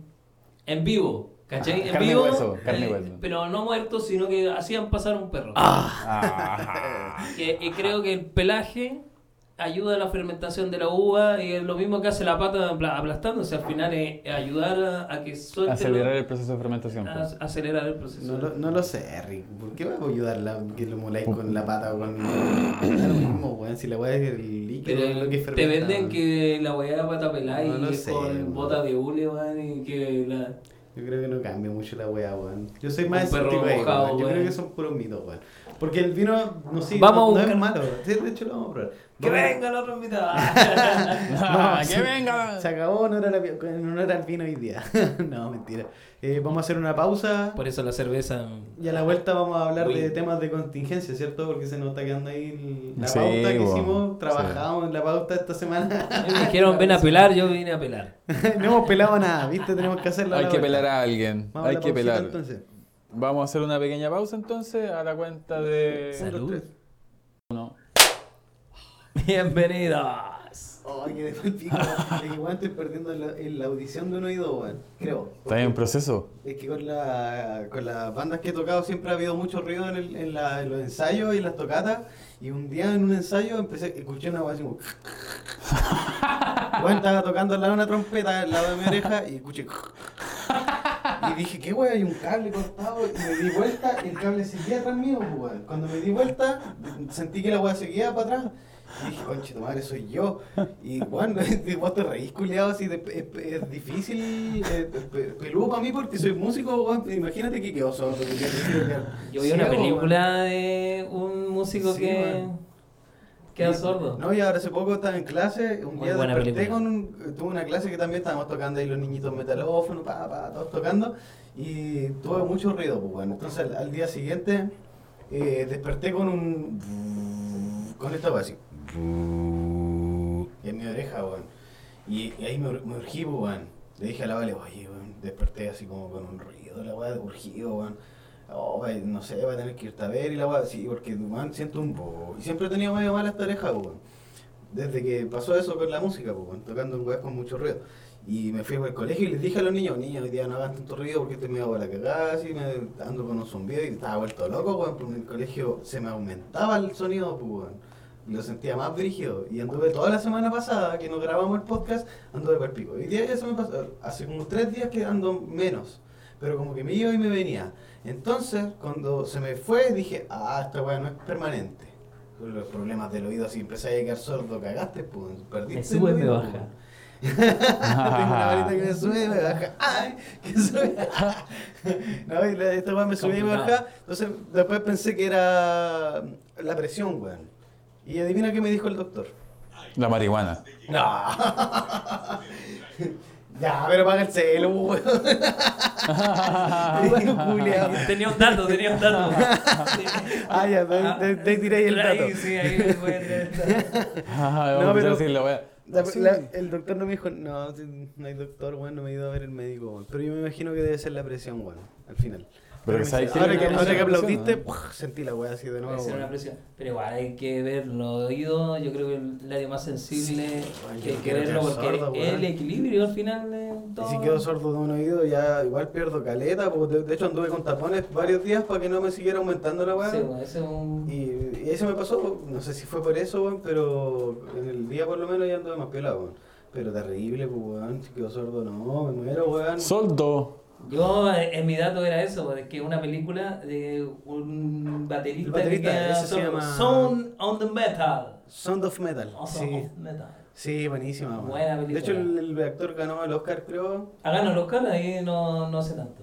Speaker 3: en vivo. ¿Cachai?
Speaker 2: Ah,
Speaker 3: en
Speaker 2: carne
Speaker 3: vivo.
Speaker 2: hueso, carne
Speaker 3: eh,
Speaker 2: hueso.
Speaker 3: pero no muerto, sino que hacían pasar un perro.
Speaker 2: Ah.
Speaker 3: Que, y creo que el pelaje ayuda a la fermentación de la uva y es lo mismo que hace la pata apla- aplastándose. Al final es ayudar a, a que suelte.
Speaker 2: Acelerar el proceso de fermentación.
Speaker 3: a-
Speaker 2: pues.
Speaker 3: acelerar el proceso.
Speaker 1: No lo, no lo sé, Rick. ¿Por qué me voy a ayudarla que lo moláis con la pata o con. (laughs) Da lo mismo, weón. Si la weá es el líquido,
Speaker 3: Pero
Speaker 1: es lo que
Speaker 3: te
Speaker 1: fermenta,
Speaker 3: venden
Speaker 1: weón.
Speaker 3: que la weá de pata pelada
Speaker 1: No lo
Speaker 3: y
Speaker 1: sé,
Speaker 3: con
Speaker 1: weón.
Speaker 3: bota de hule, weón, y que la...
Speaker 1: Yo creo que no cambia mucho la weá, weón. Yo soy más escéptico ahí, weón. Yo creo que son puros mitos, weón. Porque el vino, no sé,
Speaker 3: Vamos a
Speaker 1: no, es malo. De hecho, lo vamos a probar.
Speaker 3: ¡Que
Speaker 1: Vamos-
Speaker 3: venga el otro invitado! (laughs) (laughs)
Speaker 2: Ah,
Speaker 1: se-
Speaker 2: ¡Que venga!
Speaker 1: Se acabó, no era, la, no era el vino hoy día. (laughs) no, mentira. Eh, vamos a hacer una pausa.
Speaker 3: Por eso la cerveza...
Speaker 1: Y a la vuelta vamos a hablar
Speaker 3: Uy.
Speaker 1: de temas de contingencia, ¿cierto? Porque se nos está quedando ahí la
Speaker 2: Sí,
Speaker 1: pauta que
Speaker 2: bueno,
Speaker 1: hicimos. Trabajamos en la pauta esta semana.
Speaker 3: Me dijeron ven a pelar, yo vine a pelar.
Speaker 1: no hemos pelado nada, ¿viste? Tenemos que hacerlo. a
Speaker 2: Hay que
Speaker 1: vuelta.
Speaker 2: pelar a alguien.
Speaker 1: Vamos a
Speaker 2: Hay
Speaker 1: la
Speaker 2: que
Speaker 1: pausita,
Speaker 2: pelar.
Speaker 1: entonces.
Speaker 2: Vamos a hacer una pequeña pausa entonces a la cuenta de
Speaker 3: Salud.
Speaker 2: uno.
Speaker 3: Bienvenidos.
Speaker 1: Ay, que después el pico. Es que igual estoy perdiendo la, en la audición de un oído, weón. Creo.
Speaker 2: Está en proceso.
Speaker 1: Es que con, la, con las bandas que he tocado siempre ha habido mucho ruido en, el- en la- en los ensayos y en las tocatas. Y un día en un ensayo empecé, escuché una voz así como. (laughs) Bueno, estaba tocando al lado de una trompeta al lado de mi oreja y escuché. Y dije, ¿qué weón? Hay un cable cortado. Y me di vuelta y el cable seguía atrás mío, pues, weón. Cuando me di vuelta, sentí que la weá seguía para atrás. Y dije, conche, tu madre, soy yo. Y bueno, (laughs) vos te reís, culiado, así de- es, es difícil, eh, pe- peludo para mí porque soy músico, weón. Imagínate que quedó quedó-
Speaker 3: Yo vi una película de un músico
Speaker 1: Sí,
Speaker 3: que. Queda
Speaker 1: Y-
Speaker 3: sordo.
Speaker 1: No, y ahora hace poco estaba en clase, un
Speaker 3: Muy
Speaker 1: día
Speaker 3: buena
Speaker 1: desperté
Speaker 3: película.
Speaker 1: con un, tuve una clase que también estábamos tocando ahí los niñitos metalófonos, pa, pa, todos tocando, y tuve mucho ruido, pues bueno, entonces al, al día siguiente eh, desperté con un, con esta así, en mi oreja, weón, y, y ahí me, ur- me urgí, pues weón, le dije a la Vale, oye, weón, desperté así como con un ruido, la weá, urgido, weón. Oh, no sé, va a tener que irte a ver y la weá, sí, porque weón, siento un poco. Y siempre he tenido medio mala esta oreja, weón. Desde que pasó eso con la música, weón, tocando weas con mucho ruido. Y me fui al colegio y les dije a los niños, niños, hoy día no hagan tanto ruido porque estoy medio para cagada, así me ando con un zumbido y estaba vuelto loco, weón, porque en el colegio se me aumentaba el sonido, weón. Y lo sentía más brígido. Y anduve toda la semana pasada que nos grabamos el podcast, anduve per pico. Hoy día se me pasó, hace como tres días que ando menos. Pero como que me iba y me venía. Entonces, cuando se me fue, dije, ah, esta weá no es permanente. Con los problemas del oído, si empecé a quedar sordo, cagaste, pues, perdiste.
Speaker 3: Me
Speaker 1: el
Speaker 3: sube y me
Speaker 1: oído,
Speaker 3: baja.
Speaker 1: pues. (laughs) Tengo una varita que me sube y me baja. ¡Ay! Que sube. (laughs) no, y la- esta weá me subía y me
Speaker 3: Complicado.
Speaker 1: baja. Entonces, después pensé que era la presión, weón. Y adivina qué me dijo el doctor.
Speaker 2: La marihuana.
Speaker 1: No. (laughs) ya, pero paga el celo, weón. (laughs)
Speaker 3: Tenía un dato, tenía un dato.
Speaker 1: Ah, ya, de ahí tiré ahí el dato.
Speaker 3: Ahí, sí, ahí.
Speaker 2: Ah,
Speaker 1: No, pero-
Speaker 2: decir la wea.
Speaker 1: La-
Speaker 2: Sí.
Speaker 1: la- el doctor no me dijo, no, no hay doctor, bueno, no me he ido a ver el médico, weón. Pero yo me imagino que debe ser la presión, bueno, al final.
Speaker 2: Pero
Speaker 1: me
Speaker 2: ¿sabes
Speaker 1: dice,
Speaker 2: qué?
Speaker 1: ahora, que, ahora que aplaudiste,
Speaker 2: ¿no?
Speaker 1: ¡puf! sentí la weá así de nuevo.
Speaker 3: una presión. Pero igual hay que ver los oídos. Yo creo que el área más sensible
Speaker 1: Ay,
Speaker 3: que hay
Speaker 1: yo
Speaker 3: que verlo porque
Speaker 1: sordo,
Speaker 3: es el equilibrio al final de todo.
Speaker 1: Y si quedo sordo de un oído, ya igual pierdo caleta, porque de, de hecho anduve con tapones varios días para que no me siguiera aumentando la weá.
Speaker 3: Sí, bueno, ese es un...
Speaker 1: Y, y eso me pasó, no sé si fue por eso, weón, pero en el día por lo menos ya anduve más pelado, weón. Pero terrible, pues, weón, si quedo sordo, no, me muero, weón.
Speaker 2: Soldo.
Speaker 3: Yo, eh, en mi dato era eso, pues, que una película de un baterista,
Speaker 1: baterista,
Speaker 3: que
Speaker 1: se llama-
Speaker 3: Sound on the Metal.
Speaker 1: Sound of Metal,
Speaker 3: O
Speaker 1: sí.
Speaker 3: Of Metal.
Speaker 1: Sí, buenísima.
Speaker 3: Buena
Speaker 1: De
Speaker 3: película.
Speaker 1: hecho, el, el actor ganó el Oscar, creo.
Speaker 3: Ah, ganó el Oscar, ahí no, no sé tanto.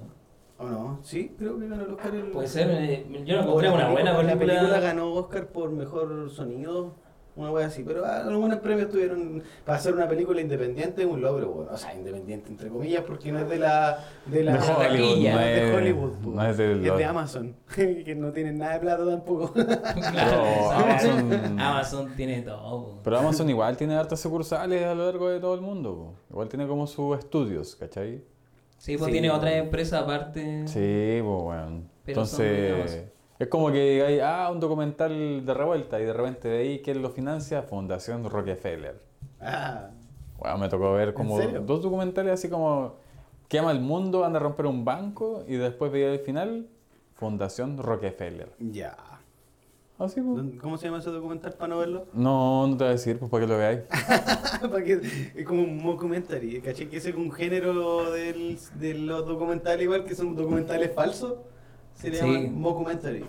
Speaker 1: ¿O no? Sí, creo que ganó el Oscar. El...
Speaker 3: Puede ser, eh, yo no encontré una buena
Speaker 1: o La
Speaker 3: película.
Speaker 1: película ganó Oscar por mejor sonido. Una wea así, pero ah, algunos premios tuvieron para hacer una película independiente un logro, bueno, o sea, independiente entre comillas, porque no es de la de la
Speaker 2: De Hollywood,
Speaker 3: taquilla,
Speaker 2: no
Speaker 1: es de
Speaker 2: es,
Speaker 1: Hollywood,
Speaker 2: no es de
Speaker 1: es Amazon, (laughs) que no tienen nada de plata tampoco. (laughs)
Speaker 3: Claro,
Speaker 2: Amazon-
Speaker 3: Amazon tiene todo.
Speaker 2: Pero Amazon igual tiene hartas sucursales a lo largo de todo el mundo. po. Igual tiene como sus estudios, ¿cachai?
Speaker 3: Sí, pues
Speaker 1: Sí.
Speaker 3: tiene otra empresa aparte.
Speaker 2: Sí, pues bueno.
Speaker 3: Pero son de
Speaker 2: Entonces,
Speaker 3: Amazon.
Speaker 2: Es como que hay ah, un documental de revuelta y de repente de ahí, ¿quién lo financia? Fundación Rockefeller.
Speaker 1: ah,
Speaker 2: Bueno, me tocó ver como dos documentales así como quema el mundo, anda a romper un banco y después veía el final, Fundación Rockefeller.
Speaker 1: ya.
Speaker 2: Así pues.
Speaker 1: ¿Cómo se llama ese documental para no verlo?
Speaker 2: No, no te voy a decir, pues para que lo veáis. (laughs)
Speaker 1: Que- es como un mockumentary, ¿cachai? Que ese es un género del, de los documentales igual que son documentales falsos. Se le
Speaker 3: Sí.
Speaker 1: llaman mockumentary.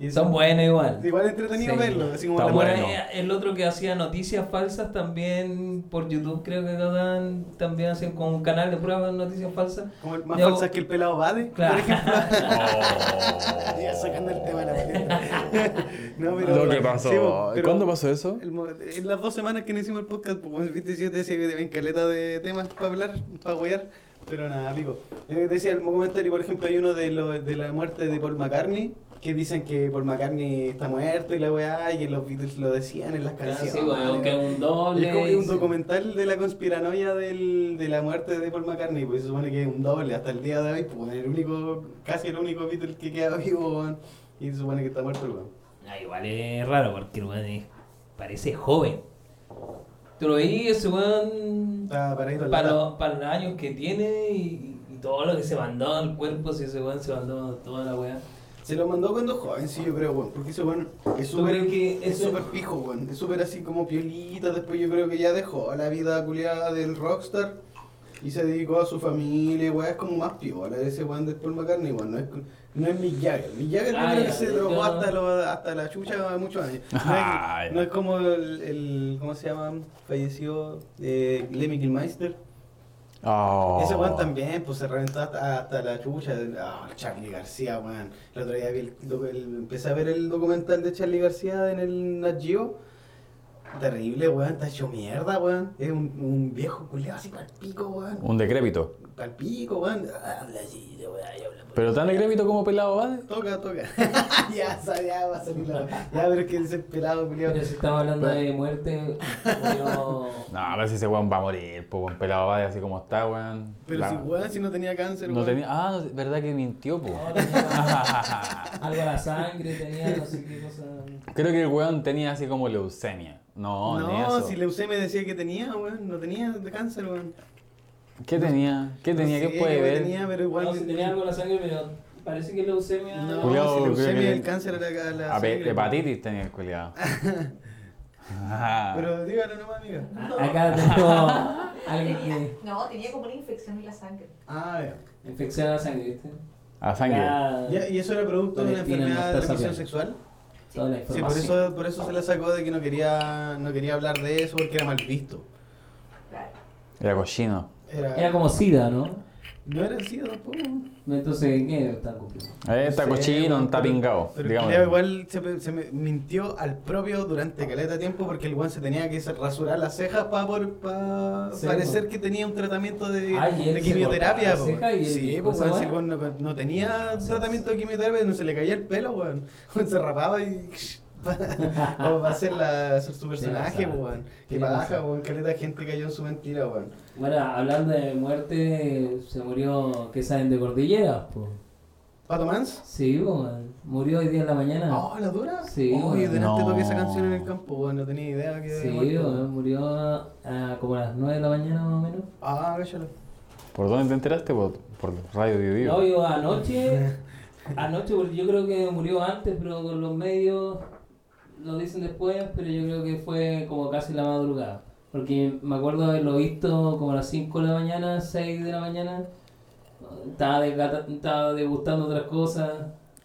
Speaker 1: Y
Speaker 3: Son buenos igual.
Speaker 1: Igual entretenido
Speaker 3: Sí.
Speaker 1: verlo, así como
Speaker 3: Bueno,
Speaker 2: bueno.
Speaker 3: el otro que hacía noticias falsas también por YouTube creo que dan, también hacen como un canal de pruebas de noticias falsas.
Speaker 1: Como el más
Speaker 3: Yo-
Speaker 1: falsas que el pelado Bade,
Speaker 3: Claro.
Speaker 1: por ejemplo.
Speaker 2: Oh. (laughs)
Speaker 1: ya sacando el tema de la (laughs) paleta. (laughs) no, pero,
Speaker 2: Lo que pasó.
Speaker 1: sí, pero
Speaker 2: ¿Cuándo pasó eso?
Speaker 1: el en las dos semanas que no hicimos el podcast, pues viste, si yo te decía que caleta de temas para hablar, para huear, pero nada, amigo. Te decía el comentario, por ejemplo, hay uno de, lo, de la muerte de Paul McCartney, que dicen que Paul McCartney está muerto y la weá, y que los Beatles lo decían en las
Speaker 3: Ah,
Speaker 1: canciones.
Speaker 3: sí, bueno, que es un doble.
Speaker 1: es como un documental de la conspiranoia del, de la muerte de Paul McCartney, pues se supone que es un doble hasta el día de hoy, pues el único, casi el único Beatle que queda vivo, weón, y se supone que está muerto el weón.
Speaker 3: Ah, igual es raro porque el weón parece joven. Lo veías, ese weón.
Speaker 1: Al
Speaker 3: Para, los- para los años que tiene y, y todo lo que se mandó al cuerpo, si ese weón se mandó toda la weá.
Speaker 1: Se lo mandó cuando joven, sí, yo creo, weón, porque ese weón es
Speaker 3: ¿Tú
Speaker 1: súper es súper pijo, weón, es súper así como piolita, después yo creo que ya dejó la vida culiada del rockstar y se dedicó a su familia, weón, es como más piola ese weón de Paul McCartney, weón, no es, no es Mick Jagger, Mick Jagger
Speaker 3: Ah,
Speaker 1: yo creo que se drogó hasta, lo- hasta la chucha muchos años, no (laughs)
Speaker 2: Ah,
Speaker 1: es, no es como el, el, ¿cómo se llama? Falleció eh, Lemmy Kilmister.
Speaker 2: Oh.
Speaker 1: Ese weón también, pues se reventó hasta, hasta la chucha. Ah, Charlie García, weón. El otro día vi el el- empecé a ver el documental de Charlie García en el Nat Geo. Terrible, weón. Está hecho mierda, weón. Es un, un viejo culiado así pa'l pico, weón.
Speaker 2: Un decrépito.
Speaker 1: Pa'l pico, weón. Habla así,
Speaker 2: Pero tan decrépito como pelado va.
Speaker 1: Toca, toca. (laughs) ya, ya va a salir la. Ya, pero es que ese pelado, culiado.
Speaker 3: Pero si estamos hablando de muerte, murió.
Speaker 2: No, a ver si ese weón va a morir, pues weón pelado va así como está, weón.
Speaker 1: Pero
Speaker 2: La-
Speaker 1: si, weón, si no tenía cáncer,
Speaker 2: No
Speaker 1: weón.
Speaker 2: tenía. Ah, no, verdad que mintió, pues.
Speaker 3: No, tenía (laughs) algo a la sangre, tenía no sé qué cosa.
Speaker 2: Creo que el weón tenía así como leucemia. No,
Speaker 1: No,
Speaker 2: eso.
Speaker 1: si leucemia decía que tenía, weón. No tenía de cáncer, weón.
Speaker 2: ¿Qué tenía? ¿Qué tenía?
Speaker 1: No
Speaker 2: ¿Qué
Speaker 1: sé
Speaker 2: puede ver?
Speaker 1: tenía, pero igual.
Speaker 3: No, si tenía algo en la sangre, pero parece que leucemia.
Speaker 1: No,
Speaker 2: Culiao,
Speaker 1: si leucemia el cáncer era acá la
Speaker 2: A ver,
Speaker 1: sangre,
Speaker 2: hepatitis tenía el culiado. (laughs)
Speaker 1: Pero dígalo nomás, amiga.
Speaker 3: Acá tengo (laughs) alguien que.
Speaker 5: no, tenía como una infección en la sangre.
Speaker 1: Ah, ya.
Speaker 3: Infección a la sangre, ¿viste?
Speaker 2: A sangre.
Speaker 1: ¿Y eso era producto de una enfermedad de transmisión sexual?
Speaker 3: la
Speaker 1: Sí, por eso, por eso se la sacó de que no quería, no quería hablar de eso porque era mal visto.
Speaker 5: Claro.
Speaker 2: Era cochino.
Speaker 1: Era,
Speaker 3: Era como SIDA, ¿no?
Speaker 1: No era así tampoco.
Speaker 3: Entonces, ¿qué está cumpliendo?
Speaker 2: Eh, está
Speaker 1: No sé,
Speaker 2: cochino, está pingado.
Speaker 1: Pero igual se, se me mintió al propio durante caleta de tiempo porque el weón se tenía que rasurar las cejas para
Speaker 3: Sí,
Speaker 1: parecer
Speaker 3: po.
Speaker 1: que tenía un tratamiento de,
Speaker 3: Ah,
Speaker 1: quimioterapia. po.
Speaker 3: y
Speaker 1: sí, pues
Speaker 3: esa
Speaker 1: weón, si el weón no, no tenía tratamiento de quimioterapia, no se le caía el pelo, weón. (laughs) Se rapaba y. (laughs) Como para hacer, la, hacer su personaje, weón. Que baja, weón. Caleta de gente cayó en su mentira, weón.
Speaker 3: Bueno, hablando de muerte, se murió, ¿qué saben de Cordillera? Po.
Speaker 1: ¿Pato Mans?
Speaker 3: Sí, man. murió hoy día en la mañana.
Speaker 1: Oh, ¿la dura?
Speaker 3: Sí,
Speaker 1: Oh, yo
Speaker 3: weón.
Speaker 1: delante
Speaker 2: No.
Speaker 1: toqué esa canción en el campo, weón. No tenía idea que
Speaker 3: Sí, weón, murió a como a las 9 de la mañana más o menos.
Speaker 1: Ah, cállalo.
Speaker 2: ¿Por dónde te enteraste? Por, por Radio Dio Dio.
Speaker 3: No, yo anoche, (laughs) anoche, porque yo creo que murió antes, pero con los medios lo dicen después, pero yo creo que fue como casi la madrugada. Porque me acuerdo haberlo visto como a las 5 de la mañana, 6 de la mañana. Estaba, desgata- estaba degustando otras cosas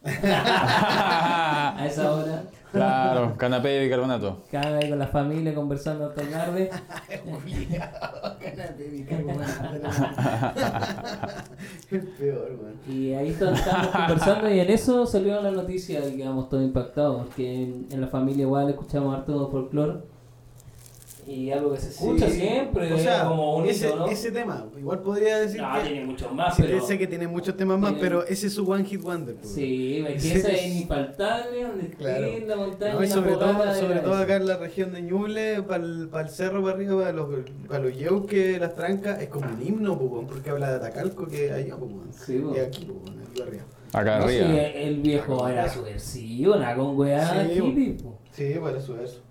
Speaker 3: (laughs) a esa hora.
Speaker 2: Claro, canapé de bicarbonato.
Speaker 3: Cada ahí con la familia conversando hasta tarde. (laughs) (laughs)
Speaker 1: El peor, weón.
Speaker 3: Y ahí está- estábamos conversando y en eso salió la noticia y quedamos todos impactados. Porque en, en la familia igual escuchamos harto folclore. Y algo que se escucha
Speaker 1: Sí.
Speaker 3: siempre,
Speaker 1: O sea,
Speaker 3: como un
Speaker 1: ese,
Speaker 3: hito, ¿no?
Speaker 1: ese tema, igual podría decir
Speaker 3: No,
Speaker 1: que.
Speaker 3: tiene muchos más,
Speaker 1: sí,
Speaker 3: pero...
Speaker 1: sé que tiene muchos temas más,
Speaker 3: Tiene-
Speaker 1: pero ese es su One Hit Wonder. pues.
Speaker 3: Sí, (laughs) esa es infaltable, donde
Speaker 1: Claro.
Speaker 3: esté la montaña
Speaker 1: No, y
Speaker 3: una
Speaker 1: sobre todo, sobre todo acá en la región de Ñuble, para el, cerro para arriba, para los, para los yeuques, las trancas, es como un himno, pues, porque habla de Atacalco que allá, pues.
Speaker 3: Sí, pues.
Speaker 1: y aquí, pues, aquí arriba.
Speaker 2: Acá
Speaker 3: No, sí,
Speaker 2: arriba.
Speaker 3: el viejo era subversivo, nada con weá
Speaker 1: Sí,
Speaker 3: po.
Speaker 1: Sí, eso, eso.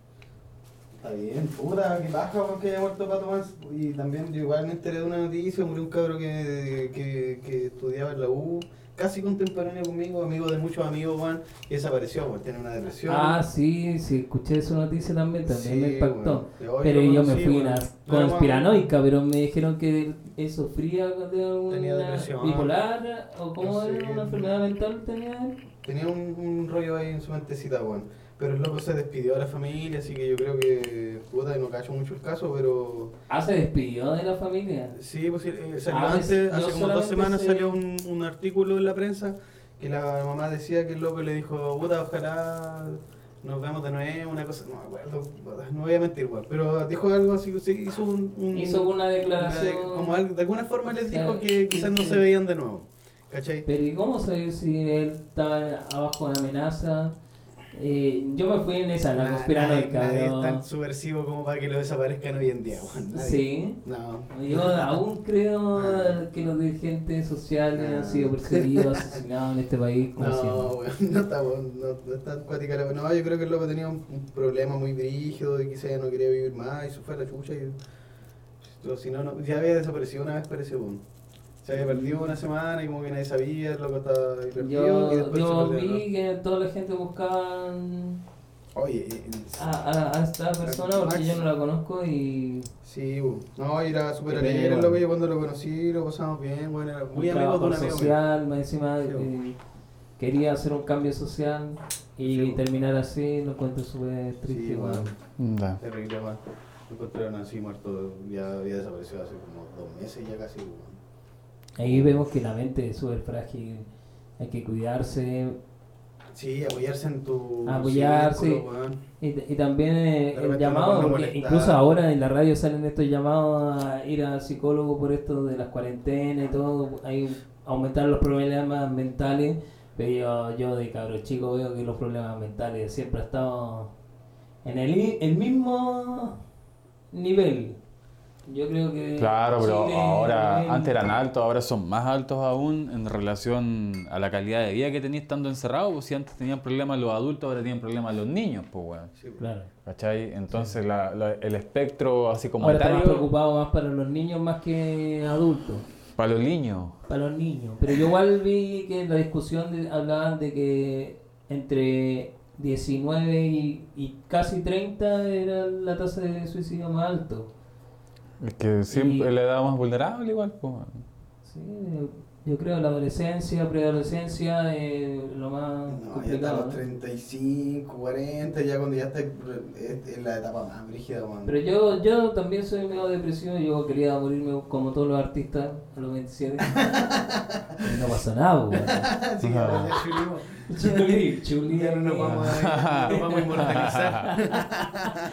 Speaker 1: Está bien, puta, que baja weón, que haya muerto Pato Más. Y también yo igual me enteré de una noticia, murió un cabro que, que, que estudiaba en la U, casi contemporáneo conmigo, amigo de muchos amigos, Juan, y desapareció, pues tiene una depresión.
Speaker 3: Ah, sí, sí, escuché esa noticia también, también
Speaker 1: Sí,
Speaker 3: me impactó.
Speaker 1: bueno.
Speaker 3: Pero
Speaker 1: yo
Speaker 3: me fui
Speaker 1: bueno.
Speaker 3: una
Speaker 1: No, no,
Speaker 3: conspiranoica, pero me dijeron que él, sufría de
Speaker 1: Tenía
Speaker 3: una
Speaker 1: depresión.
Speaker 3: bipolar o cómo
Speaker 1: No
Speaker 3: era
Speaker 1: sé.
Speaker 3: una enfermedad mental tenía él.
Speaker 1: Tenía un, un rollo ahí en su mentecita, Juan. Pero el loco se despidió de la familia, así que yo creo que, puta, no cacho mucho el caso, pero...
Speaker 3: Ah, se despidió de la familia.
Speaker 1: Sí, pues eh, salió
Speaker 3: Ah,
Speaker 1: antes, hace como dos semanas
Speaker 3: se-
Speaker 1: salió un, un artículo en la prensa que la mamá decía que el loco le dijo, puta, ojalá nos vemos de nuevo, una cosa, no me acuerdo, puta, no voy a mentir igual, pero dijo algo así, sí, hizo un... un-
Speaker 3: Hizo una declaración.
Speaker 1: de- como algo- de alguna forma les
Speaker 3: sea,
Speaker 1: dijo que quizás no se veían de nuevo, ¿cachai?
Speaker 3: Pero ¿y cómo saber si él estaba abajo de amenaza? Eh, yo me fui en esa, la
Speaker 1: Nadie-
Speaker 3: conspiranoica,
Speaker 1: nadie es tan subversivo como para que lo desaparezcan hoy en día, nadie.
Speaker 3: Sí.
Speaker 1: No.
Speaker 3: Yo aún creo que los dirigentes sociales han sido perseguidos, asesinados en este país como
Speaker 1: No, (laughs) weón, no está, no, no está acuática la No, yo creo que el loco tenía un, un problema muy rígido y quizás no quería vivir más y se fue a la chucha y... pero si no, no, ya había desaparecido una vez, parece, weón. Se había perdido una semana y como que nadie sabía, el loco estaba ahí perdido y
Speaker 3: Yo,
Speaker 1: después
Speaker 3: yo
Speaker 1: se perdió,
Speaker 3: vi que toda la gente buscaba.
Speaker 1: Oye, eh,
Speaker 3: a, a- a esta persona porque yo no la conozco y
Speaker 1: sí. No, y era súper alegre
Speaker 3: bueno.
Speaker 1: el loco, yo cuando lo conocí lo pasamos bien, bueno, era muy amigo de un amigo
Speaker 3: social, más encima
Speaker 1: Sí,
Speaker 3: eh, quería hacer un cambio social y
Speaker 1: Sí, bueno.
Speaker 3: terminar así lo encuentro súper triste.
Speaker 1: Sí.
Speaker 2: Da.
Speaker 1: Terrible. Lo encontraron así muerto, ya había desaparecido hace como dos meses ya casi.
Speaker 3: Ahí vemos que la mente es súper frágil, hay que cuidarse
Speaker 1: Sí, apoyarse en tu.
Speaker 3: Apoyarse. y, y también eh, el llamado,
Speaker 1: no
Speaker 3: porque
Speaker 1: molestar.
Speaker 3: incluso ahora en la radio salen estos llamados a ir al psicólogo por esto de las cuarentenas y todo, hay aumentar los problemas mentales, pero yo, yo de cabro chico veo que los problemas mentales siempre han estado en el, el mismo nivel. Yo creo que
Speaker 2: Claro, pero
Speaker 3: Chile,
Speaker 2: ahora, antes eran altos, ahora son más altos aún en relación a la calidad de vida que tenías estando encerrado. Pues si antes tenían problemas los adultos, ahora tienen problemas los niños, pues weón.
Speaker 1: Sí, weón.
Speaker 3: Claro.
Speaker 2: ¿Cachai? Entonces la- la- el espectro así como
Speaker 3: Ahora estamos
Speaker 2: etario
Speaker 3: preocupados más para los niños más que adultos.
Speaker 2: para los niños.
Speaker 3: Para los niños. Pero yo igual vi que en la discusión de- hablaban de que entre 19 y, y casi 30 era la tasa de suicidio más alto.
Speaker 2: Es que siempre
Speaker 3: Y-
Speaker 2: la edad más vulnerable igual, pues.
Speaker 3: Sí, yo creo la adolescencia, preadolescencia es lo más
Speaker 1: No, ya está a
Speaker 3: complicado.
Speaker 1: los
Speaker 3: ¿no?
Speaker 1: 35, 40, ya cuando ya está es es la etapa más brígida, weón.
Speaker 3: Pero yo, yo también soy medio depresivo, yo quería morirme como todos los artistas a los 27. (laughs) y no pasa nada, pues, weón.
Speaker 1: Sí, ya chulimos.
Speaker 3: Chuli, chuli.
Speaker 1: Ya no nos vamos a, nos vamos a inmortalizar. (laughs)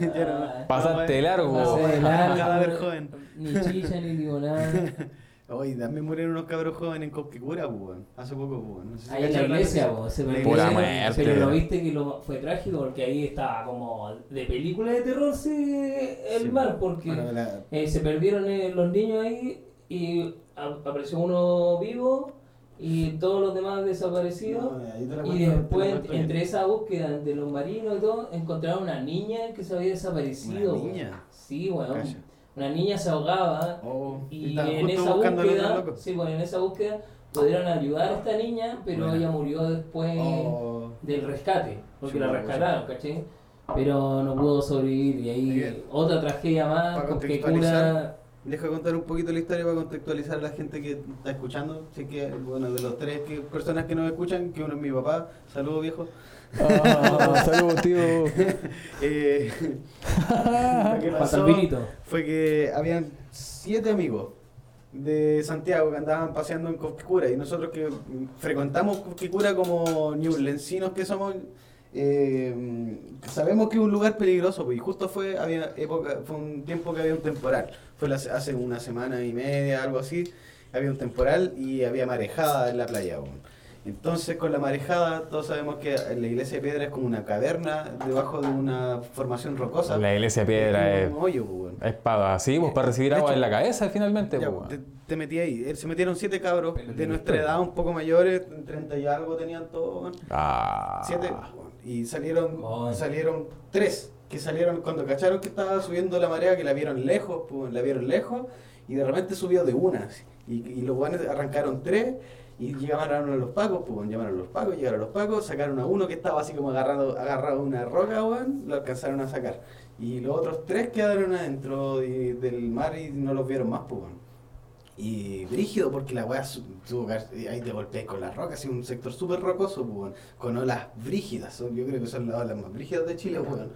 Speaker 1: Ya no-
Speaker 3: Ah,
Speaker 2: Pasaste de largo.
Speaker 1: Un
Speaker 3: largo,
Speaker 1: cadáver joven.
Speaker 3: Ni chicha ni limonada. (laughs)
Speaker 1: Oye, también murieron unos cabros jóvenes en Copquecura, pues, weón. Hace poco, pues, weón. No sé si
Speaker 3: Ahí en la iglesia,
Speaker 1: noticia.
Speaker 3: po, se perdió.
Speaker 2: Pura muerte.
Speaker 3: Pero lo viste que lo, fue trágico porque ahí estaba como de película de terror sí, el
Speaker 1: Sí,
Speaker 3: mar, porque
Speaker 1: Bueno, la-
Speaker 3: eh, se perdieron eh, los niños ahí y a- apareció uno vivo y todos los demás desaparecidos.
Speaker 1: No,
Speaker 3: Y después, entre esa búsqueda de los marinos y todo, encontraron una niña que se había desaparecido.
Speaker 1: ¿Una
Speaker 3: weón.
Speaker 1: niña?
Speaker 3: Sí, weón.
Speaker 1: Calla.
Speaker 3: Una niña se ahogaba
Speaker 1: Oh,
Speaker 3: y en esa búsqueda, sí, bueno, en esa búsqueda pudieron ayudar a esta niña, pero ella murió después
Speaker 1: Oh.
Speaker 3: del rescate, porque la rescataron, ¿cachai? Pero no pudo sobrevivir y ahí
Speaker 1: Bien.
Speaker 3: otra tragedia más, porque cura...
Speaker 1: Deja contar un poquito la historia para contextualizar a la gente que está escuchando. Sé que, bueno, de los tres que, personas que nos escuchan, que uno es mi papá. Saludos, viejo.
Speaker 2: Ah, saludos, (laughs) tío.
Speaker 1: Eh, (laughs) pasó fue que habían siete amigos de Santiago que andaban paseando en Cosquicura y nosotros que frecuentamos Cosquicura como ñublencinos que somos, eh, sabemos que es un lugar peligroso, pues, y justo fue, había época, fue un tiempo que había un temporal. Fue la- hace una semana y media, algo así, había un temporal y había marejada en la playa. Entonces con la marejada, todos sabemos que la iglesia de piedra es como una caverna debajo de una formación rocosa.
Speaker 2: La iglesia de piedra
Speaker 1: Es un hoyo, pues,
Speaker 2: es para así, pues para recibir
Speaker 1: De
Speaker 2: agua
Speaker 1: hecho-
Speaker 2: en la cabeza finalmente.
Speaker 1: Ya,
Speaker 2: pues,
Speaker 1: te, metí ahí. Eh, Se metieron siete cabros de nuestra edad, un poco mayores, 30 y algo tenían todos.
Speaker 2: Ah.
Speaker 1: Siete. Y salieron, salieron tres. Que salieron cuando cacharon que estaba subiendo la marea, que la vieron lejos, pues, la vieron lejos. Y de repente subió de una. así. Y, y los guanes arrancaron tres. Y llegaron a los pacos, pues llamaron a los pacos, llegaron a los pacos, sacaron a uno que estaba así como agarrado, agarrado a una roca, weón, lo alcanzaron a sacar. Y los otros tres quedaron adentro de- del mar y no los vieron más, pues. Y brígido porque la weá tuvo que ahí te golpeé con las rocas, y un sector súper rocoso, pues, con olas brígidas, yo creo que son las olas más brígidas de Chile, weón.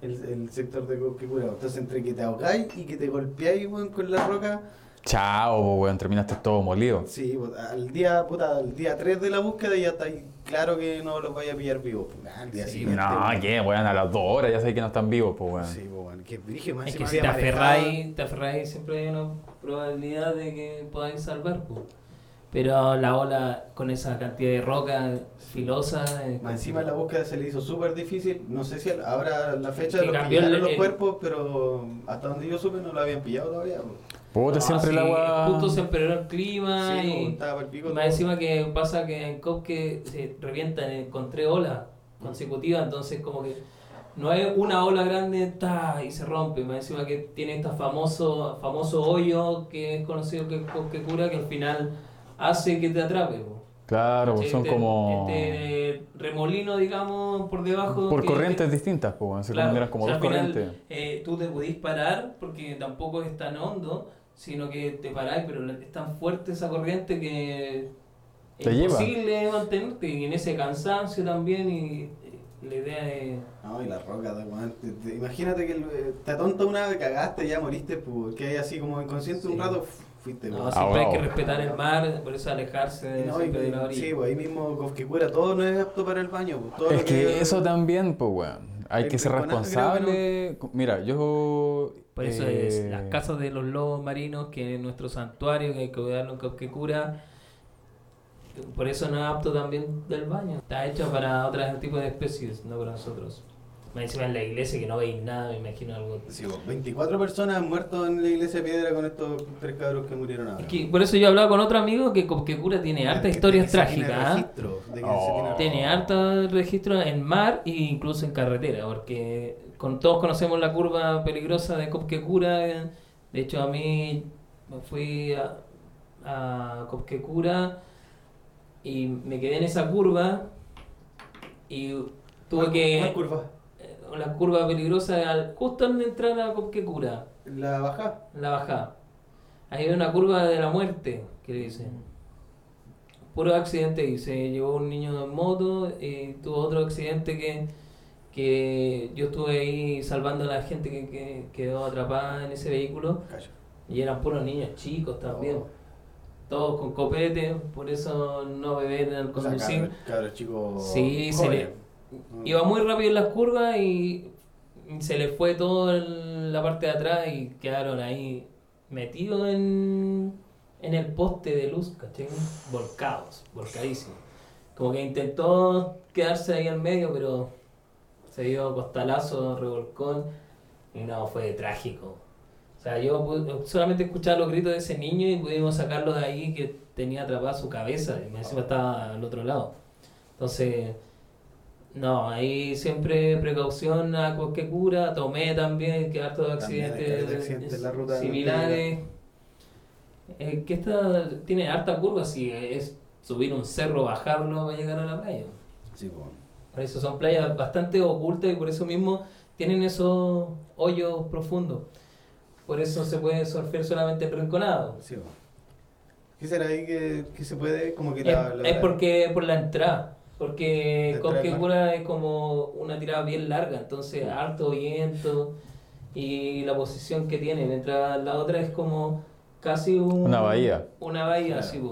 Speaker 1: El, sector de. Entonces entre que te ahogáis y que te golpeáis, weón, con la roca,
Speaker 2: Chao, pues, weón, terminaste todo molido.
Speaker 1: Sí, pues, al día, puta, al día 3 de la búsqueda ya está ahí claro que no los vaya a pillar vivos. pues, al día
Speaker 3: Sí,
Speaker 1: siguiente.
Speaker 2: No,
Speaker 1: weón.
Speaker 2: ¿qué? Weón, a las dos horas ya sabéis que no están vivos, pues, weón.
Speaker 1: Sí, pues, bueno, que brígido, más
Speaker 3: Es que si te aferráis, te aferráis, siempre hay una probabilidad de que podáis salvar. po. Pero la ola con esa cantidad de roca filosa. es
Speaker 1: Más encima la búsqueda se le hizo súper difícil. No sé si ahora la fecha de los
Speaker 3: el-
Speaker 1: los cuerpos, pero hasta donde yo supe no lo habían pillado todavía. pues.
Speaker 2: Puta,
Speaker 3: No,
Speaker 2: siempre el agua.
Speaker 3: Justo se empeoró el clima
Speaker 1: Sí,
Speaker 3: y.
Speaker 1: estaba para el pico.
Speaker 3: Más
Speaker 1: todo.
Speaker 3: encima que pasa que en Copque se revientan eh, con tres olas consecutivas, entonces como que no hay una ola grande ta, y se rompe. Más encima que tiene este famoso, famoso hoyo que es conocido que Copque cura, que al final hace que te atrape. po.
Speaker 2: Claro, pues son
Speaker 3: Este-
Speaker 2: como.
Speaker 3: Este remolino, digamos, por debajo.
Speaker 2: Por
Speaker 3: que-
Speaker 2: corrientes distintas, pues, weón. Se
Speaker 3: Claro,
Speaker 2: consideran como
Speaker 3: o sea,
Speaker 2: dos
Speaker 3: al final,
Speaker 2: corrientes.
Speaker 3: eh, tú te pudís parar porque tampoco es tan hondo, sino que te paráis, pero es tan fuerte esa corriente que es
Speaker 2: Te lleva.
Speaker 3: imposible mantenerte y en ese cansancio también y la idea es...
Speaker 1: No, y la roca, de weón. Te- te- Imagínate que te atonta una vez, cagaste, ya moriste, pues, que hay así como inconsciente un
Speaker 3: Sí.
Speaker 1: rato, fu- fuiste,
Speaker 3: No,
Speaker 1: weón.
Speaker 3: siempre hay que respetar el mar, por eso alejarse de,
Speaker 1: No, y-
Speaker 3: siempre de la orilla.
Speaker 1: sí, pues ahí mismo Cosquecura, todo no es apto para el baño. Pues, todo
Speaker 2: Es
Speaker 1: lo
Speaker 2: que eso también, pues, weón. Hay que ser
Speaker 1: que
Speaker 2: responsable. Mira, yo.
Speaker 3: Por eso
Speaker 2: eh,
Speaker 3: es las casas de los lobos marinos, que es nuestro santuario, que hay que cuidarlo en Copquecura. Por eso no es apto también del baño. Está hecho para otros tipos de especies, no para nosotros. Más encima en la iglesia que no veis nada, me imagino algo.
Speaker 1: Sí, pues, 24 personas han muerto en la iglesia de piedra con estos tres cabros que murieron ahora.
Speaker 3: Es que por eso yo hablaba con otro amigo que Copquecura tiene hartas
Speaker 1: De que-
Speaker 3: historias
Speaker 1: que tiene
Speaker 3: trágicas. ¿ah?
Speaker 1: registro, que se
Speaker 2: Oh.
Speaker 1: tiene-
Speaker 3: Tiene hartos registros en mar e incluso en carretera, porque con todos conocemos la curva peligrosa de Copquecura. eh. De hecho, a mí me fui a, a Copquecura y me quedé en esa curva y tuve
Speaker 1: ¿Cuál-
Speaker 3: que...
Speaker 1: cuál curva?
Speaker 3: La curva peligrosa al, justo al entrar a Copquecura,
Speaker 1: La baja.
Speaker 3: la bajada. Ahí hay una curva de la muerte, que le dicen. Puro accidente se llevó un niño en moto y tuvo otro accidente que, que yo estuve ahí salvando a la gente que, que quedó atrapada en ese vehículo y eran puros niños chicos también.
Speaker 1: Oh.
Speaker 3: Todos con copete, por eso no beber al
Speaker 1: O sea,
Speaker 3: conducir.
Speaker 1: cabros, cabros chicos.
Speaker 3: Sí, se le-. Iba muy rápido en las curvas y se le fue toda la parte de atrás y quedaron ahí metidos en, en el poste de luz, ¿cachai? Volcados, volcadísimos. Como que intentó quedarse ahí al medio, pero se dio costalazo, revolcón y no, fue trágico. O sea, yo solamente escuchaba los gritos de ese niño y pudimos sacarlo de ahí que tenía atrapada su cabeza y encima estaba al otro lado. Entonces, no, ahí siempre precaución a cualquier cura, tomé también, que
Speaker 1: También hay
Speaker 3: accidentes,
Speaker 1: la ruta de
Speaker 3: similares. Eh, que esta tiene harta curva, si es subir un cerro, bajarlo para llegar a la playa.
Speaker 1: Sí, pues.
Speaker 3: Por eso son playas bastante ocultas y por eso mismo tienen esos hoyos profundos. Por eso se puede surfear solamente en rinconado.
Speaker 1: Sí. ¿Qué será ahí que, que se puede? Como que
Speaker 3: Es,
Speaker 1: la. la-
Speaker 3: es porque por la entrada. Porque
Speaker 1: mar.
Speaker 3: Copquecura es como una tirada bien larga, entonces harto viento y la posición que tiene. Mientras la otra es como casi un-
Speaker 2: Una bahía.
Speaker 3: Una bahía,
Speaker 1: Claro.
Speaker 3: sí.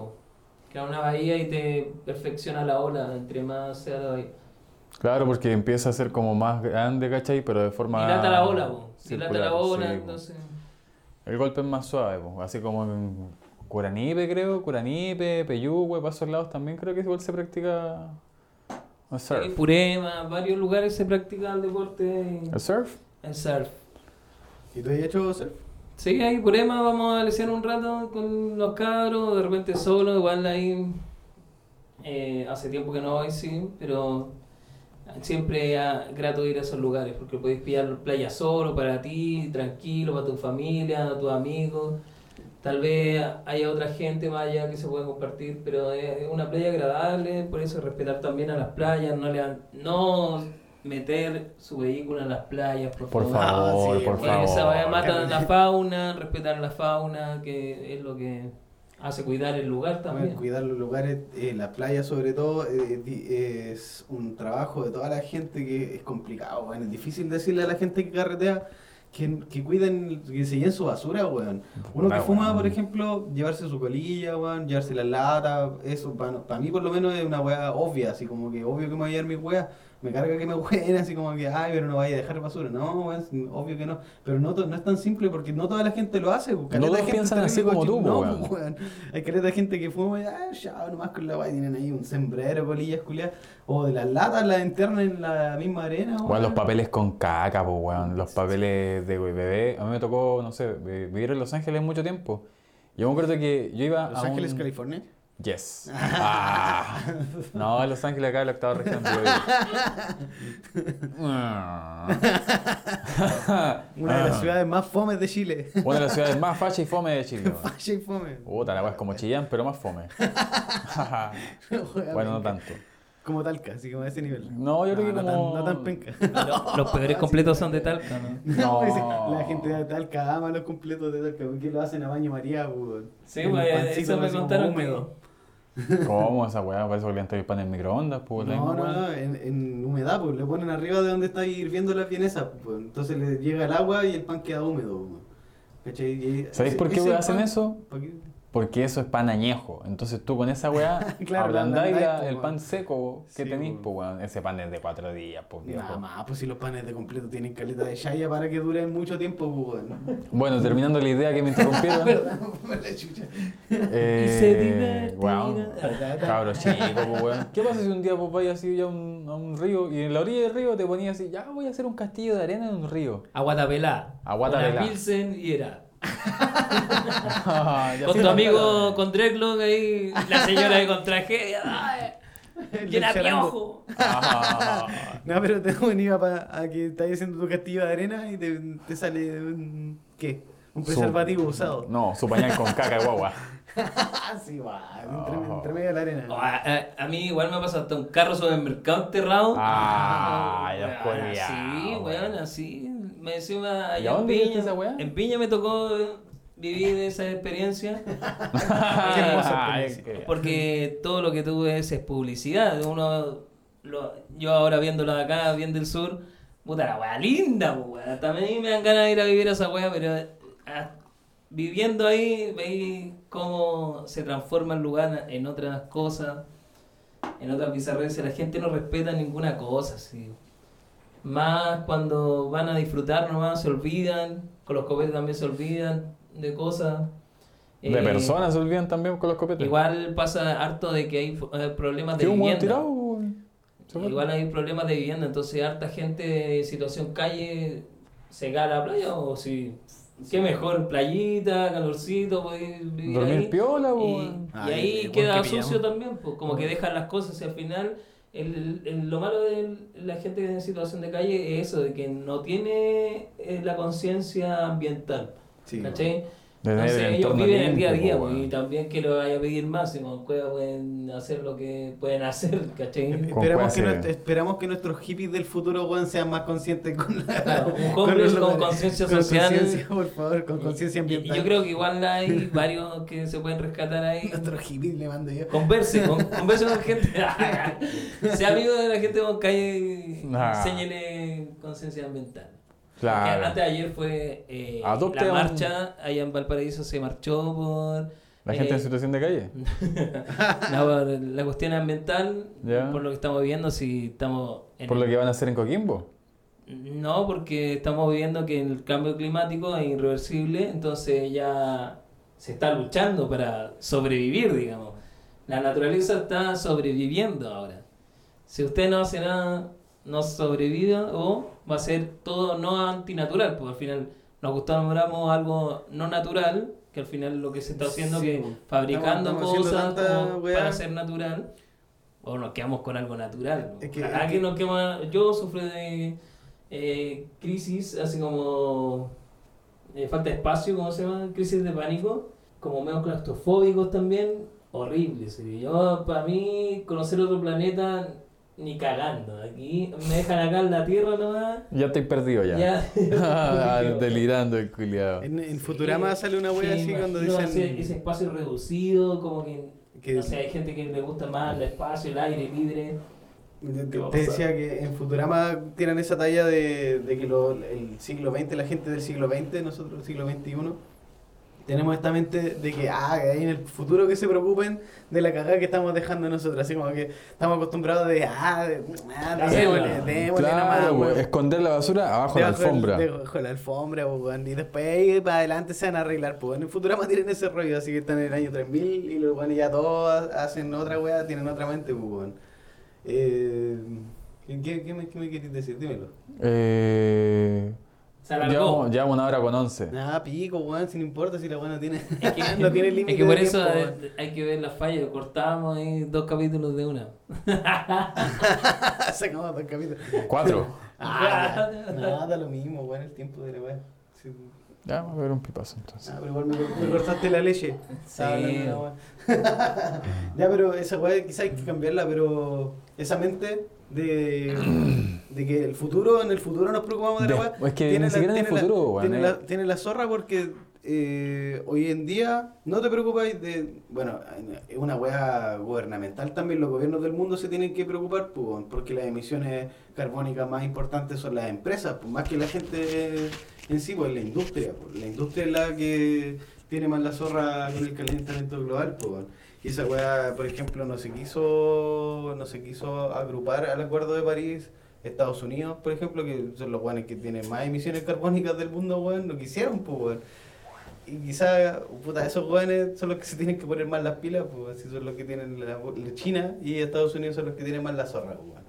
Speaker 3: Que es una bahía y te perfecciona la ola entre más sea la bahía.
Speaker 2: Claro, porque empieza a ser como más grande, ¿cachai? Pero de forma.
Speaker 3: Dilata la ola, po. Dilata la ola,
Speaker 2: sí,
Speaker 3: entonces.
Speaker 2: El golpe es más suave, po. así como en Curanipe, creo, Curanipe, Peyúgue, para esos lados también creo que igual se practica.
Speaker 3: En Purema, varios lugares se practica el deporte,
Speaker 2: ¿El surf?
Speaker 3: el surf.
Speaker 1: ¿Y tú has hecho surf?
Speaker 3: Sí, ahí Purema vamos a lesionar un rato con los cabros, de repente solo, igual ahí eh, hace tiempo que no voy, sí, pero siempre es grato ir a esos lugares, porque podéis pillar playa solo para ti, tranquilo, para tu familia, tus amigos. Tal vez haya otra gente más allá que se pueda compartir, pero es una playa agradable, por eso respetar también a las playas, no, le, no meter su vehículo en las playas, por,
Speaker 2: Por
Speaker 3: favor.
Speaker 2: favor,
Speaker 1: Ah, sí,
Speaker 2: por favor.
Speaker 3: esa weá mata la fauna, respetar la fauna, que es lo que hace cuidar el lugar
Speaker 1: Bueno,
Speaker 3: también.
Speaker 1: cuidar los lugares, eh, las playas sobre todo, eh, es un trabajo de toda la gente que es complicado, bueno, es difícil decirle a la gente que carretea que, que cuiden, que se lleven su basura, weón. Uno que fuma, por ejemplo, llevarse su colilla, weón, llevarse la lata, eso, para mí por lo menos es una weá obvia, así como que obvio que me voy a llevar mis weas, me carga que me hueen, así como que, ay, pero no vaya a dejar basura. No, sí, obvio que no. Pero no, no es tan simple porque no toda la gente lo hace. pues, caleta
Speaker 2: todos piensan así como tú,
Speaker 1: No,
Speaker 2: weón.
Speaker 1: pues, weón. Hay caleta de gente que fuma y, ah, ya, nomás con la weá, tienen ahí un sembrero, colillas, culiadas. O de las latas, las internas en la misma arena,
Speaker 2: Weón, los papeles con caca, pues, weón. Los papeles de bebé. A mí me tocó, no sé, vi- vivir en Los Ángeles mucho tiempo. Yo me acuerdo que yo iba
Speaker 1: Los
Speaker 2: a
Speaker 1: Ángeles,
Speaker 2: un...
Speaker 1: California.
Speaker 2: Yes. Ah. No, en Los Ángeles acá en la octava región.
Speaker 1: Una de las
Speaker 2: Ah.
Speaker 1: ciudades más fomes de Chile.
Speaker 2: Una de las ciudades más facha y fome de Chile. (laughs)
Speaker 1: Facha y fome.
Speaker 2: Puta, la weá es como Chillán, pero más fome. (laughs) bueno, no tanto.
Speaker 1: Como Talca, así como a ese nivel.
Speaker 2: No, yo creo que
Speaker 1: no,
Speaker 2: como-
Speaker 1: tan, no tan penca.
Speaker 3: Los, los peores completos son de Talca, ¿no? (laughs)
Speaker 2: No.
Speaker 1: la gente de Talca ama los completos de Talca. ¿Por qué lo hacen a baño María, weón?
Speaker 3: Sí,
Speaker 1: pancito
Speaker 3: eso me contaron
Speaker 1: húmedo.
Speaker 2: ¿Cómo esa weá? Parece que le han traído pan en microondas, pues.
Speaker 1: No, no, no, en, en humedad, pues le ponen arriba de donde está hirviendo las vienesas, pues. Entonces le llega el agua y el pan queda húmedo, pues.
Speaker 2: ¿Sabéis por qué hacen
Speaker 1: pan-
Speaker 2: eso? Porque eso es pan añejo. Entonces tú con esa weá (laughs)
Speaker 1: Claro,
Speaker 2: ablandáis
Speaker 1: ablandáis,
Speaker 2: la- el pan seco que
Speaker 1: Sí,
Speaker 2: tenéis,
Speaker 1: pues.
Speaker 2: weón. Ese pan es de cuatro días, pues viejo.
Speaker 1: Nada más, pues si los panes de completo tienen caleta de chaya para que duren mucho tiempo, pues, weón.
Speaker 2: Bueno, terminando la idea que me interrumpieron. (laughs)
Speaker 1: ¿Verdad? La chucha.
Speaker 2: eh,
Speaker 3: Y se
Speaker 2: Cabros pues weón. ¿Qué pasa si un día pues vayas así ya a un, a un río y en la orilla del río te ponías así, ya voy a hacer un castillo de arena en un río?
Speaker 3: Aguatapelá.
Speaker 2: Aguatapelá.
Speaker 3: Pilsen y era.
Speaker 2: Ya (laughs)
Speaker 3: Con tu amigo, con Dreadlock ahí, la señora ahí con tragedia. (laughs) ¡Llena piojo!
Speaker 2: Ah, (laughs)
Speaker 1: No, pero te venía para a que estás haciendo tu castillo de arena y te, te sale un. ¿Qué? Un
Speaker 2: Su-
Speaker 1: preservativo usado.
Speaker 2: No, su pañal con caca, guagua.
Speaker 1: Ah, sí, va. Entre,
Speaker 2: Oh.
Speaker 1: entre medio de la arena.
Speaker 3: Oh, a, a- a mí igual me ha pasado hasta un carro supermercado enterrado.
Speaker 2: Ah, ya
Speaker 3: Weón,
Speaker 2: culiao,
Speaker 3: Así,
Speaker 2: weón,
Speaker 3: así. Me encima allá
Speaker 2: ¿Y a dónde
Speaker 3: en Piña.
Speaker 2: esa weá?
Speaker 3: En Piña me tocó vivir esa experiencia. (laughs) Porque todo lo que tú ves es publicidad. Uno, lo- yo ahora viéndolo de acá, bien del sur, puta la weá linda, weá. También me dan ganas de ir a vivir a esa weá, pero ah, viviendo ahí veis cómo se transforma el lugar en otras cosas, en otras bizarreces. La gente no respeta ninguna cosa, así. Más cuando van a disfrutar nomás, se olvidan. Con los copetes también se olvidan de cosas.
Speaker 2: De
Speaker 3: Eh,
Speaker 2: personas se olvidan también con los copetes.
Speaker 3: Igual pasa harto de que hay eh, problemas de
Speaker 2: ¿Qué un weón
Speaker 3: vivienda.
Speaker 2: tirado.
Speaker 3: Igual hay problemas de vivienda, entonces harta gente en situación calle se cae a la playa o si qué mejor, playita, calorcito, vivir
Speaker 2: Dormir
Speaker 3: ahí.
Speaker 2: piola,
Speaker 3: Y,
Speaker 2: weón.
Speaker 3: y ahí queda
Speaker 1: que
Speaker 3: sucio también, pues como que dejan las cosas y al final el, el- lo malo de la gente en situación de calle es eso, de que no tiene eh, la conciencia ambiental.
Speaker 1: Sí,
Speaker 3: ¿Cachai? Entonces
Speaker 2: el
Speaker 3: ellos viven el día a día, pues, y también que lo vaya a pedir más, y con cueva pueden hacer lo que pueden hacer, ¿cachai?
Speaker 1: Esperamos que, nuestro- esperamos que nuestros hippies del futuro weón, sean más conscientes con la.
Speaker 3: Claro, un (laughs)
Speaker 1: con
Speaker 3: homeless con conciencia
Speaker 1: Con
Speaker 3: social.
Speaker 1: conciencia, por favor, con conciencia
Speaker 3: Y-
Speaker 1: ambiental.
Speaker 3: Y yo creo que igual (laughs) hay varios que se pueden rescatar ahí.
Speaker 1: Nuestros hippies le mando yo.
Speaker 3: Converse, con, (laughs) converse con gente. sea amigo de la gente con calle y
Speaker 2: Nah.
Speaker 3: enséñele conciencia ambiental.
Speaker 2: Claro.
Speaker 3: antes de ayer fue eh, la marcha, allá en Valparaíso se marchó por
Speaker 2: La gente
Speaker 3: Eh,
Speaker 2: en situación de calle. (laughs)
Speaker 3: No, la cuestión ambiental, por lo que estamos viendo, si estamos... en
Speaker 2: Por lo que van a hacer en Coquimbo.
Speaker 3: No, porque estamos viendo que el cambio climático es irreversible, entonces ya se está luchando para sobrevivir, digamos. La naturaleza está sobreviviendo ahora. Si usted no hace nada, no sobrevive o va a ser todo no antinatural, porque al final nos acostumbramos a algo no natural, que al final lo que se está haciendo
Speaker 1: Sí,
Speaker 3: que fabricando
Speaker 1: Estamos- estamos
Speaker 3: cosas
Speaker 1: tanta
Speaker 3: como para ser natural, o nos quedamos con algo natural.
Speaker 1: Es que- es
Speaker 3: que
Speaker 1: que-
Speaker 3: nos quema, yo sufro de eh, crisis, así como eh, falta de espacio, ¿cómo se llama? Crisis de pánico, como medio claustrofóbicos también, horrible. sería. Yo, para mí, conocer otro planeta, ni cagando. Aquí me dejan acá en la Tierra nomás.
Speaker 2: Ya estoy perdido ya.
Speaker 3: Ya. (laughs)
Speaker 2: Ah, delirando el culiado.
Speaker 1: En, en Futurama sale una wea
Speaker 3: Sí,
Speaker 1: así cuando dicen
Speaker 3: Ese, ese espacio reducido, como que.
Speaker 1: que
Speaker 3: No sé, hay gente que le gusta más el espacio, el aire libre.
Speaker 1: te, decía que en Futurama tienen esa talla de, de que lo- el siglo XX, la gente del siglo XX, nosotros del siglo XXI, tenemos esta mente de que, ah, que hay en el futuro que se preocupen de la cagada que estamos dejando nosotros. Así como que estamos acostumbrados de, ah, de, ah, démosle, démosle
Speaker 2: Claro, pues,
Speaker 1: weón.
Speaker 2: esconder la basura abajo de la alfombra.
Speaker 1: Debajo de la alfombra, pues. Y después ahí para adelante se van a arreglar, pues. En el Futurama tienen ese rollo, así que están en el año 3000 y los ya todos hacen otra weá, tienen otra mente, pues. Eh, ¿qué, qué me, ¿Qué me querés decir? Dímelo.
Speaker 2: Eh,
Speaker 3: Se alargó.
Speaker 2: llevamos, llevamos una hora con once.
Speaker 1: Nada, pico, weón, si no importa si la weá (laughs) no tiene,
Speaker 3: Es que,
Speaker 1: no tiene límite.
Speaker 3: es que por
Speaker 1: de
Speaker 3: eso
Speaker 1: tiempo,
Speaker 3: eh,
Speaker 1: weón.
Speaker 3: hay que ver las fallas. Cortábamos ahí dos capítulos de una. (laughs)
Speaker 1: Sacamos dos capítulos.
Speaker 2: Cuatro. (laughs)
Speaker 1: Ah, ya. no, da lo mismo, weón, el tiempo de la weá. Sí.
Speaker 2: Ya, vamos a ver un pipazo entonces.
Speaker 1: Ah, pero igual me, me cortaste la leche.
Speaker 3: Sí.
Speaker 1: Ya, pero esa weá quizá hay que cambiarla, pero esa mente de, de que el futuro, en el futuro nos preocupamos de la
Speaker 2: De-
Speaker 1: weá.
Speaker 2: es que
Speaker 1: tiene
Speaker 2: ni siquiera en el futuro,
Speaker 1: tiene,
Speaker 2: eh.
Speaker 1: la, tiene la zorra porque eh, hoy en día no te preocupáis de. Bueno, es una weá gubernamental también. Los gobiernos del mundo se tienen que preocupar pues, porque las emisiones carbónicas más importantes son las empresas, pues, más que la gente en sí, pues la industria. pues. La industria es la que tiene más la zorra con el calentamiento global. Pues. Y esa weá, por ejemplo, no se quiso no se quiso agrupar al Acuerdo de París. Estados Unidos, por ejemplo, que son los weones que tienen más emisiones carbónicas del mundo, weón, no quisieron, pues, weón. Y quizá, puta, esos weones son los que se tienen que poner más las pilas, pues, así son los que tienen la, la China y Estados Unidos son los que tienen más la zorra, pues, weón.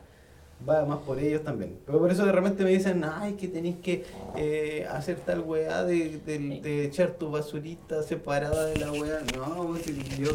Speaker 1: Va más por ellos también. Pero por eso de repente me dicen, ay, que tenéis que eh, hacer tal weá de, de, de echar tu basurita separada de la weá. No, si yo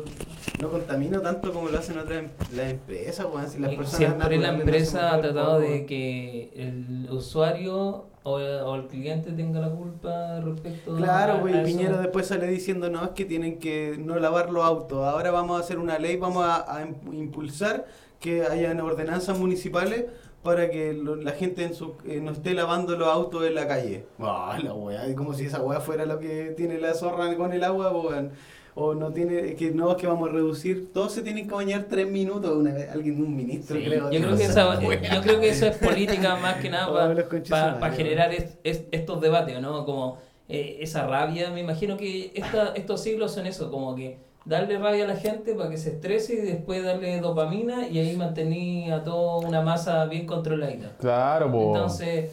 Speaker 1: no contamino tanto como lo hacen otras em- las empresas, weón. Si las
Speaker 3: Y
Speaker 1: personas
Speaker 3: Siempre la
Speaker 1: no
Speaker 3: empresa
Speaker 1: hacen
Speaker 3: ha tratado
Speaker 1: poco.
Speaker 3: de que el usuario o, o el cliente tenga la culpa respecto
Speaker 1: Claro,
Speaker 3: a, a
Speaker 1: y. Piñera después sale diciendo, no, es que tienen que no lavar los autos. Ahora vamos a hacer una ley, vamos a, a im- impulsar que hayan ordenanzas municipales para que lo- la gente en su, eh, no esté lavando los autos en la calle. Ah, la weá, como si esa weá fuera lo que tiene la zorra con el agua, weón. O no tiene, que no, es que vamos a reducir, todos se tienen que bañar tres minutos, una vez, alguien, un ministro,
Speaker 3: Sí,
Speaker 1: creo.
Speaker 3: yo, creo que
Speaker 1: esa (laughs)
Speaker 3: yo creo que eso es política más que nada (laughs) para generar es- es- estos debates, ¿no? Como eh, esa rabia, me imagino que esta, estos siglos son eso, como que darle rabia a la gente para que se estrese y después darle dopamina y ahí mantener a toda una masa bien controladita.
Speaker 2: Claro, pues.
Speaker 3: Entonces,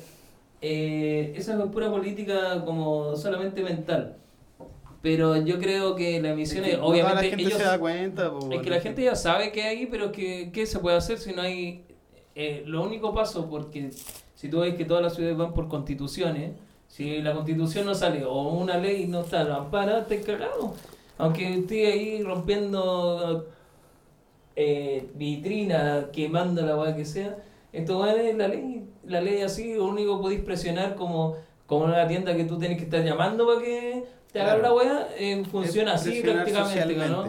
Speaker 3: eh, esa es pura política como solamente mental. Pero yo creo que la emisión
Speaker 1: Es que
Speaker 3: obviamente,
Speaker 1: la gente
Speaker 3: ellos,
Speaker 1: se da cuenta, po,
Speaker 3: es que la gente ya sabe que hay pero que, ¿qué se puede hacer si no hay... eh, lo único paso, porque si tú ves que todas las ciudades van por constituciones, si la constitución no sale o una ley no está la ampara, te cagado. Aunque esté ahí rompiendo eh, vitrina, quemando la weá que sea, esto es la ley, la ley así, lo único que podéis presionar como, como una tienda que tú tienes que estar llamando para que te hagan
Speaker 1: Claro.
Speaker 3: la weá, eh, funciona
Speaker 1: Es
Speaker 3: así prácticamente, ¿no?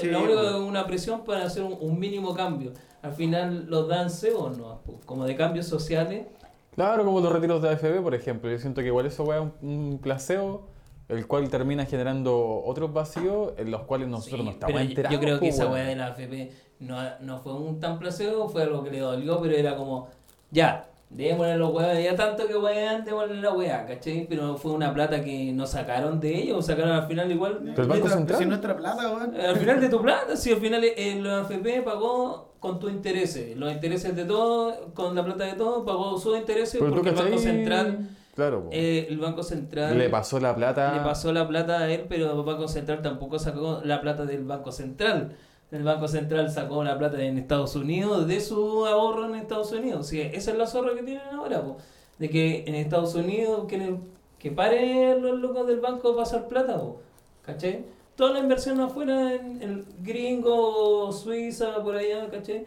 Speaker 1: Sí,
Speaker 3: lo único es una presión para hacer un, un mínimo cambio. Al final los dan cebo, ¿no? Como de cambios sociales.
Speaker 2: Claro, como los retiros de AFB, por ejemplo. Yo siento que igual eso weá, es un, un placebo, el cual termina generando otros vacíos en los cuales nosotros
Speaker 3: Sí,
Speaker 2: no estamos enterados.
Speaker 3: Yo creo que
Speaker 2: po,
Speaker 3: esa weá de la AFP no, no fue un tan placebo, fue algo que le dolió, pero era como, ya, Démosle los weones, ya tanto que weón, démosle la weá, ¿cachai? Pero fue una plata que nos sacaron de ellos, sacaron al final igual.
Speaker 2: Pero el Banco Central.
Speaker 1: Si es nuestra plata, weón.
Speaker 3: Al final de tu plata, si al final eh, la AFP pagó con tus intereses, los intereses de todos, con la plata de todos, pagó sus intereses porque el Banco. Central,
Speaker 2: Claro, po.
Speaker 3: eh, el Banco Central
Speaker 2: le pasó la plata.
Speaker 3: le pasó la plata a él, pero el Banco Central tampoco sacó la plata del Banco Central. El Banco Central sacó la plata en Estados Unidos de su ahorro en Estados Unidos. Sí, esa es la zorra que tienen ahora, po. de que en Estados Unidos que, que paren los locos del banco a pasar plata, po. ¿cachai? Toda la inversión afuera en, en gringo, Suiza, por allá, ¿cachai?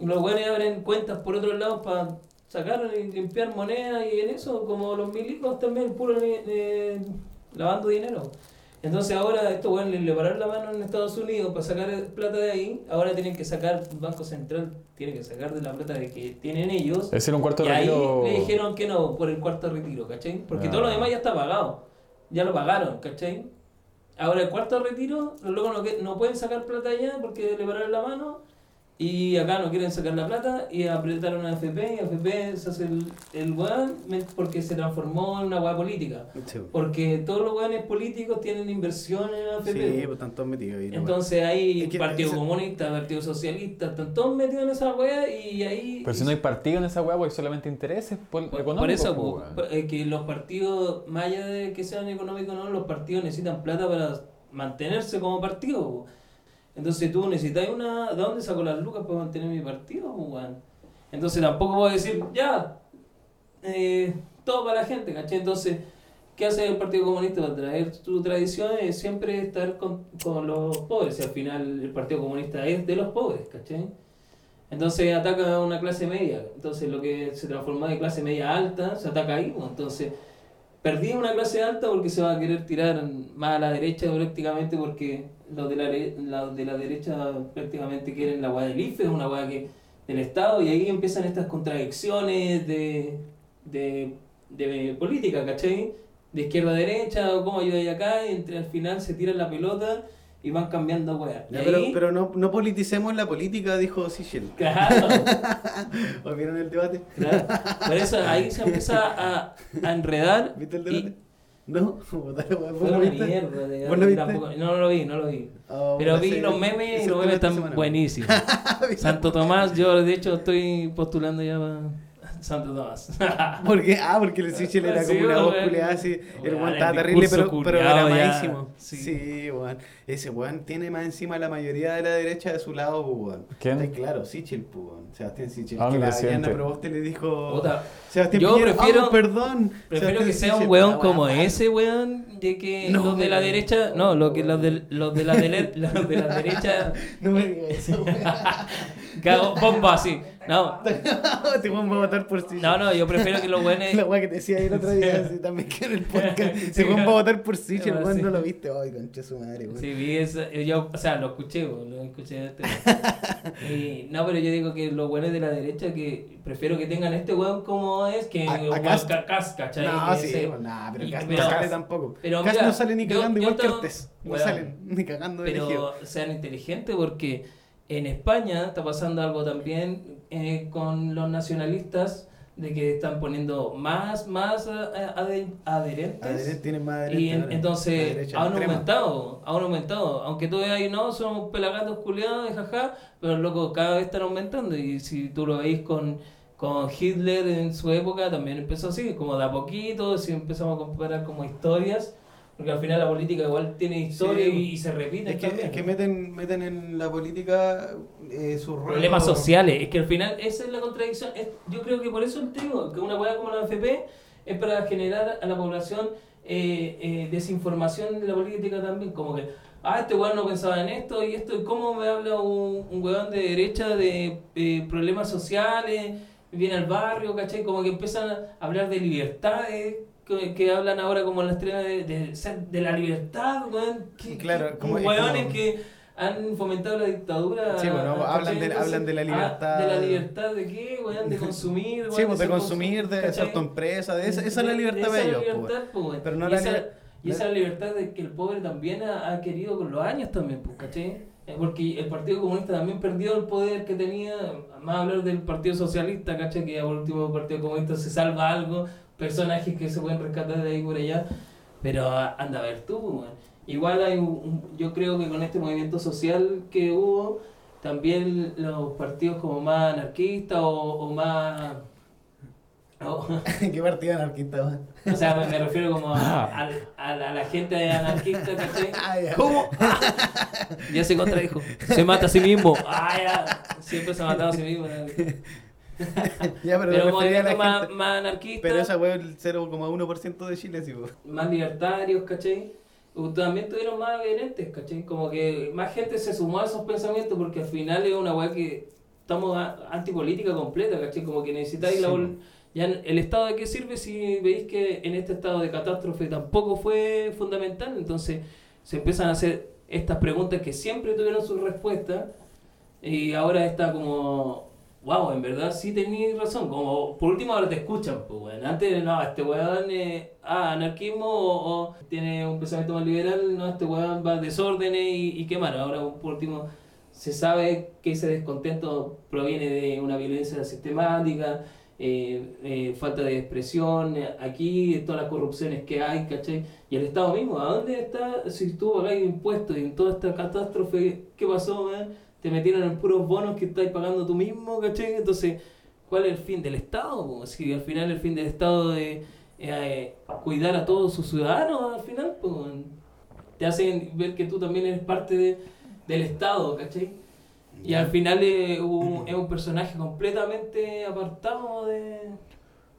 Speaker 3: Los buenos abren cuentas por otros lados para sacar y limpiar moneda y en eso, como los milicos también, puro eh, lavando dinero. Entonces ahora estos buenos le pararon la mano en Estados Unidos para sacar plata de ahí, ahora tienen que sacar, el Banco Central tiene que sacar de la plata de que tienen ellos.
Speaker 2: Es un cuarto
Speaker 3: Y
Speaker 2: de
Speaker 3: ahí
Speaker 2: retiro.
Speaker 3: le dijeron que no, por el cuarto retiro, ¿cachai? Porque
Speaker 2: Ah.
Speaker 3: todo lo demás ya está pagado. Ya lo pagaron, ¿cachai? Ahora el cuarto retiro, los locos no, no pueden sacar plata allá porque le pararon la mano. Y acá no quieren sacar la plata y apretaron a FP y FP se hace el, el weón porque se transformó en una weá política.
Speaker 1: Sí,
Speaker 3: Porque todos los weones políticos tienen inversión en AFP.
Speaker 1: Sí, pues están todos metidos ahí.
Speaker 3: Entonces hay
Speaker 1: Es que
Speaker 3: Partido
Speaker 1: ese-
Speaker 3: Comunista, Partido Socialista, están todos metidos en esa weá y ahí...
Speaker 2: Pero si no hay partido en esa weá, pues solamente intereses pol-
Speaker 3: Por,
Speaker 2: económicos.
Speaker 3: por eso,
Speaker 2: weón.
Speaker 3: eh, que los partidos, más allá de que sean económicos o no, los partidos necesitan plata para mantenerse como partido. Entonces tú necesitas una... ¿De dónde saco las lucas para mantener mi partido? po, weón? Entonces tampoco puedo decir, ya, eh, todo para la gente, ¿cachai? Entonces, ¿qué hace el Partido Comunista para traer su tradición? Es siempre estar con, con los pobres. Y al final el Partido Comunista es de los pobres, ¿cachai? Entonces ataca a una clase media. Entonces lo que se transformó de clase media alta se ataca ahí. pues. Entonces perdí una clase alta porque se va a querer tirar más a la derecha prácticamente porque los de la, los de la derecha prácticamente quieren la weá del IFE, una weá que del Estado y ahí empiezan estas contradicciones de, de, de política, ¿cachai? De izquierda a derecha, o cómo yo y acá, y entre al final se tiran la pelota y van cambiando weá. Y
Speaker 1: Ya, pero
Speaker 3: ahí-
Speaker 1: pero no, no politicemos la política, dijo Sichel. (laughs)
Speaker 3: Claro. (laughs)
Speaker 1: ¿O vieron el debate?
Speaker 3: Claro. Por eso ahí se empieza a, a enredar. (laughs)
Speaker 1: ¿Viste el
Speaker 3: y
Speaker 1: debate? ¿No? Puta, weón, ¿Vos
Speaker 3: fue una
Speaker 1: viste?
Speaker 3: mierda. de-
Speaker 1: ¿Vos lo viste?
Speaker 3: tampoco- no, lo vi, no lo vi.
Speaker 1: Oh,
Speaker 3: Pero vi los memes y los memes están buenísimos. (laughs) Santo Tomás, yo de hecho estoy postulando ya para Santo Tomás. (laughs)
Speaker 1: Porque, ah, porque el Sichel era
Speaker 3: Sí,
Speaker 1: como una voz culeada así. El
Speaker 3: Weón,
Speaker 1: estaba terrible, pero, pero malísimo.
Speaker 3: sí.
Speaker 1: Sí, weón. Ese weón tiene más encima la mayoría de la derecha de su lado, pues, weón.
Speaker 2: ¿Quién?
Speaker 1: Está claro, Sichel, pues, weón. Sebastián Sichel.
Speaker 2: Ah,
Speaker 1: que la. Diana Proboste le dijo.
Speaker 3: Puta,
Speaker 1: Sebastián
Speaker 3: yo
Speaker 1: Piñera,
Speaker 3: prefiero-
Speaker 1: perdón.
Speaker 3: Prefiero
Speaker 1: Sebastián
Speaker 3: que sea un weón como
Speaker 1: weón.
Speaker 3: ese weón, de que
Speaker 1: No,
Speaker 3: los de la derecha, no, lo que los de, los de la, (laughs) los de la derecha, (laughs)
Speaker 1: No me digas eso, weón.
Speaker 3: cago bomba así. No,
Speaker 1: Este weón va a votar por Sichel.
Speaker 3: no, no, yo prefiero que los weones (laughs)
Speaker 1: La weá que te decía ahí el otro día, así, también que en el podcast. Ese weón va a votar por
Speaker 3: Sí.
Speaker 1: weón, no lo viste. Ay, concha su madre, weón.
Speaker 3: Sí, vi eso, yo, o sea, lo escuché, bo, lo escuché. Este, (laughs) y, no, pero yo digo que los buenos de la derecha, que prefiero que tengan este weón como es, que
Speaker 1: A- a
Speaker 3: un weón
Speaker 1: Kast.
Speaker 3: ca- Kast, ¿cachai?
Speaker 1: No,
Speaker 3: Que
Speaker 1: sí,
Speaker 3: ese-
Speaker 1: pues, nah, pero
Speaker 3: y-
Speaker 1: Cas
Speaker 3: pero-
Speaker 1: no sale tampoco.
Speaker 3: pero
Speaker 1: no sale ni
Speaker 3: yo-
Speaker 1: cagando
Speaker 3: yo
Speaker 1: igual que
Speaker 3: tengo-
Speaker 1: Ortiz. No
Speaker 3: Weón.
Speaker 1: salen ni cagando de
Speaker 3: pero sean inteligentes porque en España está pasando algo también eh, con los nacionalistas de que están poniendo más más eh, ade- adherentes
Speaker 1: Adherente, tienen más
Speaker 3: y
Speaker 1: adherentes
Speaker 3: en-.
Speaker 1: La
Speaker 3: entonces
Speaker 1: derecha
Speaker 3: han aumentado, han aumentado. Aunque tú veas ahí, no, son pelagatos culiados, jaja, pero loco, cada vez están aumentando. Y si tú lo veis con, con Hitler en su época, también empezó así, como de a poquito, si empezamos a comparar como historias, porque al final la política igual tiene historia
Speaker 1: Sí,
Speaker 3: y, y se repite
Speaker 1: Es que,
Speaker 3: también.
Speaker 1: es que meten, meten en la política eh, sus.
Speaker 3: Problemas sociales, es que al final esa es la contradicción. Es- yo creo que por eso te digo que una hueá como la AFP es para generar a la población eh, eh, desinformación de la política también, como que, ah, este weón no pensaba en esto y esto, cómo me habla un, un weón de derecha de eh, problemas sociales, viene al barrio, ¿cachai? Como que empiezan a hablar de libertades. Que, que hablan ahora como en la estrella de, de, ser- de la libertad, weón. Que,
Speaker 1: Claro, como- es
Speaker 3: weones
Speaker 1: como-
Speaker 3: que han fomentado la dictadura.
Speaker 1: Sí, bueno, hablan de- hablan de la
Speaker 3: ah,
Speaker 1: libertad.
Speaker 3: ¿De la libertad de qué, weón? De (laughs) consumir,
Speaker 1: Sí, pues de
Speaker 3: ser
Speaker 1: consumir, de hacer tu empresa, de esa, esa es la libertad de ellos. pues.
Speaker 3: libertad, pues.
Speaker 1: Pero no
Speaker 3: y
Speaker 1: la
Speaker 3: esa, y esa es la libertad de que el pobre también ha, ha querido con los años también, pues, ¿cachai? Eh, Porque el Partido Comunista también perdió el poder que tenía, más hablar del Partido Socialista, ¿cachai? Que al último Partido Comunista se salva algo, personajes que se pueden rescatar de ahí por allá, pero ah, anda a ver tú, pues, weón. Igual hay un, yo creo que con este movimiento social que hubo, también los partidos como más anarquistas o, o más... o- (laughs)
Speaker 1: ¿Qué partido anarquista,
Speaker 3: o sea, me, me refiero como a, a- a la, a la gente anarquista, ¿cachai? (laughs)
Speaker 1: Ah, ya.
Speaker 3: ¿Cómo? (laughs) ya se contradijo. Se mata a sí mismo. Ah, ya. Siempre se ha matado a sí mismo. ¿no? (laughs)
Speaker 1: Ya, pero,
Speaker 3: Pero
Speaker 1: la
Speaker 3: más, más anarquista,
Speaker 1: Pero esa es el 0,1% de Chile, sí, weón.
Speaker 3: más libertarios, ¿cachai? También tuvieron más adherentes, ¿cachai? Como que más gente se sumó a esos pensamientos porque al final es una weá que estamos a- antipolítica completa, ¿cachai? Como que necesitáis la
Speaker 1: Sí.
Speaker 3: vol- ya el estado de qué sirve si veis que en este estado de catástrofe tampoco fue fundamental, entonces se empiezan a hacer estas preguntas que siempre tuvieron su respuesta y ahora está como wow, en verdad sí tenías razón, como por último ahora te escuchan, pues bueno, antes no, este weón ah, anarquismo o, tiene un pensamiento más liberal, no, este weón va a desórdenes y, y quemar, ahora por último se sabe que ese descontento proviene de una violencia sistemática, eh, eh, falta de expresión, eh, aquí, de todas las corrupciones que hay, ¿cachai? Y el Estado mismo, ¿a dónde está? Si tú pagáis impuestos y en toda esta catástrofe, ¿qué pasó, man? Te metieron en puros bonos que estás pagando tú mismo, ¿cachai? Entonces, ¿cuál es el fin del Estado? po? Si al final el fin del Estado es eh, cuidar a todos sus ciudadanos, al final, pues, te hacen ver que tú también eres parte de- del Estado, ¿cachai? Y al final es un, es un personaje completamente apartado de,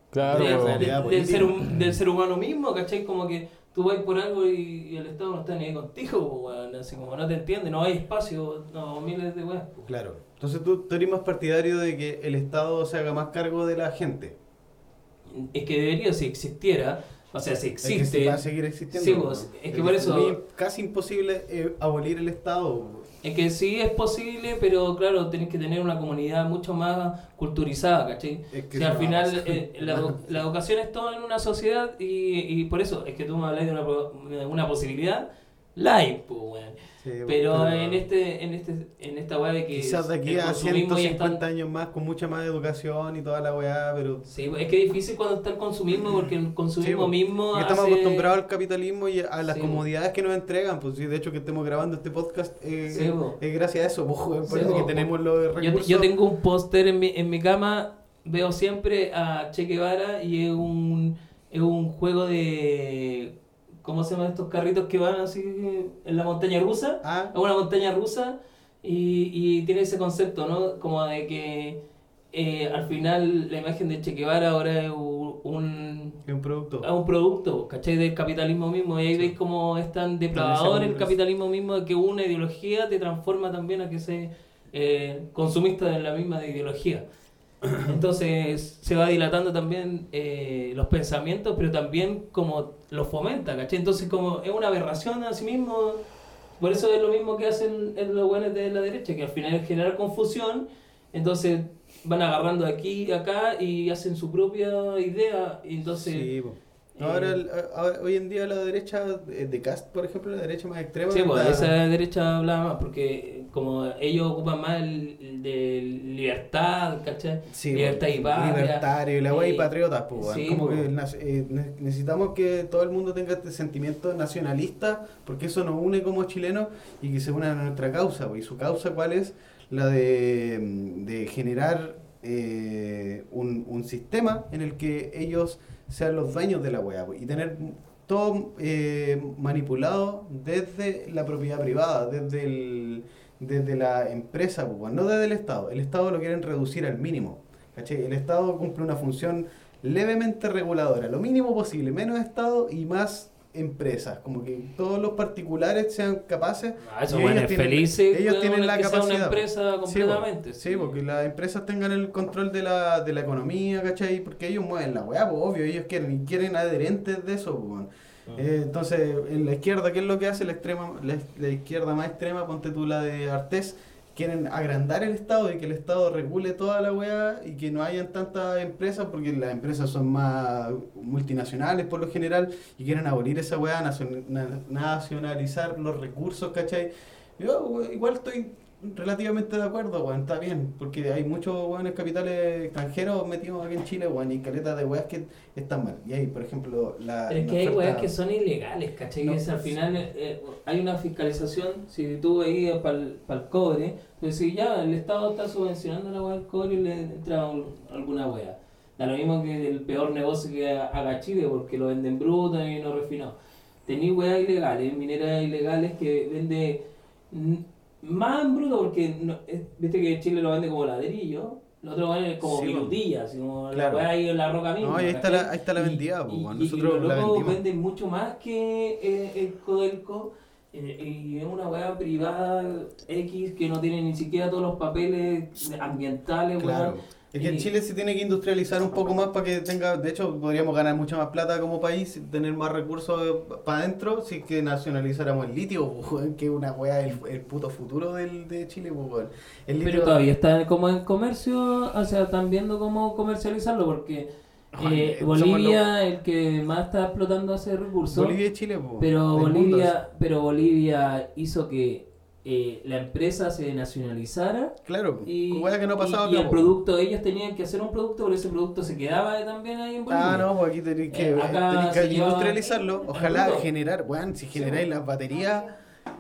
Speaker 2: Claro,
Speaker 3: de- de-
Speaker 1: realidad
Speaker 3: del, ser, del ser humano mismo, ¿cachai? Como que tú vas por algo y, y el Estado no está ni ahí contigo, weón, así como no te entiende, no hay espacio, no, miles de weas.
Speaker 1: Claro. Entonces tú, tú eres más partidario de que el Estado se haga más cargo de la gente.
Speaker 3: Es que debería, si existiera, o sea, si
Speaker 1: Es que
Speaker 3: existe,
Speaker 1: va a seguir existiendo.
Speaker 3: Sí,
Speaker 1: ¿no?
Speaker 3: es que por eso-
Speaker 1: muy- casi imposible eh, abolir el Estado.
Speaker 3: Es que sí es posible, pero claro, tenés que tener una comunidad mucho más culturizada, ¿cachai?
Speaker 1: Es que
Speaker 3: Si al
Speaker 1: eso no
Speaker 3: final eh, la, (laughs) la educación es todo en una sociedad y, y por eso es que tú me hablas de una, de una posibilidad, hay, pues, weón.
Speaker 1: Sí,
Speaker 3: Pero en este, en este, en esta weá de que
Speaker 1: Quizás de aquí a
Speaker 3: consumismo ya
Speaker 1: 150
Speaker 3: está-
Speaker 1: años más, con mucha más educación y toda la weá, pero...
Speaker 3: Sí, es que es difícil cuando está el consumismo porque el consumismo
Speaker 1: pues,
Speaker 3: mismo
Speaker 1: porque estamos
Speaker 3: hace-
Speaker 1: acostumbrados al capitalismo y a las
Speaker 3: Sí,
Speaker 1: comodidades que nos entregan. Pues sí, de hecho que estemos grabando este podcast eh,
Speaker 3: Sí, po.
Speaker 1: es gracias a eso, pues,
Speaker 3: Sí,
Speaker 1: eso que
Speaker 3: po.
Speaker 1: tenemos los
Speaker 3: Yo,
Speaker 1: recursos.
Speaker 3: yo tengo un póster en mi, en mi cama, veo siempre a Che Guevara y es un, es un juego de... ¿Cómo se llaman estos carritos que van así en la montaña rusa?
Speaker 1: Ah,
Speaker 3: Es una montaña rusa y, y tiene ese concepto, ¿no? Como de que eh, al final la imagen de Che Guevara ahora es un, un,
Speaker 1: es un producto.
Speaker 3: es un producto, ¿cachai? Del capitalismo mismo. Y ahí veis cómo es tan depravador el capitalismo mismo que una ideología te transforma también a que se eh, consumista de la misma ideología. (clears throat) Entonces se va dilatando también eh, los pensamientos, pero también como los fomenta, ¿cachai? Entonces como es una aberración a sí mismo, por eso es lo mismo que hacen en los buenos de la derecha, que al final es generar confusión, entonces van agarrando aquí y acá y hacen su propia idea, y entonces... eh,
Speaker 1: Ahora, el- ahora- hoy en día la derecha eh, de Cast, por ejemplo, la derecha más extrema.
Speaker 3: Sí, pues esa derecha hablaba más, porque como ellos ocupan más el, el de libertad, ¿cachai?
Speaker 1: Sí,
Speaker 3: libertad y patria.
Speaker 1: Libertario y la wey
Speaker 3: Eh,
Speaker 1: patriotas, pues, weón.
Speaker 3: sí,
Speaker 1: como
Speaker 3: po.
Speaker 1: que nas- eh, ne- necesitamos que todo el mundo tenga este sentimiento nacionalista, porque eso nos une como chilenos y que se una a nuestra causa, pues. ¿Y su causa cuál es? La de, de generar eh, un, un sistema en el que ellos sean los dueños de la weá, y tener todo eh, manipulado desde la propiedad privada, desde el, desde la empresa, pues, no desde el Estado. El Estado lo quieren reducir al mínimo. ¿cachai? El Estado cumple una función levemente reguladora, lo mínimo posible, menos Estado y más empresas, como que todos los particulares sean capaces.
Speaker 3: Ah,
Speaker 1: ellos tienen-
Speaker 3: felices,
Speaker 1: ellos tienen la
Speaker 3: que sea
Speaker 1: capacidad.
Speaker 3: una empresa
Speaker 1: Sí,
Speaker 3: completamente.
Speaker 1: Sí, porque las empresas tengan el control de la, de la economía, ¿cachai? Porque ellos mueven la weá, pues obvio, ellos quieren, y quieren adherentes de eso, pues, weón. Eh, entonces, en la izquierda, ¿qué es lo que hace la extrema, la, la izquierda más extrema, ponte tú la de Artés, quieren agrandar el Estado y que el Estado regule toda la weá y que no hayan tantas empresas, porque las empresas son más multinacionales por lo general, y quieren abolir esa weá, nacion- na- nacionalizar los recursos, ¿cachai? Yo igual estoy relativamente de acuerdo, weón, está bien, porque hay muchos weones capitales extranjeros metidos aquí en Chile, weón, y caletas de weas que están mal. Y hay, por ejemplo, la.
Speaker 3: Pero es que hay
Speaker 1: oferta-
Speaker 3: weas que son ilegales, ¿cachai?
Speaker 1: No,
Speaker 3: es, al final eh, hay una fiscalización, si tú ahí para el cobre, pues si ya el Estado está subvencionando la wea del cobre y le entra un- alguna wea. Da lo mismo que el peor negocio que haga Chile, porque lo venden bruto y no refinado. Tenéis weas ilegales, mineras ilegales que vende más en bruto, porque no- es- viste que Chile lo vende como ladrillo. Lo otro vende como
Speaker 1: Sí,
Speaker 3: minutilla, así como
Speaker 1: claro.
Speaker 3: la ahí en la roca misma.
Speaker 1: No, y ahí está la, ahí está la
Speaker 3: Y-
Speaker 1: vendida, pues,
Speaker 3: y- y- y
Speaker 1: Nosotros la vendimos.
Speaker 3: venden mucho más que eh, el Codelco. eh, y es una weá privada X que no tiene ni siquiera todos los papeles ambientales,
Speaker 1: Claro. Es que en
Speaker 3: Y-
Speaker 1: Chile se tiene que industrializar un poco más para que tenga, de hecho podríamos ganar mucha más plata como país, tener más recursos para adentro si es que nacionalizáramos el litio, (laughs) que es una weá, el, el puto futuro del, de Chile, pues. El litio
Speaker 3: Pero todavía está como en comercio, o sea, están viendo cómo comercializarlo porque eh,
Speaker 1: eh,
Speaker 3: Bolivia el que más está explotando ese recurso.
Speaker 1: Bolivia y Chile, pues,
Speaker 3: Pero
Speaker 1: mundo.
Speaker 3: Bolivia, pero Bolivia hizo que eh, la empresa se nacionalizara
Speaker 1: Claro,
Speaker 3: y,
Speaker 1: weá que no pasaba
Speaker 3: y, y
Speaker 1: acá,
Speaker 3: el producto, ellos tenían que hacer un producto, pero ese producto se quedaba también ahí en Bolivia.
Speaker 1: Ah, no, pues aquí tenéis que,
Speaker 3: Eh,
Speaker 1: tenéis que industrializarlo. Ojalá generar, weón, si generáis las baterías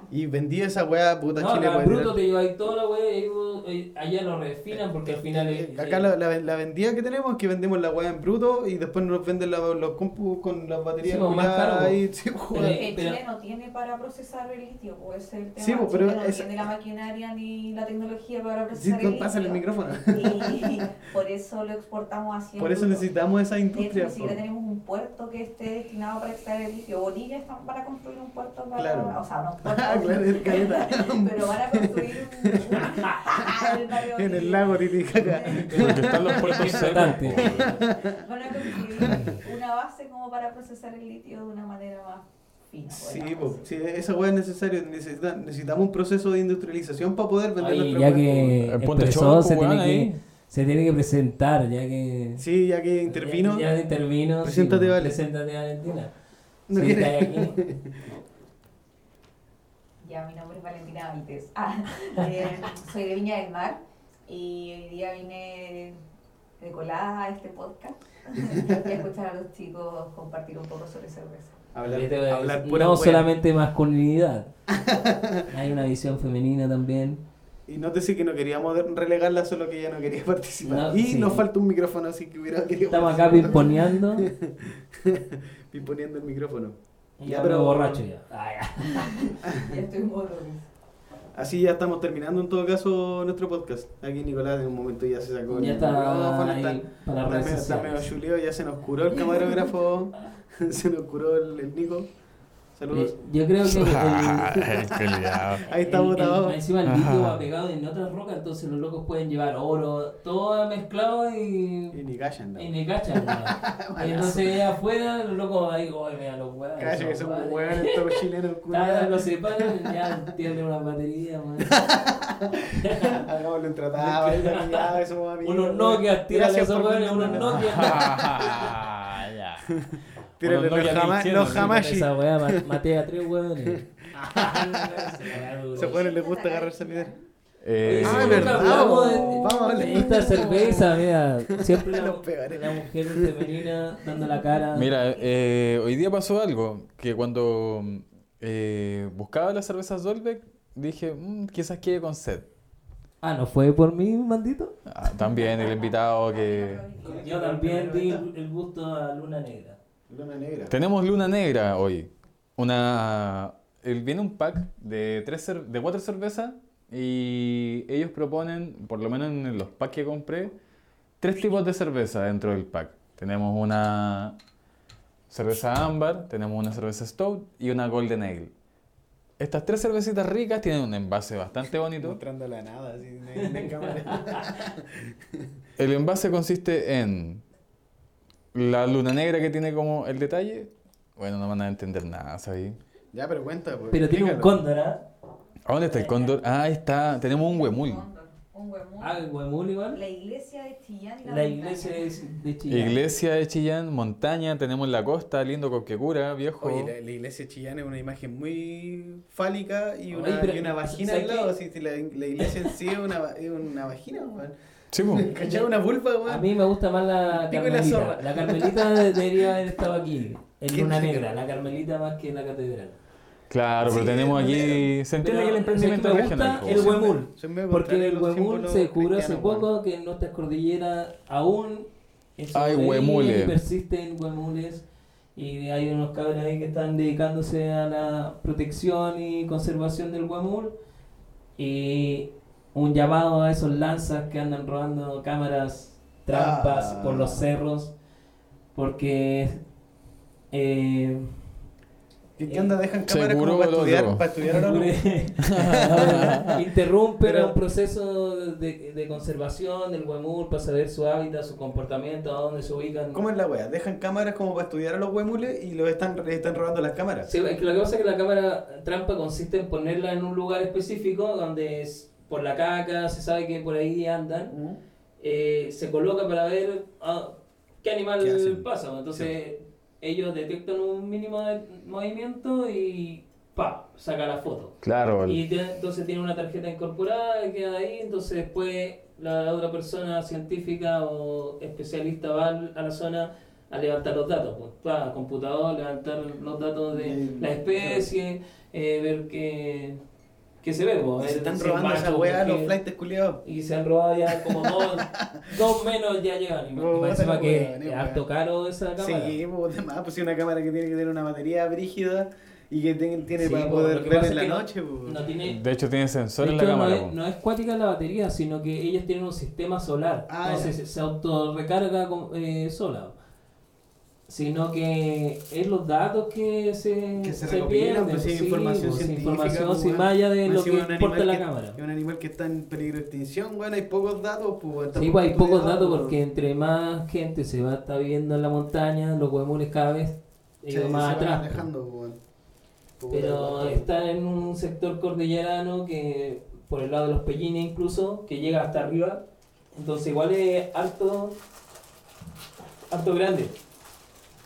Speaker 1: y vendí esa weá, puta
Speaker 3: No,
Speaker 1: Chile puede
Speaker 3: en bruto
Speaker 1: tirar-
Speaker 3: te lleváis toda la y eh, allá lo refinan porque al final es,
Speaker 1: Eh, Acá la, la, la vendida que tenemos es que vendemos la weá en bruto y después nos venden la- los compus con las baterías
Speaker 3: Sí, más caro,
Speaker 1: ahí,
Speaker 3: pues. (laughs)
Speaker 1: sí,
Speaker 3: Pero-
Speaker 5: Chile no tiene para procesar el litio, pues ese es el tema.
Speaker 1: Sí, pero
Speaker 5: no
Speaker 1: es-
Speaker 5: tiene la maquinaria ni la tecnología para
Speaker 1: Sí,
Speaker 5: procesar
Speaker 1: tú
Speaker 5: el
Speaker 1: el
Speaker 5: litio.
Speaker 1: micrófono.
Speaker 5: Y (laughs) por eso lo exportamos así. en
Speaker 1: Por eso
Speaker 5: bruto.
Speaker 1: necesitamos esa industria.
Speaker 5: ni siquiera tenemos un puerto que esté destinado para extraer el litio. Bolivia está para construir un puerto para.
Speaker 1: Claro.
Speaker 5: O sea, no un (laughs) puerto.
Speaker 1: Caleta.
Speaker 5: pero van a construir un. (laughs) en el, barrio
Speaker 1: En el
Speaker 5: de-
Speaker 1: lago Titicaca.
Speaker 2: Porque están los puertos
Speaker 3: Es
Speaker 2: secos.
Speaker 3: importante.
Speaker 2: po, weón.
Speaker 5: Van a construir una base como para procesar el litio de una manera más fina.
Speaker 1: Sí,
Speaker 5: podríamos
Speaker 1: po, sí, esa weá es necesaria. Necesita- necesitamos un proceso de industrialización para poder vender nuestra
Speaker 3: ya que empezó, se
Speaker 2: pues,
Speaker 3: tiene,
Speaker 2: ahí.
Speaker 3: que, se tiene que presentar, ya que...
Speaker 1: Sí, ya que intervino.
Speaker 3: Ya, ya intervino.
Speaker 1: Preséntate,
Speaker 3: sí,
Speaker 1: Vale.
Speaker 3: Preséntate, Valentina.
Speaker 1: No
Speaker 3: Sí,
Speaker 1: quiere-
Speaker 3: aquí. (laughs)
Speaker 5: Ya, mi nombre es Valentina Valdés. (laughs) Ah, eh, soy de Viña del Mar y hoy día vine de colada a este podcast y a escuchar a los chicos compartir un poco sobre cerveza.
Speaker 1: Hablar,
Speaker 3: Vete,
Speaker 1: hablar pura
Speaker 3: no solamente masculinidad. Hay una visión femenina también.
Speaker 1: Y no te sé que no queríamos relegarla, solo que ella no quería participar.
Speaker 3: No,
Speaker 1: y
Speaker 3: sí.
Speaker 1: nos falta un micrófono, así que hubiera querido.
Speaker 3: Estamos acá pimponeando. (laughs)
Speaker 1: Pimponeando el micrófono.
Speaker 3: Y
Speaker 1: Ya, pero-
Speaker 3: borracho ya. (laughs) Ah, ya.
Speaker 5: Ya (laughs) estoy en modo.
Speaker 1: Así ya estamos terminando en todo caso nuestro podcast. Aquí Nicolás en un momento ya se sacó
Speaker 3: Ya
Speaker 1: el
Speaker 3: está
Speaker 1: micrófono, está-
Speaker 3: para
Speaker 1: está medio- está medio
Speaker 3: sociales.
Speaker 1: chuleo, ya se nos curó el camarógrafo, (laughs) se nos curó el, el Nico. Saludos.
Speaker 3: Eh, Yo creo que (laughs) (laughs) el.
Speaker 1: Ahí está botado.
Speaker 3: encima el litio va pegado en otras rocas, entonces los locos pueden llevar oro, todo mezclado y,
Speaker 1: Y ni callan, no.
Speaker 3: y ni cachan. ¿no? (laughs) Y entonces afuera los locos ahí, oye, mira los huevos.
Speaker 1: Calla que son hueones estos chilenos culiados.
Speaker 3: lo separan, ya tienen una batería, man.
Speaker 1: Hagámoslo en tratado, amigos.
Speaker 3: Unos Nokia, tírale esos hueones, unos
Speaker 1: vendernos.
Speaker 3: Nokia.
Speaker 2: Ah, ya.
Speaker 1: Los, jama,
Speaker 2: 1100,
Speaker 1: los.
Speaker 3: Esa weá, ma- maté a tres hueones. (laughs)
Speaker 1: Se pone, les gusta agarrarse a piedra.
Speaker 2: Eh,
Speaker 1: Ah, es verdad,
Speaker 3: de-
Speaker 1: vamos a hablar.
Speaker 3: Esta cerveza, mira, siempre (laughs) la,
Speaker 1: Los pegaré.
Speaker 3: la mujer femenina dando la cara.
Speaker 2: Mira, eh, hoy día pasó algo, que cuando eh, buscaba las cervezas Dolbeck, dije, "Mm, quizás quede con sed.
Speaker 3: Ah, ¿no fue por mí, maldito?
Speaker 2: Ah, también el invitado que...
Speaker 3: Yo también di el gusto a Luna Negra.
Speaker 1: Luna negra.
Speaker 2: Tenemos Luna Negra hoy. Una... el- viene un pack de, tres cer- de cuatro cervezas y ellos proponen, por lo menos en los packs que compré, tres tipos de cerveza dentro del pack. Tenemos una cerveza ámbar, tenemos una cerveza stout y una golden ale. Estas tres cervecitas ricas tienen un envase bastante bonito.
Speaker 1: Mostrando la nada, así en, en cámara.
Speaker 2: El envase consiste en la luna negra que tiene como el detalle. Bueno, no van a entender nada, ¿sabes?
Speaker 1: ya, pero cuenta. Pues,
Speaker 3: Pero tiene un cóndor, ¿ah?
Speaker 2: ¿A dónde está el cóndor? Ah, ahí está. Tenemos un huemul.
Speaker 5: Un huemul.
Speaker 3: Ah, el Huemul igual.
Speaker 5: La iglesia de Chillán la,
Speaker 3: La
Speaker 5: montaña.
Speaker 3: iglesia es de Chillán.
Speaker 2: Iglesia de Chillán, montaña, tenemos la costa, lindo Coquecura, viejo.
Speaker 1: Oye, la, la iglesia de Chillán es una imagen muy fálica y
Speaker 3: Oye,
Speaker 1: una,
Speaker 3: pero,
Speaker 1: y una vagina
Speaker 3: ¿sabes
Speaker 1: al lado.
Speaker 3: qué?
Speaker 1: así, si la, la iglesia en sí es una, es una vagina, weón.
Speaker 2: Sí. (laughs)
Speaker 1: Una vulva, weón.
Speaker 3: A mí me gusta más la Carmelita. La Carmelita debería haber estado aquí, en
Speaker 1: ¿Quién
Speaker 3: Luna
Speaker 1: dice que
Speaker 3: Negra. La Carmelita más que en la catedral.
Speaker 2: Claro, pero tenemos aquí. Se entiende que el emprendimiento
Speaker 3: me gusta
Speaker 2: regional.
Speaker 3: el huemul. Porque el Huemul se descubrió hace poco que en nuestras cordilleras aún
Speaker 2: Hay huemules.
Speaker 3: persisten huemules. Y hay unos cabros ahí que están dedicándose a la protección y conservación del huemul. Y un llamado a esos lanzas que andan robando cámaras trampas
Speaker 1: Ah.
Speaker 3: por los cerros. Porque eh,
Speaker 1: ¿Qué, qué onda? Dejan cámaras como para estudiar, para estudiar a los (laughs)
Speaker 3: interrumpen
Speaker 1: Pero-
Speaker 3: un proceso de, de conservación del huemul para saber su hábitat, su comportamiento, a dónde se ubican.
Speaker 1: ¿Cómo es la wea? Dejan cámaras como para estudiar a los huemules y los están, les están robando las cámaras.
Speaker 3: Sí, es que lo que pasa es que la cámara trampa consiste en ponerla en un lugar específico donde es por la caca, se sabe que por ahí andan, eh, se coloca para ver ah, qué animal pasa. Entonces ellos detectan un mínimo de movimiento y pa, saca la foto.
Speaker 2: Claro,
Speaker 3: Y entonces tiene una tarjeta incorporada que queda ahí, entonces después la otra persona científica o especialista va al- a la zona a levantar los datos, pues, va a computador, levantar los datos de la especie, eh, ver qué, qué se ve. pues,
Speaker 1: Y
Speaker 3: ver
Speaker 1: se están robando esa wea los flights culiados.
Speaker 3: Y se han robado ya como dos, (laughs) dos menos ya llevan. Y parece
Speaker 1: la
Speaker 3: que es harto
Speaker 1: wea.
Speaker 3: caro esa cámara.
Speaker 1: Sí, pues además, pues si una cámara que tiene que tener una batería brígida y que ten- tiene
Speaker 3: Sí,
Speaker 1: para poder
Speaker 3: que
Speaker 1: ver en la
Speaker 3: que no-
Speaker 1: noche. pues.
Speaker 3: No tiene,
Speaker 2: de hecho tiene sensor en la cámara.
Speaker 3: no, es, no es cuática la batería, sino que ellos tienen un sistema solar.
Speaker 1: Ah,
Speaker 3: entonces
Speaker 1: ya.
Speaker 3: se autorrecarga con- eh, sola. Sino que es los datos que se,
Speaker 1: Que se recopilan,
Speaker 3: pierden,
Speaker 1: pues, sí,
Speaker 3: sí,
Speaker 1: información
Speaker 3: pues,
Speaker 1: científica,
Speaker 3: información
Speaker 1: pues,
Speaker 3: sin
Speaker 1: weón.
Speaker 3: más allá de lo que importa la
Speaker 1: que-
Speaker 3: cámara.
Speaker 1: Es un animal que está en peligro de extinción, bueno, hay pocos datos, pues.
Speaker 3: Sí, pues hay pocos datos
Speaker 1: pues.
Speaker 3: porque entre más gente se va está viendo en la montaña, los huemules cada vez
Speaker 1: Sí, se
Speaker 3: más atrás. pues.
Speaker 1: alejando, pues. Puta,
Speaker 3: Pero está en un sector cordillerano que, por el lado de los pellines incluso, que llega hasta arriba. Entonces igual es harto, harto grande.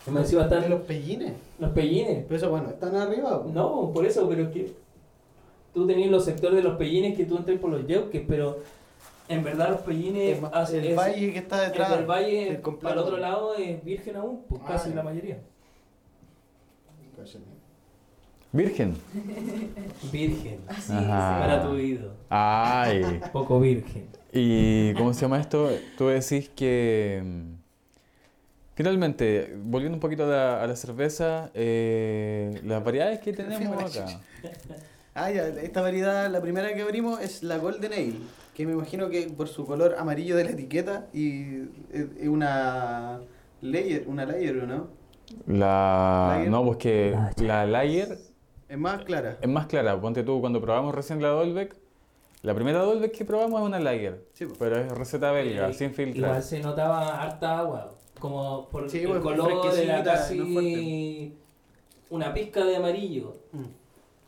Speaker 3: Y más encima
Speaker 1: ¿De
Speaker 3: están
Speaker 1: los pellines?
Speaker 3: los pellines.
Speaker 1: Pero eso, bueno, están arriba.
Speaker 3: No, por eso, pero es que tú tenías los sectores de los pellines que tú entras por los yeuques, pero en verdad los pellines...
Speaker 1: El,
Speaker 3: hacen-
Speaker 1: el
Speaker 3: es-
Speaker 1: valle que está
Speaker 3: el
Speaker 1: detrás.
Speaker 3: del valle,
Speaker 1: el completo.
Speaker 3: para el otro lado, es virgen aún, pues
Speaker 1: Ah,
Speaker 3: casi la mayoría.
Speaker 2: Virgen.
Speaker 3: Virgen,
Speaker 5: Así
Speaker 2: Ajá.
Speaker 3: para tu oído.
Speaker 2: Ay.
Speaker 3: Poco virgen.
Speaker 2: ¿Y cómo se llama esto? Tú decís que mm, finalmente, volviendo un poquito a la, a la cerveza, eh, las variedades que tenemos acá.
Speaker 1: Ah, ya, esta variedad, la primera que abrimos es la Golden Ale, que me imagino que por su color amarillo de la etiqueta y es es una layer, una layer, ¿o ¿no?
Speaker 2: La,
Speaker 1: Lager.
Speaker 2: no, pues que la Lager
Speaker 1: Es más clara.
Speaker 2: es más clara. Ponte tú, cuando probamos recién la Dolbeck, la primera Dolbeck que probamos es una Lager,
Speaker 1: Sí, pues.
Speaker 2: pero es receta belga,
Speaker 3: Eh,
Speaker 2: sin filtrar.
Speaker 3: Igual se notaba harta agua, como por
Speaker 1: Sí,
Speaker 3: el
Speaker 1: pues,
Speaker 3: color era
Speaker 1: fresquecita,
Speaker 3: casi
Speaker 1: no fuerte.
Speaker 3: una pizca de amarillo.
Speaker 1: Mm.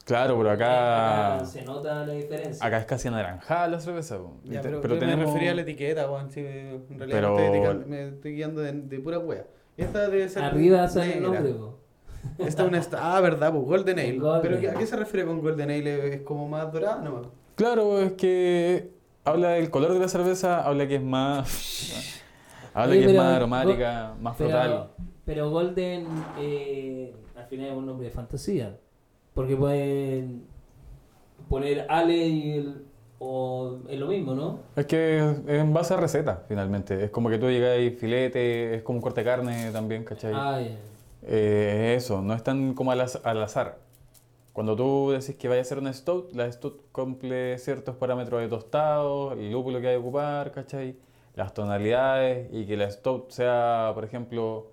Speaker 2: Claro, pero acá,
Speaker 3: Acá se nota la diferencia.
Speaker 2: acá es casi anaranjada la cerveza.
Speaker 1: Ya, pero,
Speaker 2: pero tenemos...
Speaker 1: me refería a la etiqueta, weón, sí, en realidad
Speaker 2: Pero-
Speaker 1: me, estoy dedicando- me estoy guiando de, de pura wea. Esta debe ser
Speaker 3: Arriba sale el
Speaker 1: negra.
Speaker 3: nombre.
Speaker 1: Esta es una esta- ah, verdad, pues Golden Ale.
Speaker 3: Golden
Speaker 1: pero ¿qué- ¿a qué se refiere con Golden Ale? ¿Es como más dorada nomás?
Speaker 2: Claro, es que habla del color de la cerveza, habla que es más. Habla
Speaker 3: Oye,
Speaker 2: que es más aromática, más frutal.
Speaker 3: Pero, Golden eh, al final es un nombre de fantasía. Porque pueden poner Ale y el, o es lo mismo, ¿no?
Speaker 2: Es que es en base a receta, finalmente. Es como que tú llegas y filete, es como un corte de carne también, ¿cachai?
Speaker 3: Ah, ya.
Speaker 2: Eh, eso, no es tan como al azar. Cuando tú decís que vaya a ser una stout, la stout cumple ciertos parámetros de tostado, el lúpulo que hay que ocupar, ¿cachai? Las tonalidades y que la stout sea, por ejemplo,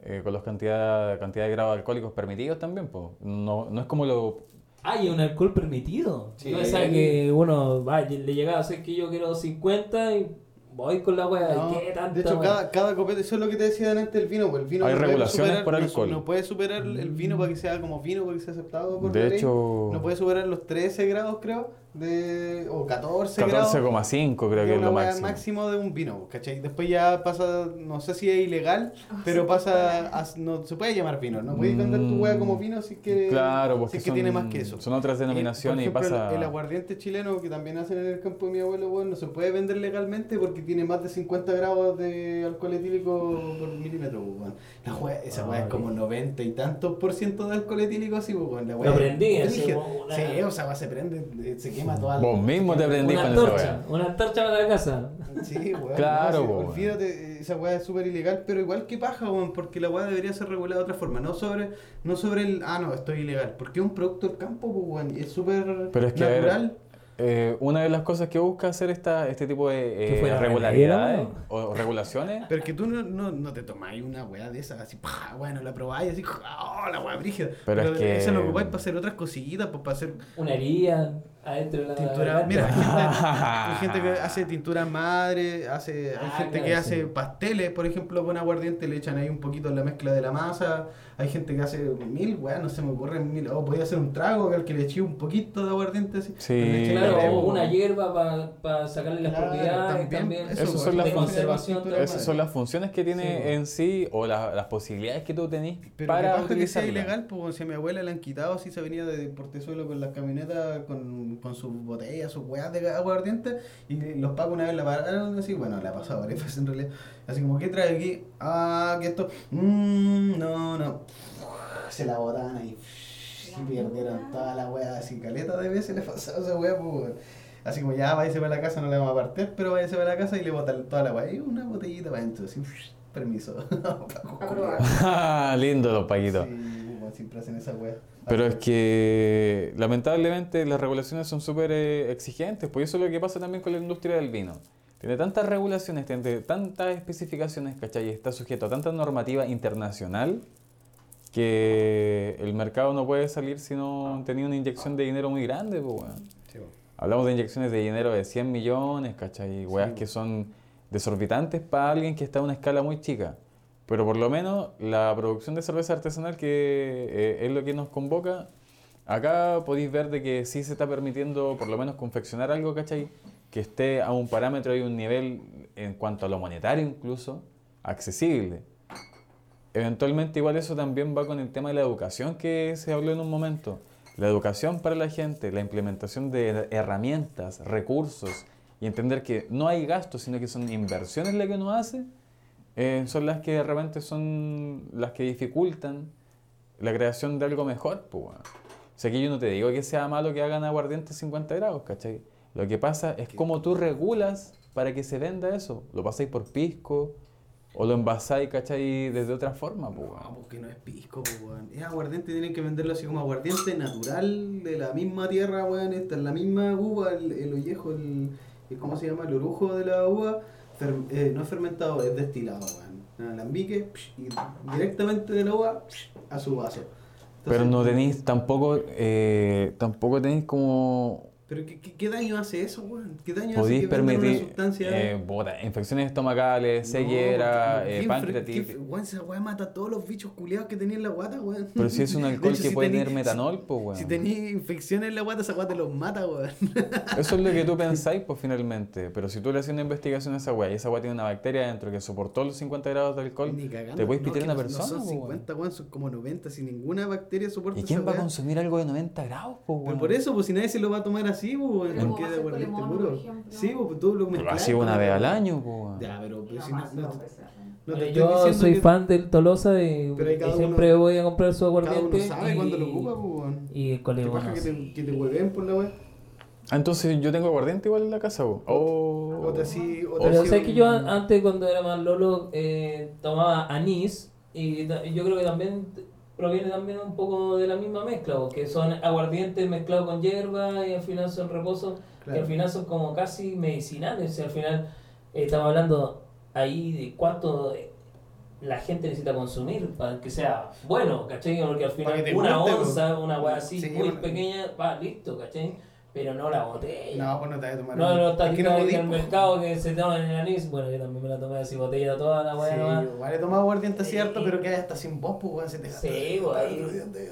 Speaker 2: eh, con la cantidad, cantidad de grados alcohólicos permitidos también, po. No, no es como lo...
Speaker 3: Ah, y un alcohol permitido.
Speaker 1: Sí.
Speaker 3: No es algo que uno va, le llegaba a hacer que yo quiero 50 y voy con la wea.
Speaker 1: No,
Speaker 3: ¿Qué tanta
Speaker 1: de hecho,
Speaker 3: wea?
Speaker 1: cada, cada copete, eso es lo que te decía antes del vino, pues el vino
Speaker 2: Hay
Speaker 1: no puede
Speaker 2: regulaciones
Speaker 1: superar-
Speaker 2: por
Speaker 1: no
Speaker 2: alcohol.
Speaker 1: No, puede superar el vino para que sea como vino, para que sea aceptado por la
Speaker 2: De
Speaker 1: ley.
Speaker 2: hecho...
Speaker 1: No puede superar los 13 grados, creo, de, o 14 grados.
Speaker 2: 14,5 creo que
Speaker 1: es
Speaker 2: es lo máximo.
Speaker 1: máximo de un vino, ¿cachai? Después ya pasa, no sé si es ilegal, pero pasa, a- no se puede llamar vino, no puedes vender tu weá como vino si es que,
Speaker 2: Claro,
Speaker 1: si
Speaker 2: porque
Speaker 1: es que
Speaker 2: son,
Speaker 1: tiene más que eso.
Speaker 2: son otras denominaciones y
Speaker 1: por ejemplo,
Speaker 2: pasa...
Speaker 1: El, el aguardiente chileno que también hacen en el campo de mi abuelo, weón, no se puede vender legalmente porque tiene más de 50 grados de alcohol etílico por milímetro, weón. La weá- esa
Speaker 4: Ah,
Speaker 1: es como 90 y tantos por ciento de alcohol etílico así, weón. La
Speaker 4: Lo
Speaker 1: weá es
Speaker 4: prendí, una-
Speaker 1: Sí, o sea, se prende, eh, se quema toda la...
Speaker 2: Vos mismo te prendís con esa
Speaker 4: antorcha,
Speaker 2: weá.
Speaker 4: una antorcha para la casa.
Speaker 1: Sí, weón.
Speaker 2: Claro, weón.
Speaker 1: olvídate, esa weá es súper ilegal, pero igual que paja, weón, porque la weá debería ser regulada de otra forma, no sobre, no sobre el, ah, no, estoy ilegal, porque es un producto del campo, pues, weón, y es súper
Speaker 2: Pero es que, a ver,
Speaker 1: natural.
Speaker 2: Eh, una de las cosas que busca hacer esta, este tipo de
Speaker 4: ¿Que
Speaker 2: eh, regularidades o regulaciones
Speaker 1: Pero es que tú no, no, no te tomáis una weá de esas, así, pa, bueno, la probáis, así, oh, la weá brígida.
Speaker 2: Pero es que-
Speaker 1: Esa lo ocupáis para hacer otras cositas, pues para hacer
Speaker 4: Una herida adentro de la
Speaker 1: tintura. Mira, hay gente, (laughs) hay gente que hace tintura madre, hace, hay
Speaker 4: Ah,
Speaker 1: gente que hace pasteles, por ejemplo, con aguardiente, le echan ahí un poquito en la mezcla de la masa. Hay gente que hace mil, weá, no se me ocurren mil. O podía hacer un trago al que le eché un poquito de aguardiente así.
Speaker 2: Sí.
Speaker 1: le
Speaker 4: Claro,
Speaker 1: la
Speaker 4: o una
Speaker 1: weón.
Speaker 4: hierba para sacarle las
Speaker 1: Claro,
Speaker 4: propiedades
Speaker 1: también,
Speaker 4: también,
Speaker 1: eso,
Speaker 2: Esas
Speaker 1: weón,
Speaker 2: son las
Speaker 4: conservación.
Speaker 2: esas son las funciones que tiene
Speaker 4: Sí.
Speaker 2: en sí o la- las posibilidades que tú tenés
Speaker 1: Pero
Speaker 2: para
Speaker 1: que sea ilegal, pues si a mi abuela le han quitado, así se venía de Portezuelo con las camionetas, con, con sus botellas, sus weas de aguardiente, y los pagos una vez la pararon así, bueno, la ha pasado varias veces en realidad, así como, ¿qué trae aquí? Ah, que esto, mmm, no, no, se la botaban ahí, y perdieron toda la wea, así caleta de veces le pasaba esa wea, pues. Así como ya váyase para la casa, no le vamos a partir, pero váyase para la casa y le botan toda la wea. Y una botellita para adentro, así, (laughs) permiso. (laughs) (laughs)
Speaker 2: Lindo los paquitos.
Speaker 1: Sí, siempre hacen esa wea.
Speaker 2: Pero es que lamentablemente las regulaciones son súper eh, exigentes, pues eso es lo que pasa también con la industria del vino. Tiene tantas regulaciones, tiene tantas especificaciones, ¿cachai? Y está sujeto a tanta normativa internacional que el mercado no puede salir si no tenía una inyección de dinero muy grande, pues, weón.
Speaker 1: Sí, bueno.
Speaker 2: Hablamos de inyecciones de dinero de 100 millones, ¿cachai? Weas
Speaker 1: Sí.
Speaker 2: que son desorbitantes para alguien que está a una escala muy chica. Pero por lo menos la producción de cerveza artesanal, que eh, es lo que nos convoca, acá podéis ver de que sí se está permitiendo por lo menos confeccionar algo, ¿cachai? Que esté a un parámetro y un nivel en cuanto a lo monetario incluso, accesible. Eventualmente igual eso también va con el tema de la educación que se habló en un momento. La educación para la gente, la implementación de herramientas, recursos y entender que no hay gastos, sino que son inversiones las que uno hace, eh, son las que de repente son las que dificultan la creación de algo mejor. Pues. O sea, que yo no te digo que sea malo que hagan aguardiente 50 grados, ¿cachai? Lo que pasa es cómo tú regulas para que se venda eso. Lo pasáis por pisco o lo envasáis, ¿cachai? Desde otra forma, pues.
Speaker 1: No, porque no es pisco, weón. Es aguardiente, tienen que venderlo así como aguardiente natural, de la misma tierra, weón. Esta es la misma uva, el, el ollejo, el, el- ¿Cómo se llama? El orujo de la uva. fer- eh, no es fermentado, es destilado, weón. Alambique, psh, y directamente de la uva psh, a su vaso.
Speaker 2: Pero no tenéis tampoco, eh, tampoco tenéis como
Speaker 1: ¿Pero qué, qué, qué daño hace eso, weón? ¿Qué daño hace que vendan una
Speaker 2: permitir
Speaker 1: sustancia?
Speaker 2: eh, puta, infecciones estomacales, ceguera,
Speaker 1: No,
Speaker 2: eh,
Speaker 1: ¿qué
Speaker 2: pancreatitis.
Speaker 1: Weón, esa weá mata a todos los bichos culiados que tenía en la guata, weón.
Speaker 2: Pero si es un (laughs) alcohol
Speaker 1: hecho,
Speaker 2: que
Speaker 1: si
Speaker 2: puede tener metanol, pues weón.
Speaker 1: Si tenéis infecciones en la guata, esa guata los mata, weón. (laughs)
Speaker 2: Eso es lo que tú pensáis, pues finalmente. Pero si tú le haces una investigación a esa weá y esa weá tiene una bacteria dentro que soportó los 50 grados de alcohol,
Speaker 1: cagando.
Speaker 2: te puedes
Speaker 1: No,
Speaker 2: pitar
Speaker 1: que
Speaker 2: una
Speaker 1: no-
Speaker 2: persona,
Speaker 1: No son
Speaker 2: pues, weón.
Speaker 1: 50, weón, son como 90. Si ninguna bacteria soporta
Speaker 2: ¿Y quién
Speaker 1: esa
Speaker 2: va a
Speaker 1: weá.
Speaker 2: consumir algo de 90 grados, pues
Speaker 1: Pero
Speaker 2: weón?
Speaker 1: por eso, pues si nadie se lo va a tomar así, pues, weón,
Speaker 5: Pero
Speaker 1: porque
Speaker 5: ¿cómo
Speaker 1: de
Speaker 5: va a ser
Speaker 1: aguardiente
Speaker 5: con el mono,
Speaker 1: puro.
Speaker 5: por ejemplo?
Speaker 1: Sí, pues tú lo
Speaker 2: Pero así una vez al año, pues.
Speaker 1: Ya, pero, pero
Speaker 5: No
Speaker 1: si no, no, no te
Speaker 4: Yo soy
Speaker 1: que
Speaker 4: fan del Tolosa y, siempre
Speaker 1: uno-
Speaker 4: voy a comprar su
Speaker 1: Cada
Speaker 4: aguardiente.
Speaker 1: uno sabe
Speaker 4: y,
Speaker 1: cuándo lo ocupa, pues, weón.
Speaker 4: Y el
Speaker 1: ¿Qué
Speaker 4: colegio
Speaker 1: que te, que te hueven por la weá?
Speaker 2: Ah, entonces yo tengo aguardiente igual en la casa, weón. Oh.
Speaker 1: O te así, o te
Speaker 4: Pero
Speaker 1: así
Speaker 4: sé que yo an- antes cuando era más lolo eh, tomaba anís y yo creo que también proviene también un poco de la misma mezcla, porque son aguardientes mezclados con hierba y al final son reposos que
Speaker 1: Claro.
Speaker 4: al final son como casi medicinales, y al final eh, estamos hablando ahí de cuánto eh, la gente necesita consumir para que sea bueno, ¿cachai? Porque al final
Speaker 1: que
Speaker 4: una
Speaker 1: guste,
Speaker 4: onza, una weá así
Speaker 1: Sí,
Speaker 4: muy
Speaker 1: bueno.
Speaker 4: pequeña, va, listo, ¿cachai?
Speaker 3: Pero no la botella.
Speaker 1: No, pues no te vas a tomar.
Speaker 3: No, no,
Speaker 1: Es que no
Speaker 3: en el
Speaker 1: pues.
Speaker 3: mercado que se toman en el anís. Bueno, yo también me la tomé así, botella toda la weá
Speaker 1: Sí,
Speaker 3: nomás.
Speaker 1: igual he tomado aguardiente
Speaker 3: Sí.
Speaker 1: cierto, pero que hasta sin voz, pues, weón, se te
Speaker 3: Sí, pues, ahí.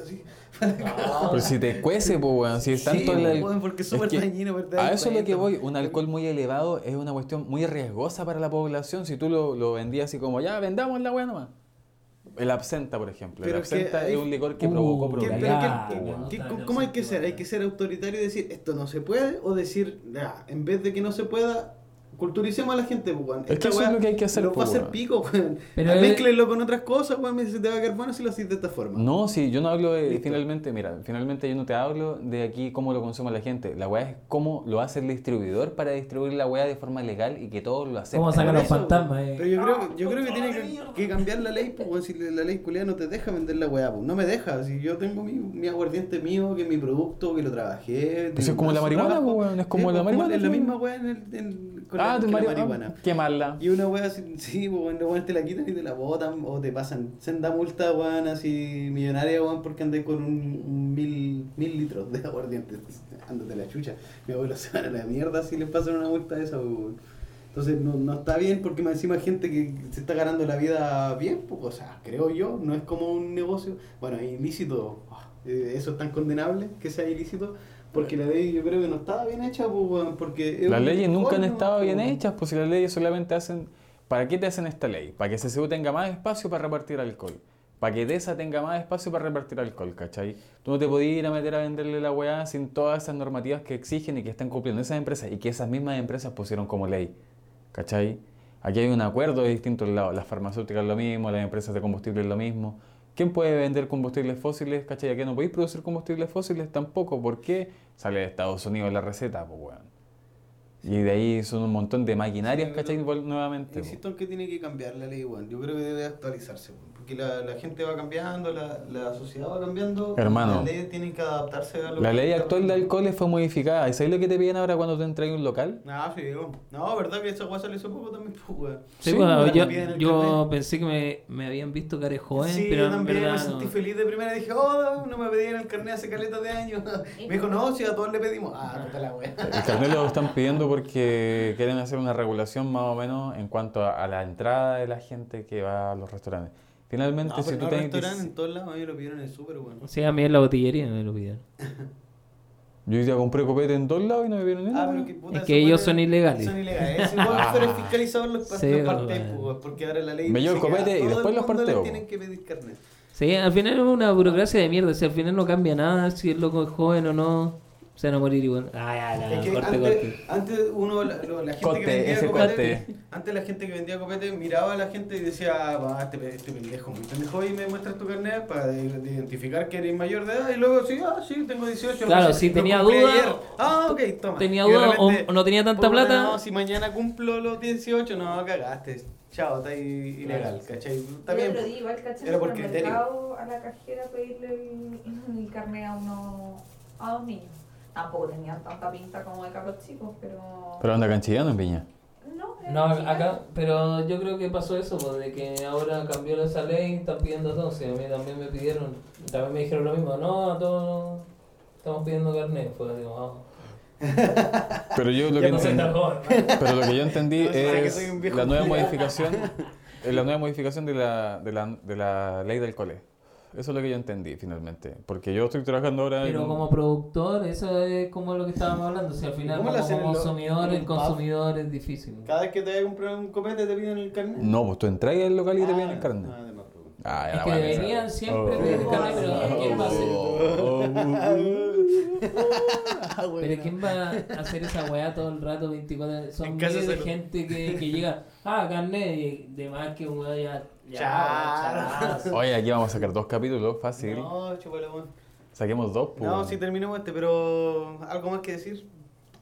Speaker 1: así. (laughs) (laughs)
Speaker 3: No,
Speaker 2: Pero si te cuece, pues, weón, si es tanto
Speaker 1: sí,
Speaker 2: el-
Speaker 1: weón, porque es súper
Speaker 2: que
Speaker 1: dañino, ¿verdad?
Speaker 2: A eso es lo que voy, un alcohol muy elevado es una cuestión muy riesgosa para la población. Si tú lo, lo vendías así como, ya, vendamos la weá nomás. El absenta, por ejemplo.
Speaker 1: Pero
Speaker 2: el absenta
Speaker 1: hay-
Speaker 2: es un licor que
Speaker 3: Uh,
Speaker 2: provocó
Speaker 1: ¿Qué-
Speaker 2: problemas.
Speaker 3: está
Speaker 1: ¿Cómo, hay que ser? ¿Hay que ser autoritario y decir esto no se puede? ¿O decir, en vez de que no se pueda, culturicemos a la gente, pues, weón?
Speaker 2: Es que eso es lo que hay que hacer,
Speaker 1: Lo va a
Speaker 2: pues,
Speaker 1: hacer pico, weón. Ah, Mézclenlo con otras cosas, weón. Me dice, te va a quedar bueno si lo haces de esta forma.
Speaker 2: No, sí, yo no hablo de,
Speaker 1: Listo.
Speaker 2: finalmente, mira, finalmente yo no te hablo de aquí cómo lo consume la gente. La weá es cómo lo hace el distribuidor para distribuir la weá de forma legal y que todos lo acepten.
Speaker 3: ¿Cómo sacan los fantasmas, eh?
Speaker 1: Pero yo creo, yo creo que tiene que, que cambiar la ley, pues, weón, si la ley culiada no te deja vender la weá, pues. No me deja. Si yo tengo mi, mi aguardiente mío, que es mi producto, que lo trabajé.
Speaker 2: Pues es como la marihuana, pues, weón, es como
Speaker 1: Sí,
Speaker 2: la marihuana,
Speaker 1: Es la misma weá en el, en- con
Speaker 2: Ah,
Speaker 1: que la
Speaker 2: marihuana.
Speaker 1: marihuana.
Speaker 2: Quemarla.
Speaker 1: Y una wea así, sí, pues, los weones te la quitan y te la botan, o te pasan senda multa, weón, así millonaria, weón, porque andas con un, un mil, mil litros de aguardiente. (laughs) Ándate la chucha. Mi abuelo se van a la mierda si le pasan una multa de esa, weón. Entonces no, no está bien porque más encima hay gente que se está ganando la vida bien, pues, o sea, creo yo, no es como un negocio. Bueno, es ilícito, ah, eh, eso es tan condenable que sea ilícito, porque la ley yo creo que no estaba bien hecha, pues, porque... es
Speaker 2: Las leyes nunca han estado bien hechas, pues si las leyes solamente hacen... ¿Para qué te hacen esta ley? Para que CCU tenga más espacio para repartir alcohol. Para que DESA tenga más espacio para repartir alcohol, ¿cachai? Tú no te podías ir a meter a venderle la weá sin todas esas normativas que exigen y que están cumpliendo esas empresas y que esas mismas empresas pusieron como ley, ¿cachai? Aquí hay un acuerdo de distintos lados. Las farmacéuticas lo mismo, las empresas de combustibles lo mismo. ¿Quién puede vender combustibles fósiles? ¿Cachai? Aquí no podéis producir combustibles fósiles tampoco. ¿Por qué? Sale de Estados Unidos la receta, pues weón. Y de ahí son un montón de maquinarias,
Speaker 1: Sí,
Speaker 2: ¿cachai? Nuevamente.
Speaker 1: Insisto en que tiene que cambiar la ley, weón. Yo creo que debe actualizarse, weón. Porque la, la gente va cambiando, la, la sociedad va cambiando.
Speaker 2: Hermano.
Speaker 1: Las leyes tienen que adaptarse a lo
Speaker 2: La
Speaker 1: que
Speaker 2: ley actual de alcoholes fue modificada. ¿Y sabéis lo que te piden ahora cuando te entras en un local?
Speaker 1: No, sí, digo. No, verdad que esa salió hace poco también, (laughs) pues.
Speaker 3: Sí,
Speaker 2: Sí,
Speaker 3: bueno,
Speaker 1: weón,
Speaker 3: yo,
Speaker 1: carnet.
Speaker 3: pensé que me, me habían visto care joven,
Speaker 1: sí,
Speaker 3: pero
Speaker 1: yo también
Speaker 3: verdad
Speaker 1: me sentí
Speaker 3: no.
Speaker 1: feliz de primera. Dije, oh, no me pedían el carnet hace caleta de años. (laughs) Me dijo, no, si a todos le pedimos. Ah, puta la weá.
Speaker 2: El carnet lo están pidiendo porque quieren hacer una regulación más o menos en cuanto a, a la entrada de la gente que va a los restaurantes. Finalmente,
Speaker 1: No,
Speaker 2: si tú
Speaker 1: no
Speaker 2: tienes...
Speaker 1: restaurantes en todos lados, a mí me lo pidieron en el súper, weón.
Speaker 3: Sí, a mí en la botillería me lo pidieron.
Speaker 2: Yo ya compré copete en dos lados y no me vieron ni
Speaker 1: Ah,
Speaker 2: una.
Speaker 1: pero que puta,
Speaker 3: Es que ellos son ilegales.
Speaker 1: Son ilegales. Si igual fuera fiscalizador los,
Speaker 3: Sí,
Speaker 1: los partes,
Speaker 3: bueno.
Speaker 1: pues, porque ahora la ley
Speaker 2: Me llevo
Speaker 1: dice
Speaker 2: el
Speaker 1: que
Speaker 2: copete y después los
Speaker 1: mundo le
Speaker 2: parteo,
Speaker 1: tienen que pedir carnet.
Speaker 3: Sí, al final es una burocracia de mierda. Si al final no cambia nada, si el loco es joven o no, se van a morir igual. Ah, ya,
Speaker 1: Es que
Speaker 3: corte,
Speaker 1: antes,
Speaker 3: corte.
Speaker 1: antes uno, la, la gente
Speaker 2: Cote,
Speaker 1: que vendía copete, antes la gente que vendía copete miraba a la gente y decía, va, este, este pendejo, muy pendejo y me muestras tu carnet para de- de identificar que eres mayor de edad y luego sí, ah, sí, tengo 18.
Speaker 3: Claro, si tenía duda,
Speaker 1: ayer. Ah, ok, toma.
Speaker 3: tenía duda o-
Speaker 1: repente,
Speaker 3: o no tenía tanta plata.
Speaker 1: No, si mañana cumplo los 18, no, cagaste. Chao, está ahí ilegal, ¿cachai? Está
Speaker 5: Yo
Speaker 1: bien.
Speaker 5: otro día igual caché
Speaker 1: Era por criterio.
Speaker 5: a la cajera pedirle el, el carnet a unos a dos niños. Tampoco tenían tanta pinta como de cabros chicos, pero...
Speaker 2: Pero anda canchillando en Viña.
Speaker 5: No, eran
Speaker 3: No, acá, pero yo creo que pasó eso, pues, de que ahora cambió esa ley, están pidiendo todo. Sí, a mí también me pidieron, también me dijeron lo mismo, no, a todos estamos pidiendo carnet. Fue digo, ah, (laughs)
Speaker 2: Pero yo lo que
Speaker 3: no
Speaker 2: entendí,
Speaker 3: joven.
Speaker 2: pero lo que yo entendí (laughs)
Speaker 1: No, sé que
Speaker 2: es la nueva modificación, (laughs) es la nueva modificación de la, de la, de la ley del cole. Eso es lo que yo entendí finalmente. Porque yo estoy trabajando ahora
Speaker 3: Pero
Speaker 2: en-
Speaker 3: como productor, eso es como lo que estábamos hablando. Si al final,
Speaker 1: ¿Cómo lo
Speaker 3: como consumidor,
Speaker 1: en
Speaker 3: el consumidor es difícil.
Speaker 1: Cada vez que te comprar un copete te piden el carnet.
Speaker 2: No, pues tú entras al local y te piden el
Speaker 1: Ah,
Speaker 2: carnet.
Speaker 1: ah.
Speaker 2: Ah,
Speaker 3: Es que deberían siempre
Speaker 2: Oh,
Speaker 3: pedir
Speaker 2: oh,
Speaker 3: carnet, pero
Speaker 2: oh,
Speaker 3: ¿quién va a hacer?
Speaker 2: oh, oh.
Speaker 3: Pero ¿quién va a hacer esa weá todo el rato 24 Son miles de gente que, que llega, ah, carnet, y de más que un weón ya... ya.
Speaker 2: Oye, aquí vamos a sacar dos capítulos, fácil.
Speaker 1: No, weón.
Speaker 2: Saquemos dos, pues.
Speaker 1: No, sí terminemos este, pero algo más que decir.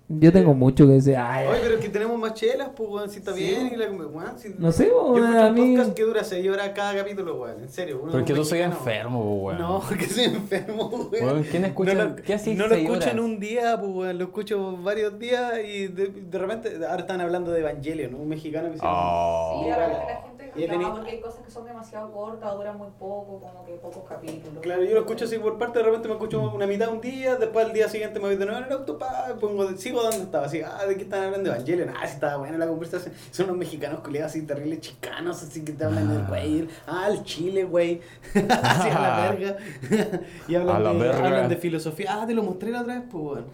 Speaker 3: Yo tengo mucho que decir. Ay,
Speaker 1: Oye, pero es que tenemos más chelas, pues, weón, si está
Speaker 3: Sí.
Speaker 1: bien. Y la, weón, si-
Speaker 3: No sé,
Speaker 1: Yo
Speaker 3: weón,
Speaker 1: escucho
Speaker 3: a
Speaker 1: un
Speaker 3: mí-
Speaker 1: podcast que dura 6 horas cada capítulo, weón, en serio. uno
Speaker 2: Pero es que
Speaker 1: un
Speaker 2: tú soy enfermo, pues, weón.
Speaker 1: No, (laughs) que soy enfermo, weón.
Speaker 2: Weón, ¿quién escucha-
Speaker 1: No lo,
Speaker 2: qué hacís
Speaker 1: no lo escucho en un día, pues, weón, lo escucho varios días y de, de repente, ahora están hablando de Evangelion, ¿no? un mexicano que se
Speaker 2: Oh.
Speaker 5: Sí, repente la gente
Speaker 1: Y he
Speaker 5: No,
Speaker 1: tenido-
Speaker 5: porque hay cosas que son demasiado cortas, o duran muy poco, como que pocos capítulos.
Speaker 1: Claro, yo lo escucho así por parte, de repente me escucho una mitad un día, después al día siguiente me voy de nuevo en el auto, pa, pongo, sigo donde estaba, así, ah, ¿de qué están hablando? De Evangelion, ah, sí estaba buena la conversación, son unos mexicanos culiados así terribles chicanos, así que te hablan del güey, ah, el Chile, güey, (laughs) así a la (laughs) verga, (laughs) y hablan,
Speaker 2: A la
Speaker 1: de,
Speaker 2: verga.
Speaker 1: hablan de filosofía, ah, te lo mostré la otra vez, pues, bueno,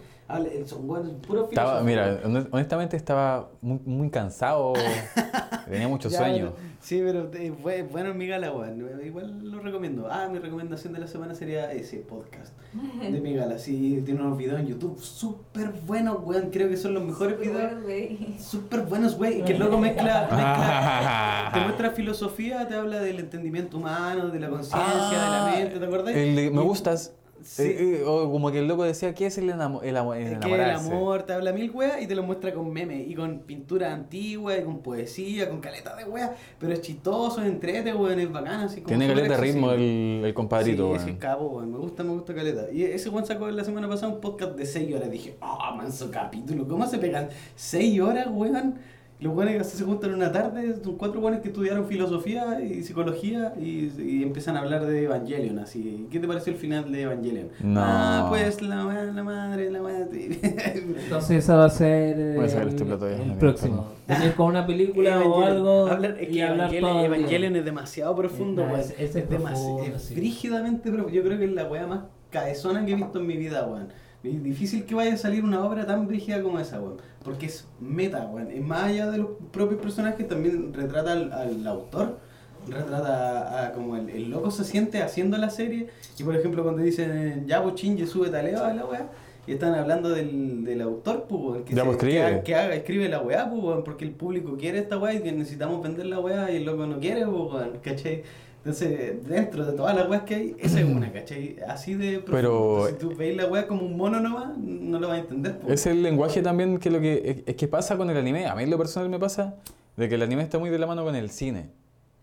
Speaker 1: son buenos, puro
Speaker 2: Estaba, mira, honestamente estaba muy, muy cansado. (laughs) Tenía mucho
Speaker 1: Ya,
Speaker 2: sueño.
Speaker 1: pero- sí, pero eh, fue bueno en mi gala, weón. Igual lo recomiendo. Ah, mi recomendación de la semana sería ese podcast de mi gala. Sí, tiene unos videos en YouTube súper buenos, weón. Creo que son los mejores videos.
Speaker 5: bueno.
Speaker 1: Súper buenos, güey. Y que luego mezcla, (laughs) mezcla- (laughs) te muestra filosofía, te habla del entendimiento humano, de la conciencia, de la mente, ¿te acordás?
Speaker 2: El de me
Speaker 1: Y-
Speaker 2: gustas.
Speaker 1: Sí.
Speaker 2: Eh, eh, o como que el loco decía, ¿qué es el, enamo- el, el
Speaker 1: que el
Speaker 2: enamorarse?
Speaker 1: amor te habla mil weas y te lo muestra con memes y con pintura antigua y con poesía, con caleta de weas, pero es chistoso, es entrete, weón, es bacán, así como
Speaker 2: Tiene caleta de ritmo el, el compadrito,
Speaker 1: sí,
Speaker 2: weón.
Speaker 1: es capo, weón, me gusta, me gusta caleta. Y ese weón sacó la semana pasada un podcast de 6 horas, dije, ah, manso capítulo, ¿cómo se pegan 6 horas, weón? Los weones que se juntan una tarde, son cuatro weones que estudiaron filosofía y psicología y, y empiezan a hablar de Evangelion, así. ¿Qué te pareció el final de Evangelion?
Speaker 2: No.
Speaker 1: Ah, pues la, ma- la madre, la madre.
Speaker 3: Entonces esa va a ser eh,
Speaker 2: Voy a sacar
Speaker 3: el,
Speaker 2: este plato ya,
Speaker 3: el próximo. Venir con una película o
Speaker 1: Evangelion.
Speaker 3: algo
Speaker 1: Hablar- es que
Speaker 3: y hablar
Speaker 1: Evangelion,
Speaker 3: todo.
Speaker 1: Evangelion es demasiado profundo,
Speaker 3: es profundo,
Speaker 1: es
Speaker 3: sí.
Speaker 1: brígidamente profundo. Yo creo que es la weá más caezona que he visto en mi vida, weón. Es difícil que vaya a salir una obra tan brígida como esa, weón. Porque es meta, weón. Es más allá de los propios personajes, también retrata al, al autor. Retrata a, a como el, el loco se siente haciendo la serie. Y por ejemplo, cuando dicen, ya, pues chinge, sube taleo a la weá. Y están hablando del, del autor, pues, que,
Speaker 2: Ya,
Speaker 1: se-
Speaker 2: pues,
Speaker 1: que haga- que haga, escribe la weá, pues, weón, porque el público quiere esta weá y que necesitamos vender la weá y el loco no quiere, pues, ¿cachai? Entonces, dentro de todas las weas que hay, esa es una, ¿cachai? Así de profundo.
Speaker 2: Pero-
Speaker 1: Si tú veis la wea como un mono nomás, no lo vas a entender, pues.
Speaker 2: Es el lenguaje también que lo que es, que pasa con el anime. A mí lo personal me pasa de que el anime está muy de la mano con el cine.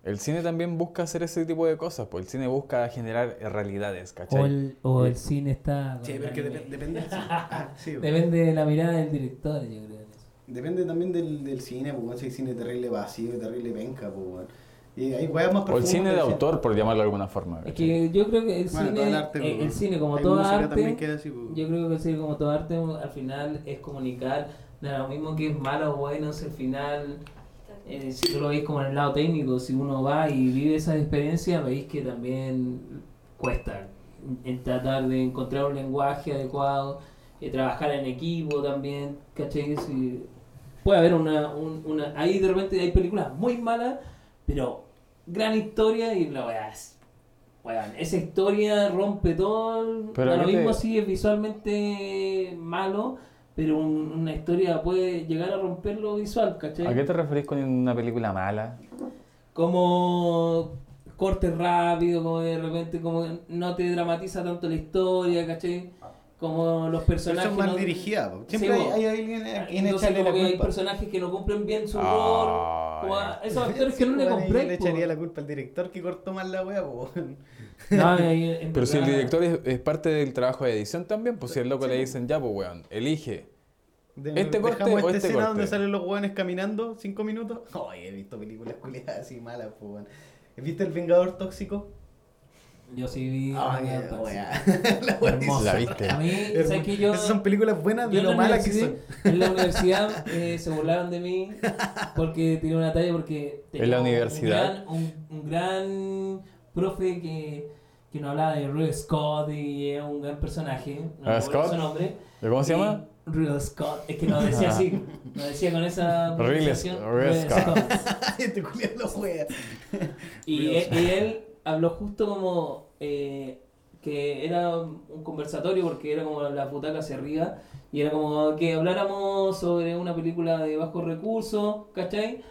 Speaker 2: El cine también busca hacer ese tipo de cosas, pues el cine busca generar realidades, ¿cachai?
Speaker 3: O el, o el
Speaker 2: Eh,
Speaker 3: cine está.
Speaker 1: Sí, porque dep- depende. (laughs) Ah, sí.
Speaker 3: Depende de la mirada del director, yo creo.
Speaker 1: Depende también del, del cine, pues, si hay cine terrible vacío, terrible penca, pues. Y hay weas más
Speaker 2: O el cine de autor, por llamarlo de alguna forma.
Speaker 3: Es que yo creo que el
Speaker 1: Bueno,
Speaker 3: cine,
Speaker 1: el arte,
Speaker 3: eh,
Speaker 1: pues,
Speaker 3: el cine como
Speaker 1: también
Speaker 3: arte,
Speaker 1: así, pues.
Speaker 3: yo creo que el cine como todo arte al final es comunicar, da lo mismo que es malo o bueno, si al final, eh, si tú lo veis como en el lado técnico, si uno va y vive esa experiencia, veis que también cuesta en tratar de encontrar un lenguaje adecuado, eh, trabajar en equipo también, ¿cachai? Si puede haber una, un- una... Ahí de repente hay películas muy malas, pero gran historia y la weá es... weón, esa historia rompe todo.
Speaker 2: Pero
Speaker 3: lo
Speaker 2: ¿qué te-
Speaker 3: mismo si es visualmente malo, pero un- una historia puede llegar a romper lo visual, ¿cachai?
Speaker 2: ¿A qué te referís con una película mala?
Speaker 3: como corte rápido, como de repente como no te dramatiza tanto la historia, ¿cachai? Como los
Speaker 1: Pero
Speaker 3: personajes...
Speaker 1: son mal
Speaker 3: no-
Speaker 1: dirigidas.
Speaker 3: Sí,
Speaker 1: Siempre hay, alguien
Speaker 3: Entonces,
Speaker 1: echarle la
Speaker 3: como que hay
Speaker 1: culpa.
Speaker 3: personajes que no cumplen bien su
Speaker 2: Ah,
Speaker 3: rol, como a
Speaker 2: ya.
Speaker 3: esos (laughs) actores que no le compré.
Speaker 1: le echaría la culpa al director que cortó mal la wea. (laughs)
Speaker 2: Pero si el director es, es parte del trabajo de edición también, pues si el loco
Speaker 1: Sí,
Speaker 2: le dicen, ya, pues weón, elige.
Speaker 1: De-
Speaker 2: ¿Este corte
Speaker 1: dejamos
Speaker 2: o
Speaker 1: esta
Speaker 2: este
Speaker 1: escena
Speaker 2: corte?
Speaker 1: donde salen los hueones caminando cinco minutos. (laughs) Ay, he visto películas culiadas así malas, pues, weón. ¿Viste El Vengador Tóxico?
Speaker 3: Yo sí vi.
Speaker 1: Qué
Speaker 3: Tóxico.
Speaker 1: wea. (laughs) La wea
Speaker 3: Hermoso.
Speaker 2: La viste.
Speaker 3: A mí,
Speaker 1: Hermoso.
Speaker 3: ¿sabes que yo,
Speaker 1: Esas son películas buenas de lo
Speaker 3: la
Speaker 1: malas que son.
Speaker 3: En la (laughs) universidad eh, se burlaron de mí porque tiré una talla porque tenía (laughs)
Speaker 2: En la
Speaker 3: un
Speaker 2: universidad.
Speaker 3: gran- Un, un gran profe que, que nos hablaba de Ridley Scott y es un gran personaje. No
Speaker 2: ¿Ah,
Speaker 3: recuerdo
Speaker 2: Scott?
Speaker 3: su nombre.
Speaker 2: ¿Cómo se llama?
Speaker 3: Ridley Scott. Es que lo decía así. Lo decía con esa pronunciación.
Speaker 2: Scott, Ridley Scott.
Speaker 1: Este Ridley
Speaker 3: él, y él habló justo como eh, que era un conversatorio porque era como la butaca hacia arriba y era como que habláramos sobre una película de bajos recursos, ¿cachai?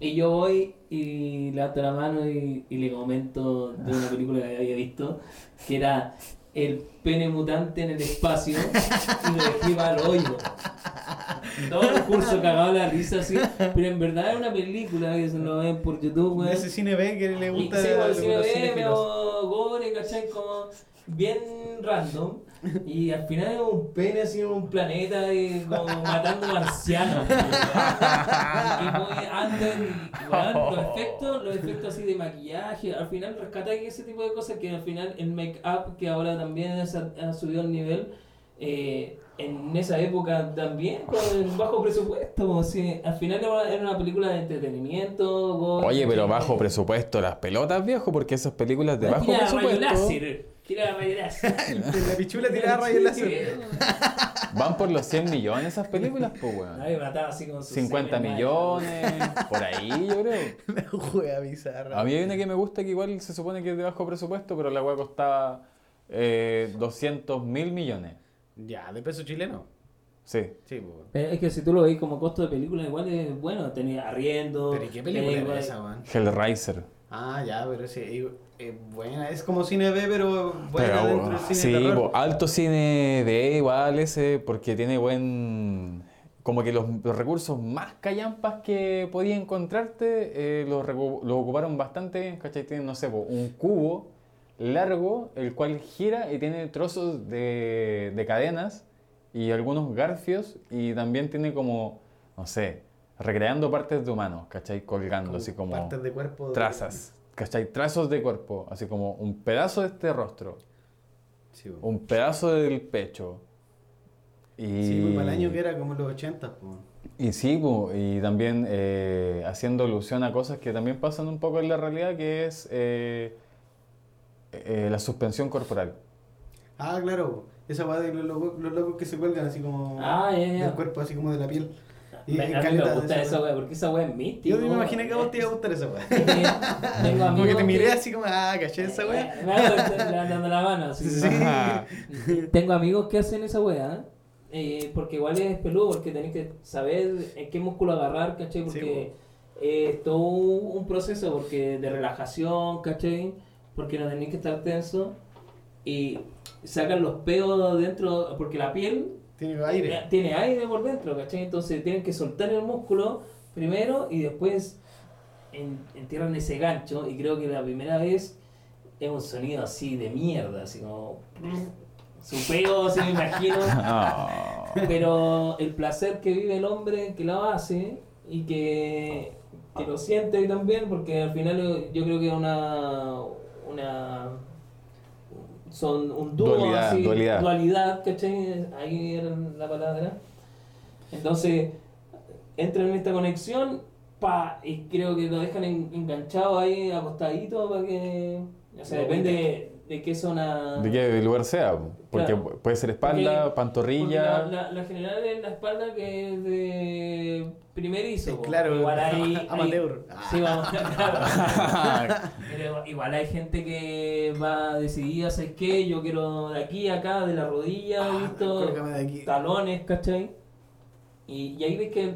Speaker 3: Y yo voy y levanto la mano y, y le comento de una película que había visto que era El pene mutante en el espacio y lo dejé para el hoyo. Todo el curso cagado la risa así, pero en verdad es una película que se lo ven por YouTube, weón.
Speaker 1: ese cine B que le
Speaker 3: Y
Speaker 1: gusta
Speaker 3: sí, pues,
Speaker 1: los
Speaker 3: si me ve, me
Speaker 1: cinéfilos.
Speaker 3: hago gore, ¿cachai? Como... bien random. Y al final es un pene así en un planeta y como matando marcianos. y muy antes, los efectos, los efectos así de maquillaje, al final rescata ese tipo de cosas que al final el make-up que ahora también ha, subido el nivel. eh, en esa época también con el bajo presupuesto, o sea, al final era una película de entretenimiento.
Speaker 2: Oye, pero bajo presupuesto las pelotas, viejo, porque esas películas de bajo presupuesto
Speaker 3: tira rayo láser.
Speaker 1: En (laughs) la pichula tiraba rayos láser.
Speaker 2: van por los 100 millones esas películas, pues, weón.
Speaker 3: Nadie mataba así con sus
Speaker 2: 50
Speaker 3: semen,
Speaker 2: millones, por ahí yo creo. (laughs)
Speaker 1: Una juega bizarra.
Speaker 2: A mí hay una que me gusta que igual se supone que es de bajo presupuesto, pero la weá costaba eh, 200 mil millones.
Speaker 1: Ya, de peso chileno.
Speaker 2: Sí.
Speaker 1: Sí, pues.
Speaker 3: Pero es que si tú lo veis como costo de película, igual es bueno, tenía arriendo.
Speaker 1: Pero ¿y qué película
Speaker 3: eh,
Speaker 1: era esa, man?
Speaker 2: Hellraiser.
Speaker 1: Ah, ya, pero sí, eh, buena. Es como cine B, pero buena
Speaker 2: Pero,
Speaker 1: dentro del cine
Speaker 2: sí, alto cine de igual ese, porque tiene buen... Como que los, los recursos más callampas que podías encontrarte eh, los, ocuparon bastante ¿cachai? Tienen, no sé, un cubo largo, el cual gira y tiene trozos de, de cadenas y algunos garfios y también tiene como, no sé, recreando partes de humanos, ¿cachai? Colgando, así como
Speaker 1: Partes de cuerpo.
Speaker 2: trazas, ¿cachai? Trazos de cuerpo, así como un pedazo de este rostro,
Speaker 1: Sí,
Speaker 2: un pedazo del pecho. Y,
Speaker 1: Sí, pues, para el año que era como los 80, pues.
Speaker 2: y sí, po, y también eh, haciendo alusión a cosas que también pasan un poco en la realidad, que es eh, eh, la suspensión corporal.
Speaker 1: Ah, claro. Esa weá de los locos, los locos que se cuelgan así como
Speaker 3: Ah,
Speaker 1: del cuerpo, así como de la piel. Y
Speaker 3: Me- a mí me gusta
Speaker 1: esa
Speaker 3: wea, porque esa wea es mística.
Speaker 1: Yo me imaginé que a vos te iba a gustar esa weá.
Speaker 3: Tengo amigos
Speaker 1: Como que te miré
Speaker 3: que-
Speaker 1: así como, ah, caché esa.
Speaker 3: Me hago levantando la mano. así.
Speaker 1: Sí. (laughs)
Speaker 3: Tengo amigos que hacen esa weá. eh, porque igual es peludo, porque tenés que saber en qué músculo agarrar, ¿cachai? Porque es todo un proceso porque de relajación, ¿cachai? Porque no tenés que estar tenso. Y sacan los peos dentro, porque la piel
Speaker 1: Tiene aire.
Speaker 3: tiene aire por dentro, ¿cachai? Entonces tienen que soltar el músculo primero y después en- entierran ese gancho. Y creo que la primera vez es un sonido así de mierda, así como. Su peo, así me imagino. (laughs)
Speaker 2: Ah.
Speaker 3: Pero el placer que vive el hombre que lo hace y que, que lo siente también, porque al final yo creo que es una. una son un dúo
Speaker 2: Dualidad,
Speaker 3: así,
Speaker 2: dualidad.
Speaker 3: dualidad, ¿cachai? Ahí era la palabra. Entonces, entran en esta conexión, pa, y creo que lo dejan en- enganchado ahí, acostadito, para que. O sea, depende de qué zona.
Speaker 2: De qué lugar sea, porque
Speaker 3: Claro.
Speaker 2: puede ser espalda,
Speaker 3: Porque-
Speaker 2: pantorrilla.
Speaker 3: Porque La, la, la general es la espalda que es de primerizo. po.
Speaker 1: Claro,
Speaker 3: igual (laughs) hay, hay-
Speaker 1: amateur.
Speaker 3: Sí, vamos, (laughs) claro. (laughs) Pero igual hay gente que va decidida, ¿sabes qué? Yo quiero de aquí a acá, de la rodilla,
Speaker 1: Ah,
Speaker 3: ¿visto?
Speaker 1: cólgame de aquí.
Speaker 3: talones, ¿cachai? Y, y ahí ves que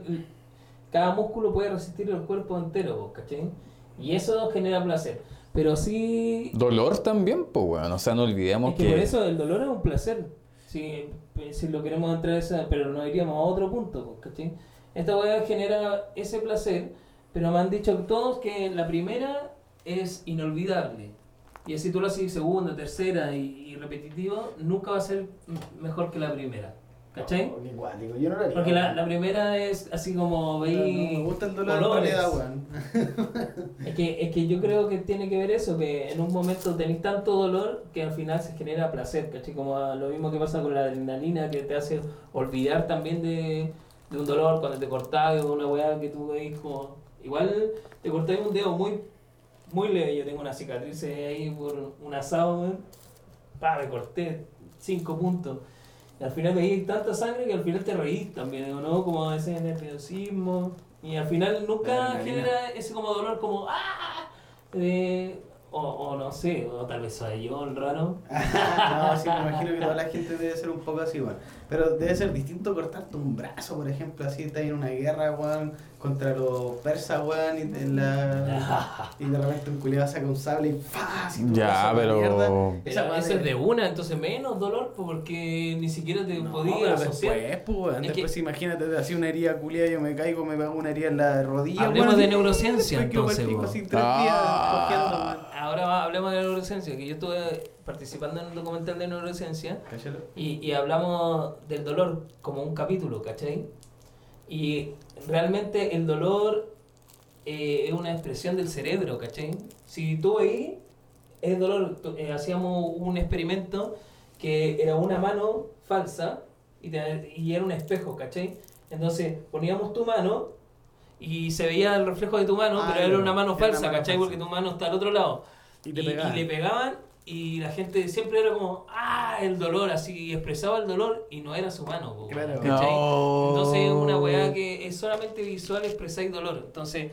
Speaker 3: cada músculo puede resistir el cuerpo entero, ¿cachai? Y eso genera placer. Pero sí
Speaker 2: Dolor también, pues, weón. O sea, no olvidemos
Speaker 3: es que,
Speaker 2: que.
Speaker 3: por eso el dolor es un placer. Si, si lo queremos entrar a esa, pero no iríamos a otro punto, ¿cachai? Esta weá genera ese placer, pero me han dicho todos que la primera es inolvidable. Y así tú lo haces segunda, tercera y, y repetitivo, nunca va a ser mejor que la primera. ¿Cachai?
Speaker 1: Qué cuático, Yo no lo haría.
Speaker 3: Porque la, la primera es así como
Speaker 1: No,
Speaker 3: veis.
Speaker 1: me gusta el dolor en
Speaker 3: colores.
Speaker 1: realidad, weón.
Speaker 3: Es que, es que yo creo que tiene que ver eso, que en un momento tenéis tanto dolor que al final se genera placer, ¿cachai? Como lo mismo que pasa con la adrenalina que te hace olvidar también de, de un dolor cuando te cortás o una weá que tú veis como... Igual te cortáis un dedo muy, muy leve, yo tengo una cicatriz ahí por un asado, weón. Pa, me corté cinco puntos. Y al final veis tanta sangre que al final te reís también, ¿no? Como ese nerviosismo. Y al final nunca genera ese como dolor como ¡ah! O, o no sé, o tal vez soy yo el raro. (laughs)
Speaker 1: no, sí, me imagino que toda la gente debe ser un poco así, weón. Pero debe ser distinto cortarte un brazo, por ejemplo, así estás en una guerra, weón, contra los persas, weón, y, en la... (laughs) y de repente un culiado saca un sable y ¡fa! Brazo
Speaker 2: Ya, pero.
Speaker 1: mierda.
Speaker 3: Pero
Speaker 1: Esa weá
Speaker 3: eso
Speaker 1: de-
Speaker 3: es de una, entonces menos dolor, porque ni siquiera te
Speaker 1: No, pero
Speaker 3: asociar.
Speaker 1: después, pues, weón,
Speaker 3: Es que-
Speaker 1: después imagínate, así una herida culiada, yo me caigo, me hago una herida en la rodilla,
Speaker 3: Hablemos
Speaker 1: weón,
Speaker 3: de neurociencia,
Speaker 1: después
Speaker 3: entonces,
Speaker 1: así
Speaker 2: Ah.
Speaker 1: días weón.
Speaker 3: Ahora hablemos de neurociencia, que yo estuve participando en un documental de neurociencia y, y hablamos del dolor como un capítulo, ¿cachai? Y realmente el dolor eh, es una expresión del cerebro, ¿cachai? Si tú ahí es dolor, eh, hacíamos un experimento que era una mano falsa y, te- y era un espejo, ¿cachai? Entonces poníamos tu mano y se veía el reflejo de tu mano,
Speaker 1: Ah,
Speaker 3: pero era una mano
Speaker 1: una
Speaker 3: falsa,
Speaker 1: mano
Speaker 3: ¿cachai?
Speaker 1: falsa.
Speaker 3: Porque tu mano está al otro lado.
Speaker 1: Y
Speaker 3: le pegaban y la gente siempre era como, ah, el dolor, así, y expresaba el dolor y no era su mano, po,
Speaker 1: Claro.
Speaker 2: No.
Speaker 3: Entonces es una weá que es solamente visual expresáis dolor. Entonces,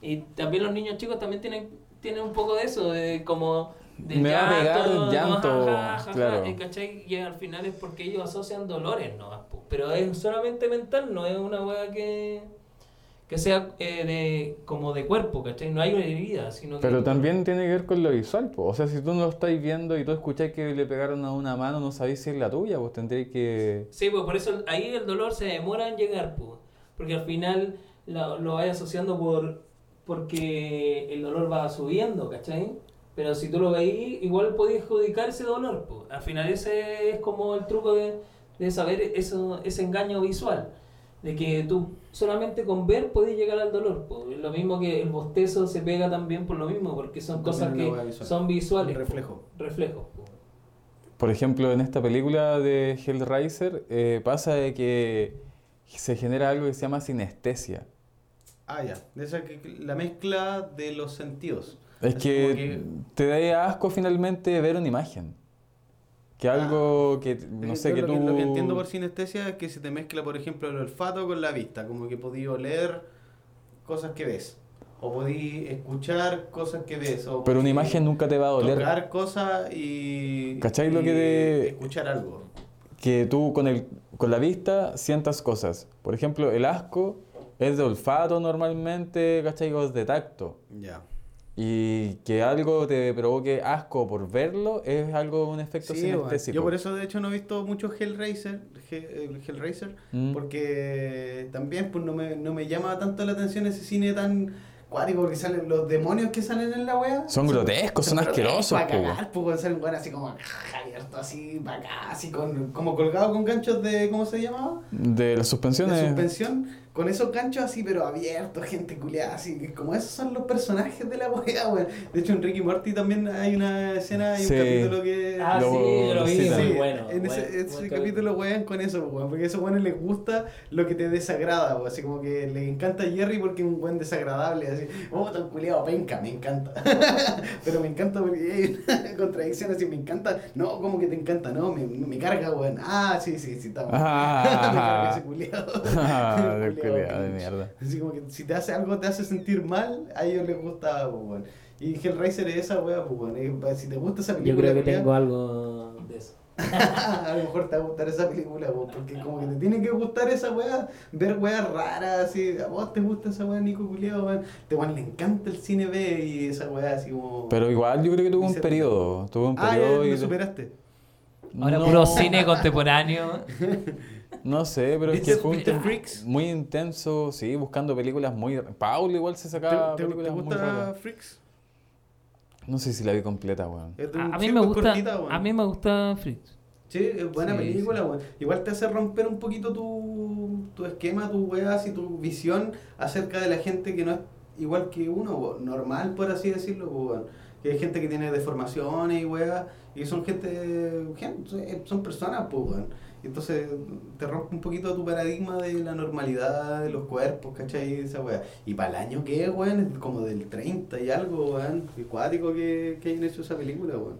Speaker 3: y también los niños chicos también tienen, tienen un poco de eso, de como de
Speaker 2: Me va a pegar
Speaker 3: ¿no?
Speaker 2: llanto,
Speaker 3: Ja, ja, ja, ja,
Speaker 2: claro.
Speaker 3: ¿cachai? Y al final es porque ellos asocian dolores, ¿no? Pero es solamente mental, no es una weá que, que sea eh, de, como de cuerpo, ¿cachai? No hay una herida, sino que...
Speaker 2: Pero también tiene que ver con lo visual, po. o sea, si tú no lo estáis viendo y tú escucháis que le pegaron a una mano, no sabéis si es la tuya, pues tendréis que...
Speaker 3: Sí, pues por eso ahí el dolor se demora en llegar, pues, porque al final lo, lo vais asociando por porque el dolor va subiendo, ¿cachai? Pero si tú lo veís, igual podéis adjudicar ese dolor, pues. Al final ese es como el truco de, de saber eso, ese engaño visual, de que tú solamente con ver podés llegar al dolor, pues. Lo mismo que el bostezo se pega también por lo mismo, porque son
Speaker 1: También
Speaker 3: cosas que
Speaker 1: visual.
Speaker 3: son visuales.
Speaker 1: Un
Speaker 3: po.
Speaker 1: reflejo.
Speaker 3: Reflejos, po.
Speaker 2: Por ejemplo, en esta película de Hellraiser eh, pasa de que se genera algo que se llama sinestesia.
Speaker 1: Ah, ya. De esa que, la mezcla de los sentidos.
Speaker 2: Es que, te da asco finalmente ver una imagen. Que algo que, no sé, que
Speaker 1: lo
Speaker 2: tú...
Speaker 1: lo que entiendo por sinestesia es que se te mezcla, por ejemplo, el olfato con la vista. Como que podí oler cosas que ves. O podí escuchar cosas que ves. O
Speaker 2: Pero una imagen nunca te va a doler.
Speaker 1: Tocar cosas y.
Speaker 2: ¿Cachai lo
Speaker 1: y
Speaker 2: que te-
Speaker 1: Escuchar algo.
Speaker 2: que tú con, el, con la vista sientas cosas. Por ejemplo, el asco es de olfato normalmente, ¿cachai? O es de tacto.
Speaker 1: Ya.
Speaker 2: Y que algo te provoque asco por verlo es algo, un efecto
Speaker 1: Sí,
Speaker 2: sinestésico.
Speaker 1: Yo por eso de hecho no he visto mucho Hellraiser, He- el Hellraiser
Speaker 2: Mm.
Speaker 1: porque también pues no me, no me llama tanto la atención ese cine tan cuático porque salen los demonios que salen en la wea.
Speaker 2: Son grotescos, son asquerosos,
Speaker 1: Para cagar, pues salen así como abierto así para acá, así con, como colgado con ganchos de, ¿cómo se llamaba?
Speaker 2: De las suspensiones.
Speaker 1: De suspensión, con esos ganchos así, pero abiertos, gente culiada, así, que como esos son los personajes de la wea, weón. De hecho, en Ricky Morty también hay una escena, hay
Speaker 2: Sí.
Speaker 1: un capítulo que.
Speaker 3: Ah,
Speaker 2: Lo-
Speaker 3: sí, yo lo vi,
Speaker 2: sí,
Speaker 3: muy bueno.
Speaker 1: En ese,
Speaker 3: buen-
Speaker 1: ese
Speaker 3: buen
Speaker 1: capítulo wean con eso, weón, porque a esos weones les gusta lo que te desagrada, weón, así como que les encanta Jerry porque es un buen desagradable, así, oh, tan culiado, penca, me encanta. (laughs) Pero me encanta porque (laughs) hay una contradicción así, me encanta, no, como que te encanta, no, me, me carga, weón, ah, sí, sí, sí, está bueno. (laughs) me carga ese culiado.
Speaker 2: De mierda.
Speaker 1: Así como que si te hace algo, te hace sentir mal, a ellos les gusta, pues, weón. Y Hellraiser es esa weá, pues, Si te gusta esa
Speaker 3: Yo
Speaker 1: película,
Speaker 3: creo que tengo algo de eso. (laughs)
Speaker 1: a lo mejor te va a gustar esa película, porque como que te tiene que gustar esa weá, ver weas raras, así, a vos te gusta esa weá, Nico Culeado, weón, te weón, le encanta el cine B y esa weá así como...
Speaker 2: Pero igual yo creo que tuvo un periodo. Tuvo un
Speaker 1: ah,
Speaker 2: periodo y
Speaker 1: lo superaste.
Speaker 3: Ahora
Speaker 2: No,
Speaker 3: puro cine contemporáneo. (laughs)
Speaker 2: No sé, pero es que
Speaker 1: ¿Viste-
Speaker 2: fue un
Speaker 1: Freaks?
Speaker 2: muy intenso, sí, buscando películas muy... Paulo igual se
Speaker 1: ¿Te,
Speaker 2: sacaba
Speaker 1: te- te
Speaker 2: películas muy
Speaker 1: gusta
Speaker 2: raras.
Speaker 1: Freaks?
Speaker 2: No sé si la vi completa, weón.
Speaker 3: A, a mí me
Speaker 1: muy
Speaker 3: gusta,
Speaker 1: cortita, weón.
Speaker 3: a mí me gusta Fritz.
Speaker 1: Sí, es buena
Speaker 3: Sí,
Speaker 1: película,
Speaker 3: sí.
Speaker 1: weón. Igual te hace romper un poquito tu, tu esquema, tu weas y tu visión acerca de la gente que no es igual que uno, weón. normal por así decirlo, weón. Que hay gente que tiene deformaciones y weas, y son gente, gente- son personas, pues, weón. Y Entonces te rompe un poquito tu paradigma de la normalidad de los cuerpos, ¿cachai? Esa wea. Y para el año que es, weón, es como del 30 y algo, weón. Qué cuático que, que hayan hecho esa película, weón.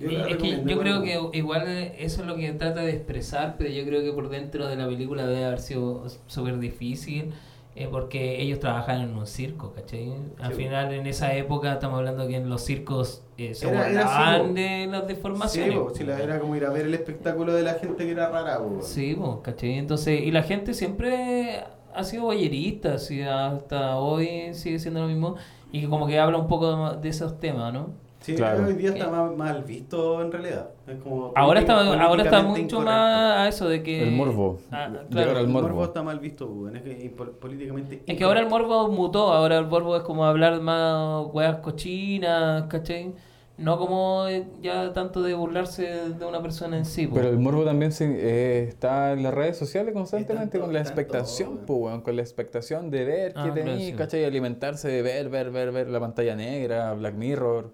Speaker 1: Yo
Speaker 3: es que yo creo que igual eso es lo que trata de expresar, pero yo creo que por dentro de la película debe haber sido súper difícil, eh, porque ellos trabajan en un circo, ¿cachai? Al
Speaker 1: Sí.
Speaker 3: final, en esa época, estamos hablando que en los circos eh, se
Speaker 1: Era- era
Speaker 3: de las deformaciones.
Speaker 1: Sí, si la- era como ir a ver el espectáculo de la gente que era rara, po.
Speaker 3: Sí, po, ¿cachai? Entonces, y la gente siempre ha sido boyerista, así, hasta hoy sigue siendo lo mismo, y como que habla un poco de esos temas, ¿no?
Speaker 1: Sí,
Speaker 2: Claro.
Speaker 1: hoy día está más mal visto en realidad. Es como
Speaker 3: Ahora está, ahora está mucho
Speaker 1: incorrecto.
Speaker 3: más a eso de que...
Speaker 2: El morbo.
Speaker 3: Ah,
Speaker 2: Llegar
Speaker 3: claro.
Speaker 1: El
Speaker 2: morbo.
Speaker 1: morbo está mal visto, po, es que políticamente
Speaker 3: Es que ahora el morbo mutó, ahora el morbo es como hablar más weas cochinas, ¿cachai? No como eh, ya tanto de burlarse de una persona en sí. po.
Speaker 2: Pero el morbo también se- eh, está en las redes sociales constantemente con la expectación, pues, weón, con la expectación de ver
Speaker 3: Ah,
Speaker 2: qué tenéis,
Speaker 3: sí.
Speaker 2: ¿cachai? Alimentarse de ver, ver, ver, ver la pantalla negra, Black Mirror.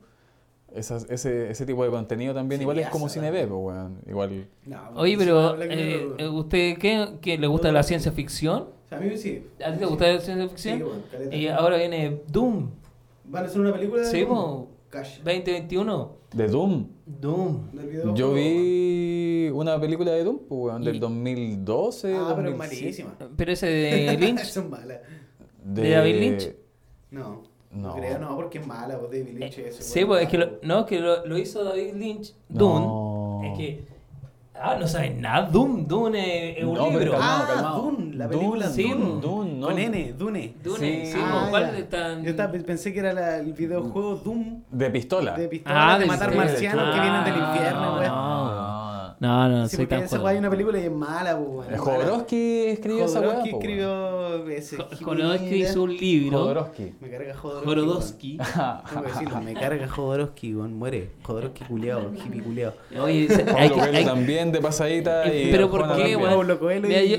Speaker 2: Esas- ese, ese tipo de contenido también
Speaker 1: Sí,
Speaker 2: igual es como cine. B, pues, weón. Igual.
Speaker 1: No,
Speaker 3: Oye, pero eh, ¿usted qué, qué le gusta la ciencia ficción?
Speaker 1: O sea, a mí sí.
Speaker 3: ¿A ti te
Speaker 1: Sí.
Speaker 3: gusta la ciencia
Speaker 1: Sí,
Speaker 3: ficción?
Speaker 1: bueno, caleta.
Speaker 3: y ahora viene Doom
Speaker 1: ¿Van a hacer una película de
Speaker 3: Sí,
Speaker 1: Doom?
Speaker 3: po.
Speaker 1: Cash.
Speaker 3: 2021.
Speaker 2: De Doom.
Speaker 3: Doom.
Speaker 2: Yo vi una película de Doom, pues, weón,
Speaker 3: Y-
Speaker 2: del 2012.
Speaker 1: Ah, pero es
Speaker 2: 2007.
Speaker 1: malísima.
Speaker 3: Pero ese de (laughs) Lynch.
Speaker 1: Son malas.
Speaker 3: ¿De David Lynch?
Speaker 1: No.
Speaker 2: No.
Speaker 1: Creo, no, porque es mala, pues David Lynch es
Speaker 3: Sí, pues es que lo, no, que lo, lo hizo David Lynch. Doom.
Speaker 2: No.
Speaker 3: Es que. Ah, no sabes nada. Doom. Doom es, es un
Speaker 2: No,
Speaker 3: libro.
Speaker 2: calmado,
Speaker 1: Ah,
Speaker 2: calmado.
Speaker 1: Dune, la
Speaker 2: Dune,
Speaker 1: película
Speaker 3: sí,
Speaker 1: Dune.
Speaker 2: Dune, no.
Speaker 1: Con N, Dune.
Speaker 3: Dune,
Speaker 2: Sí.
Speaker 3: sí,
Speaker 1: Ah,
Speaker 3: ¿cuál?
Speaker 1: Yo estaba- pensé que era la- el videojuego Doom
Speaker 2: De pistola.
Speaker 1: de pistola
Speaker 3: Ah,
Speaker 1: de
Speaker 3: de
Speaker 1: matar marcianos que vienen del
Speaker 3: Ah,
Speaker 1: infierno,
Speaker 3: no. No, no,
Speaker 1: Sí,
Speaker 3: soy tan
Speaker 1: esa weá hay una película y es mala, pues, weón.
Speaker 2: Jodorowsky escribió esa weá.
Speaker 1: Jodorowsky
Speaker 2: weón.
Speaker 1: escribió ese.
Speaker 3: Jodorowsky hizo un libro.
Speaker 2: Jodorowsky.
Speaker 1: Me carga Jodorowsky. (laughs) Tengo que decirlo, me carga Jodorowsky, weón. Muere. Jodorowsky culiao, hippie culiao.
Speaker 3: Oye, hay que-
Speaker 2: también de pasadita.
Speaker 3: Eh,
Speaker 2: y
Speaker 3: pero ¿por qué, weón?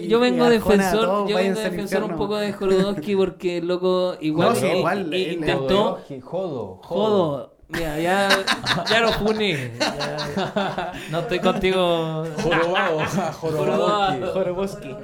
Speaker 3: Yo, vengo defensor, yo vengo defensor un poco de Jorodowski porque loco (laughs) igual
Speaker 1: No, igual,
Speaker 3: intentó
Speaker 2: Jodorowsky, Jodo.
Speaker 3: jodo. Mira, ya, ya. Ya, no estoy contigo.
Speaker 2: Jorobado. (laughs) Jodorowsky.
Speaker 1: Jodorowsky.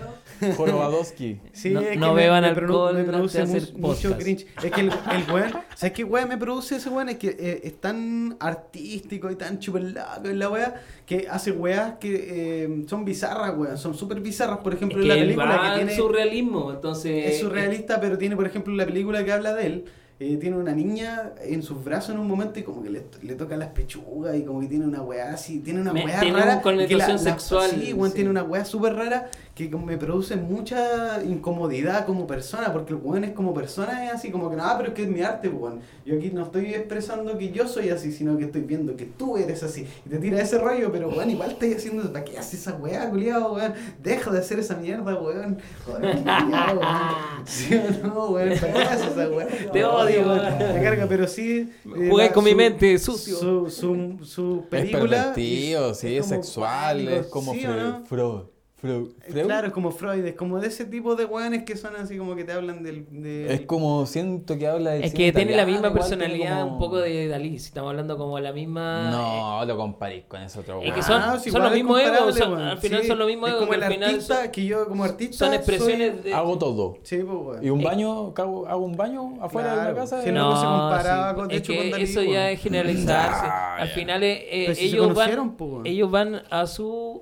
Speaker 2: Jorobadowski.
Speaker 1: Sí,
Speaker 3: No-
Speaker 1: es que
Speaker 3: no
Speaker 1: me-
Speaker 3: beban
Speaker 1: me,
Speaker 3: alcohol
Speaker 1: me produce
Speaker 3: hacer
Speaker 1: mucho cringe. Es que el, el weón, ¿sabes qué weón me produce ese weón? Es que eh, es tan artístico y tan chupelaco en la weá que hace weas que eh, son bizarras, weón. Son súper bizarras. Por
Speaker 3: Es
Speaker 1: ejemplo,
Speaker 3: que
Speaker 1: en la
Speaker 3: él
Speaker 1: película
Speaker 3: va
Speaker 1: que
Speaker 3: en
Speaker 1: tiene.
Speaker 3: surrealismo, entonces.
Speaker 1: Es surrealista, pero tiene, por ejemplo, la película que habla de él. Eh, tiene una niña en sus brazos en un momento y como que le, le toca las pechugas y como que tiene una weá así, tiene una
Speaker 3: Me-
Speaker 1: weá
Speaker 3: tiene
Speaker 1: rara.
Speaker 3: una connotación
Speaker 1: que la- la-
Speaker 3: sexual,
Speaker 1: sí. tiene una weá súper rara que me produce mucha incomodidad como persona, porque el weón es como persona, es así como que, nada, pero es que es mi arte, weón. Yo aquí no estoy expresando que yo soy así, sino que estoy viendo que tú eres así. Y te tira ese rollo, pero weón, igual estoy haciendo, ¿para qué haces esa weá, culiado, weón? Deja de hacer esa mierda, weón. Joder, weón. (laughs) ¿Sí o no, weón? ¿Para qué haces esa weá? (laughs)
Speaker 3: Te odio,
Speaker 1: weón. Me carga, pero sí. eh,
Speaker 3: Jugué
Speaker 1: la-
Speaker 3: con mi
Speaker 1: su-
Speaker 3: mente, sucio.
Speaker 1: Su, su, su
Speaker 2: Es
Speaker 1: película.
Speaker 2: pervertido, sí, es
Speaker 1: como
Speaker 2: sexual, es como
Speaker 1: ¿sí o
Speaker 2: Freud.
Speaker 1: no?
Speaker 2: Freud. Freud.
Speaker 1: Eh,
Speaker 2: Freud.
Speaker 1: Claro, es como Freud, es como de ese tipo de weones que son así como que te hablan del. del-
Speaker 2: Es como siento que habla del
Speaker 3: Es que tiene la misma personalidad
Speaker 2: como-
Speaker 3: un poco de Dalí, si estamos hablando como la misma...
Speaker 2: No, lo comparís con ese otro
Speaker 3: Es que
Speaker 2: weón.
Speaker 3: son-
Speaker 1: Ah, sí,
Speaker 3: son los mismos egos, son-
Speaker 1: weón.
Speaker 3: al final son los mismos egos
Speaker 1: como
Speaker 3: que
Speaker 1: el
Speaker 3: al final
Speaker 1: artista
Speaker 3: son-
Speaker 1: que yo como artista.
Speaker 3: Son expresiones
Speaker 1: soy-
Speaker 3: de...
Speaker 2: Hago todo.
Speaker 1: Sí, pues, weón.
Speaker 2: Y un
Speaker 3: Eh,
Speaker 2: baño, hago, hago un baño afuera de
Speaker 1: Claro,
Speaker 2: una casa.
Speaker 1: sí,
Speaker 2: y-
Speaker 1: no, se comparaba
Speaker 3: sí,
Speaker 1: con- de
Speaker 3: es
Speaker 1: hecho,
Speaker 3: que
Speaker 1: con Dalí,
Speaker 3: eso
Speaker 1: weón.
Speaker 3: ya es generalizarse.
Speaker 2: Ah,
Speaker 3: Al final eh, eh,
Speaker 1: si
Speaker 3: ellos, van,
Speaker 1: weón.
Speaker 3: ellos van a su,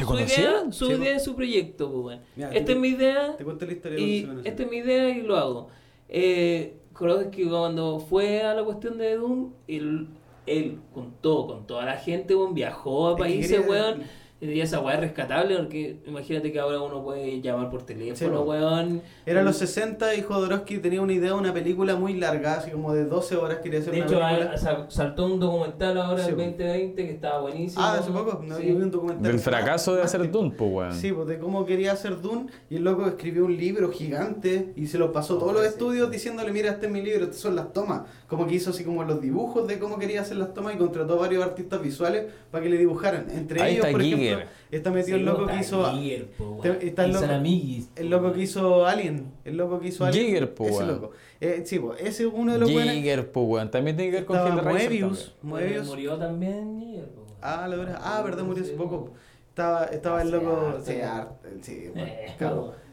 Speaker 2: ¿Te
Speaker 3: su idea, su
Speaker 1: Sí,
Speaker 3: idea su proyecto.
Speaker 1: Mira,
Speaker 3: Esta
Speaker 1: te-
Speaker 3: es mi idea
Speaker 1: Te cuento la historia de
Speaker 3: y esta es mi idea y lo hago. Eh, que cuando fue a la cuestión de Doom, él, él con todo, con toda la gente, weón, viajó a países,
Speaker 1: quería-
Speaker 3: weón. Y esa weá es rescatable porque imagínate que ahora uno puede llamar por teléfono,
Speaker 1: Sí,
Speaker 3: weón.
Speaker 1: Era los 60 y Jodorowsky tenía una idea, una película muy larga, así como de 12 horas quería hacer
Speaker 3: De
Speaker 1: una
Speaker 3: hecho,
Speaker 1: película.
Speaker 3: ah, sal- saltó un documental ahora
Speaker 1: Sí,
Speaker 3: en
Speaker 1: po.
Speaker 3: 2020 que estaba buenísimo.
Speaker 1: Ah, hace poco, no,
Speaker 3: Sí.
Speaker 1: yo vi un documental.
Speaker 2: Del fracaso de hacer. Dune, pues, weón.
Speaker 1: Sí, pues de cómo quería hacer Dune y el loco escribió un libro gigante y se lo pasó a todos los estudios diciéndole, mira, este es mi libro, estas son las tomas. Como que hizo así como los dibujos de cómo quería hacer las tomas y contrató a varios artistas visuales para que le dibujaran. Entre
Speaker 2: Ahí
Speaker 1: ellos,
Speaker 2: está
Speaker 1: por
Speaker 2: Giger.
Speaker 1: Está metido el loco que hizo...
Speaker 3: Po,
Speaker 1: está el loco-
Speaker 3: amiguis, po,
Speaker 1: El loco que hizo Alien, el loco que hizo Alien.
Speaker 2: Giger, po,
Speaker 1: ese loco. Eh, sí, ese es uno de los buenos.
Speaker 2: Giger, pues, weón. También tiene que ver con Hellraiser
Speaker 1: Moebius,
Speaker 2: también.
Speaker 1: Moebius.
Speaker 3: Murió también po.
Speaker 1: Ah, la verdad. Ah, verdad, murió hace poco.
Speaker 3: po.
Speaker 1: Estaba, estaba el loco. Sí, sí, bueno,
Speaker 3: Eh.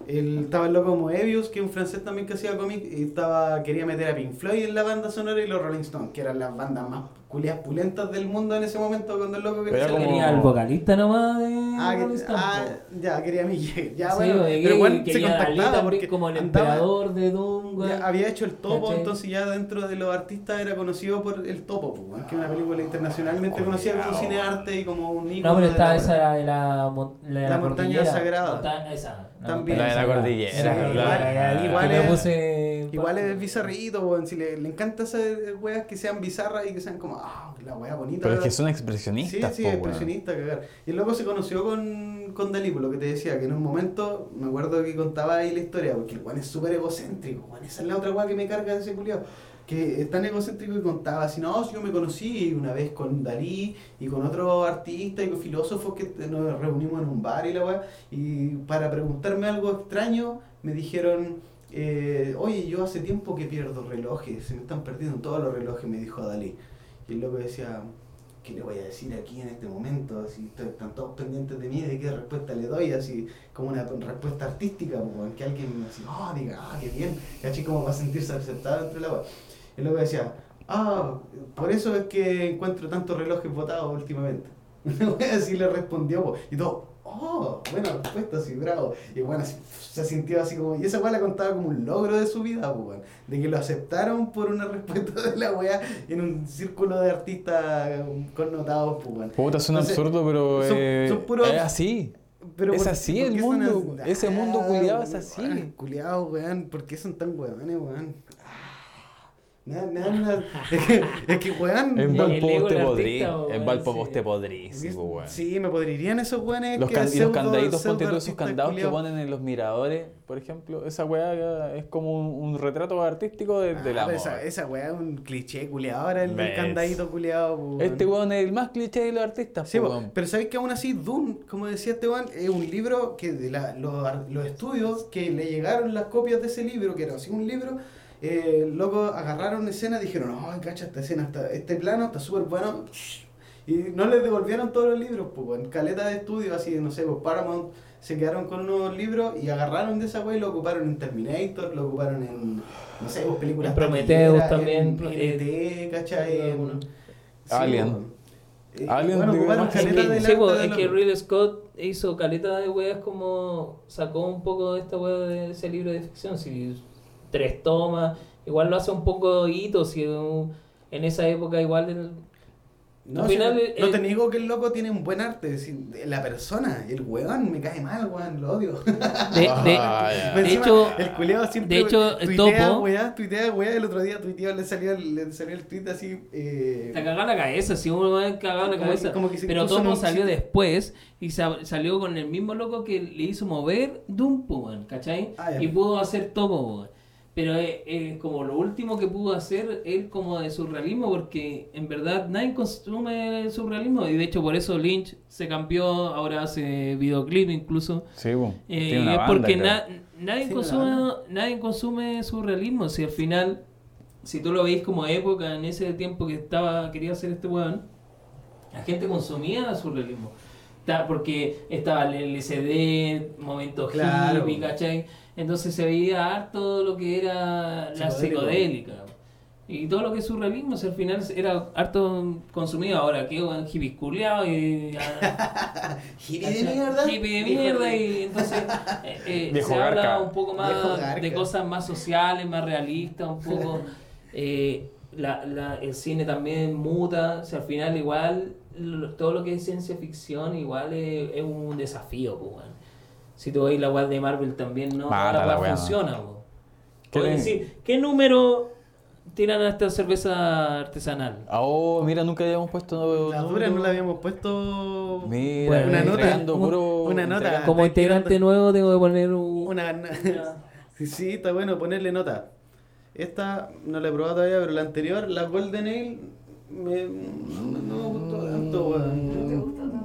Speaker 1: El, estaba el loco Moebius, que es un francés también que hacía cómic, y estaba, quería meter a Pink Floyd en la banda sonora y los Rolling Stones, que eran las bandas más culias pulentas del mundo en ese momento cuando el loco
Speaker 3: Yo
Speaker 2: como-
Speaker 3: quería al vocalista nomás de
Speaker 1: Ah, que-
Speaker 3: Rolling Stones,
Speaker 1: ah, ya, quería a mí. Ya,
Speaker 3: Sí,
Speaker 1: bueno, pero igual
Speaker 3: quería
Speaker 1: se contactaba porque
Speaker 3: como el
Speaker 1: andaba-
Speaker 3: emperador de Doom,
Speaker 1: había hecho el topo, entonces ya dentro de los artistas era conocido por el topo, pues, que es una película internacionalmente conocida como
Speaker 2: Culeado.
Speaker 1: cinearte y como un ícono
Speaker 3: No, pero estaba
Speaker 1: la
Speaker 3: esa la, mon- la,
Speaker 1: La montaña sagrada.
Speaker 3: Monta- esa. La
Speaker 1: También.
Speaker 2: La de la cordillera,
Speaker 1: Sí, igual-
Speaker 3: Ahí
Speaker 1: igual es-
Speaker 3: puse-
Speaker 1: Igual es bizarrito, weón. Si le, le encanta hacer weas que sean bizarras y que sean como, ah, la wea bonita.
Speaker 2: Pero es que
Speaker 1: ¿verdad?
Speaker 2: son
Speaker 1: Sí,
Speaker 2: expresionistas,
Speaker 1: sí,
Speaker 2: po, weón.
Speaker 1: expresionista, cagar. Y luego se conoció con, con Dalí, por lo que te decía, que en un momento, me acuerdo que contaba ahí la historia, porque el weón es súper egocéntrico, weón. Esa es la otra wea que me carga de ese culiao. Que es tan egocéntrico que contaba así, no, si yo me conocí una vez con Dalí y con otros artistas y con filósofos que nos reunimos en un bar y la weá, y para preguntarme algo extraño me dijeron, eh, oye, yo hace tiempo que pierdo relojes, se me están perdiendo todos los relojes, me dijo Dalí. Y el loco decía, ¿qué le voy a decir aquí en este momento? Así, estoy- están todos pendientes de mí, de qué respuesta le doy, así como una respuesta artística, que alguien así, oh, diga, ah, qué bien, ¿cachai? Como para sentirse aceptado entre la wea. Y luego decía, ah, por eso es que encuentro tantos relojes botados últimamente. (laughs) Así le respondió, po. y todo, oh, buena respuesta, sí, bravo. Y bueno, así, se sintió así como, y esa wea la contaba como un logro de su vida, po, de que lo aceptaron por una (laughs) respuesta de la wea en un círculo de artistas connotados, pues, weón.
Speaker 2: Puta, suena
Speaker 1: Entonces,
Speaker 2: absurdo, pero
Speaker 1: son-
Speaker 2: eh,
Speaker 1: son puros-
Speaker 2: es así.
Speaker 1: Pero
Speaker 2: Es
Speaker 1: por-
Speaker 2: así
Speaker 1: ¿por
Speaker 2: el
Speaker 1: son
Speaker 2: mundo, ese mundo culiao es
Speaker 1: weón,
Speaker 2: así.
Speaker 1: Culiados, weón, ¿por qué son tan weones, weón? Me dan- me dan una- (laughs) Es que, es que, weón.
Speaker 2: En Valpo vos te podrí. En
Speaker 3: weón,
Speaker 2: Valpo
Speaker 3: sí.
Speaker 2: vos te podrís, sí, pues, weón.
Speaker 1: Sí, me podrirían esos weones.
Speaker 2: Los,
Speaker 1: que
Speaker 2: can- y los candaditos, ponte tú esos candados que
Speaker 1: culiaos.
Speaker 2: ponen en los miradores, por ejemplo. Esa weá es como un, un retrato artístico de,
Speaker 1: Ah,
Speaker 2: del amor.
Speaker 1: esa, esa weá es un cliché culiado. Ahora el, candadito culiado. weón.
Speaker 2: Este weón es el más cliché de los artistas,
Speaker 1: Sí,
Speaker 2: po, weón.
Speaker 1: pero sabéis que aún así Dune, como decía Esteban, es un libro que de la- los, los estudios que le llegaron las copias de ese libro, que era así un libro, eh, loco agarraron escena y dijeron, ay, cacha, esta escena, está, este plano está súper bueno. Y no les devolvieron todos los libros, pues, en caleta de estudio, así, no sé, pues Paramount se quedaron con unos libros y agarraron de esa wea y lo ocuparon en Terminator, lo ocuparon en, no sé, pues, películas
Speaker 3: En Prometheus también,
Speaker 1: en,
Speaker 3: eh,
Speaker 1: en ¿cachai? En- sí,
Speaker 2: Alien.
Speaker 1: weón. Eh,
Speaker 2: Alien,
Speaker 1: bueno,
Speaker 2: digo,
Speaker 1: ocuparon
Speaker 2: más
Speaker 3: Es
Speaker 1: caleta
Speaker 3: que, sí, po,
Speaker 1: de
Speaker 3: es
Speaker 1: los-
Speaker 3: que Ridley Scott hizo caleta de weas como sacó un poco de esta wea de ese libro de ficción, si tres tomas, igual lo hace un poco hito, si un- en esa época igual el-
Speaker 1: No,
Speaker 3: Al final,
Speaker 1: no,
Speaker 3: eh,
Speaker 1: te niego que el loco tiene un buen arte. la persona, el weón, me cae mal, weón, lo odio.
Speaker 3: de, de- (laughs)
Speaker 2: Ah, ya.
Speaker 3: de
Speaker 1: Encima,
Speaker 3: hecho,
Speaker 1: el culiao siempre
Speaker 3: de hecho, el
Speaker 1: tuitea,
Speaker 3: topo-
Speaker 1: weá, tuitea, weá, el otro día tuiteó, le salió, el- le salió el tweet así. Eh,
Speaker 3: te cagaba la cabeza, si uno va a cagar la
Speaker 1: Como que-
Speaker 3: cabeza.
Speaker 1: como que se
Speaker 3: Pero Topo salió después y sa- salió con el mismo loco que le hizo mover Doom, weón, ¿cachai?
Speaker 1: Ah,
Speaker 3: y pudo hacer Topo, weón. Pero es, es como lo último que pudo hacer él como de surrealismo, porque en verdad nadie consume el surrealismo. Y de hecho por eso Lynch se cambió, ahora hace videoclip incluso.
Speaker 2: Sí, po.
Speaker 3: Eh,
Speaker 2: Tiene una
Speaker 3: es
Speaker 2: banda,
Speaker 3: porque na- nadie,
Speaker 1: Sí,
Speaker 3: consume,
Speaker 1: una
Speaker 3: nadie consume surrealismo. Si al final, si tú lo veis como época, en ese tiempo que estaba quería hacer este weón, la gente consumía surrealismo. Porque estaba el LCD, momentos
Speaker 1: Claro.
Speaker 3: hippie, ¿cachai? Entonces se veía harto lo que era la psicodélica. Y todo lo que es surrealismo, si al final era harto consumido. Ahora, que weón hippies culiados y. (laughs)
Speaker 1: hippie de mierda.
Speaker 3: Hippie de mierda y entonces eh, eh, (laughs) se habla un poco más de cosas más sociales, más realistas, un poco (laughs) eh, la, la, el cine también muta, o sea, al final igual lo- todo lo que es ciencia ficción igual es, es un desafío, pues. Si tú veis la web de Marvel también no
Speaker 2: Mata
Speaker 3: la
Speaker 2: no.
Speaker 3: funciona, po.
Speaker 2: ¿Qué
Speaker 3: decir, ¿qué número tiran a esta cerveza artesanal?
Speaker 2: Ah, Oh, mira, nunca habíamos puesto.
Speaker 1: La dura no la habíamos puesto.
Speaker 2: Mira,
Speaker 3: Bueno,
Speaker 1: una nota,
Speaker 2: puro-
Speaker 1: una nota.
Speaker 3: Como integrante
Speaker 1: tirando-
Speaker 3: nuevo tengo que poner un...
Speaker 1: Una. (laughs) sí, está bueno ponerle nota. Esta no la he probado todavía, pero la anterior, la Golden Ale, me, no, no me gustó tanto,
Speaker 5: ¿No te
Speaker 1: weón.
Speaker 5: gustó tanto?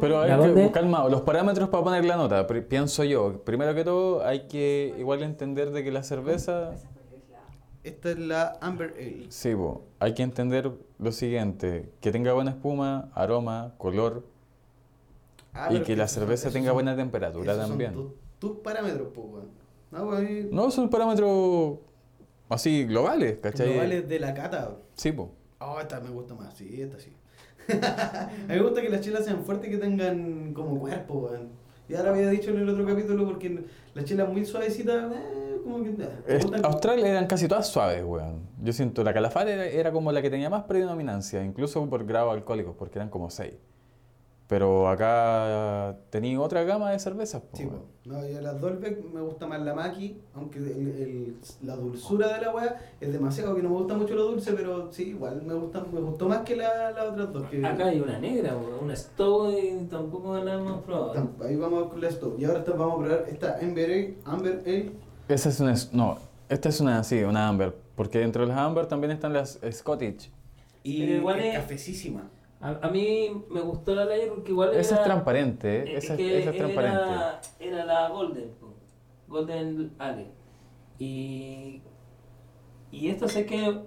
Speaker 2: Pero hay
Speaker 3: ¿La
Speaker 2: que,
Speaker 3: dónde?
Speaker 2: calma, los parámetros para poner la nota, pienso yo. Primero que todo, hay que igual entender de que la cerveza.
Speaker 1: Esta es la Amber Ale.
Speaker 2: Sí, po, hay que entender lo siguiente: que tenga buena espuma, aroma, color
Speaker 1: Ah,
Speaker 2: y que la cerveza tenga
Speaker 1: son-
Speaker 2: buena temperatura
Speaker 1: esos son
Speaker 2: también.
Speaker 1: tu- tus parámetros, pues. No,
Speaker 2: son parámetros así globales, ¿cachai?
Speaker 1: Globales de la cata.
Speaker 2: Sí, po.
Speaker 1: Oh, esta me gusta más, sí, esta sí. (laughs) a mí me gusta que las chelas sean fuertes y que tengan como cuerpo, weón. Y ahora había dicho en el otro capítulo porque las chelas muy suavecitas, eh, como que... eh,
Speaker 2: Australia eran casi todas suaves, weón. Yo siento, la Calafate era, era como la que tenía más predominancia, incluso por grado alcohólicos, porque eran como seis. Pero acá tenía otra gama de cervezas, po,
Speaker 1: Sí, po. no, y a las Dolbeck me gusta más la Maki, aunque el- el- la dulzura de la weá es demasiado, que no me gusta mucho lo dulce, pero sí, igual me gusta, me gustó más que la- las otras dos. Que,
Speaker 3: Acá hay una negra, weón, una Stowe y tampoco la hemos probado.
Speaker 1: Ahí vamos con la stop. Y ahora vamos a probar esta Amber Ale. Amber Ale.
Speaker 2: Esa es una. No, esta es una, sí, una Amber. Porque dentro de las ámbar también están las Scottish.
Speaker 1: Y
Speaker 3: Pero igual
Speaker 1: es
Speaker 3: es-
Speaker 1: cafecísima.
Speaker 3: A, a mí me gustó la layer porque igual
Speaker 2: Esa
Speaker 3: era...
Speaker 2: es transparente,
Speaker 3: eh,
Speaker 2: esa,
Speaker 3: que
Speaker 2: esa es transparente.
Speaker 3: Era, era la Golden. Golden Ale. Y, y esto sé que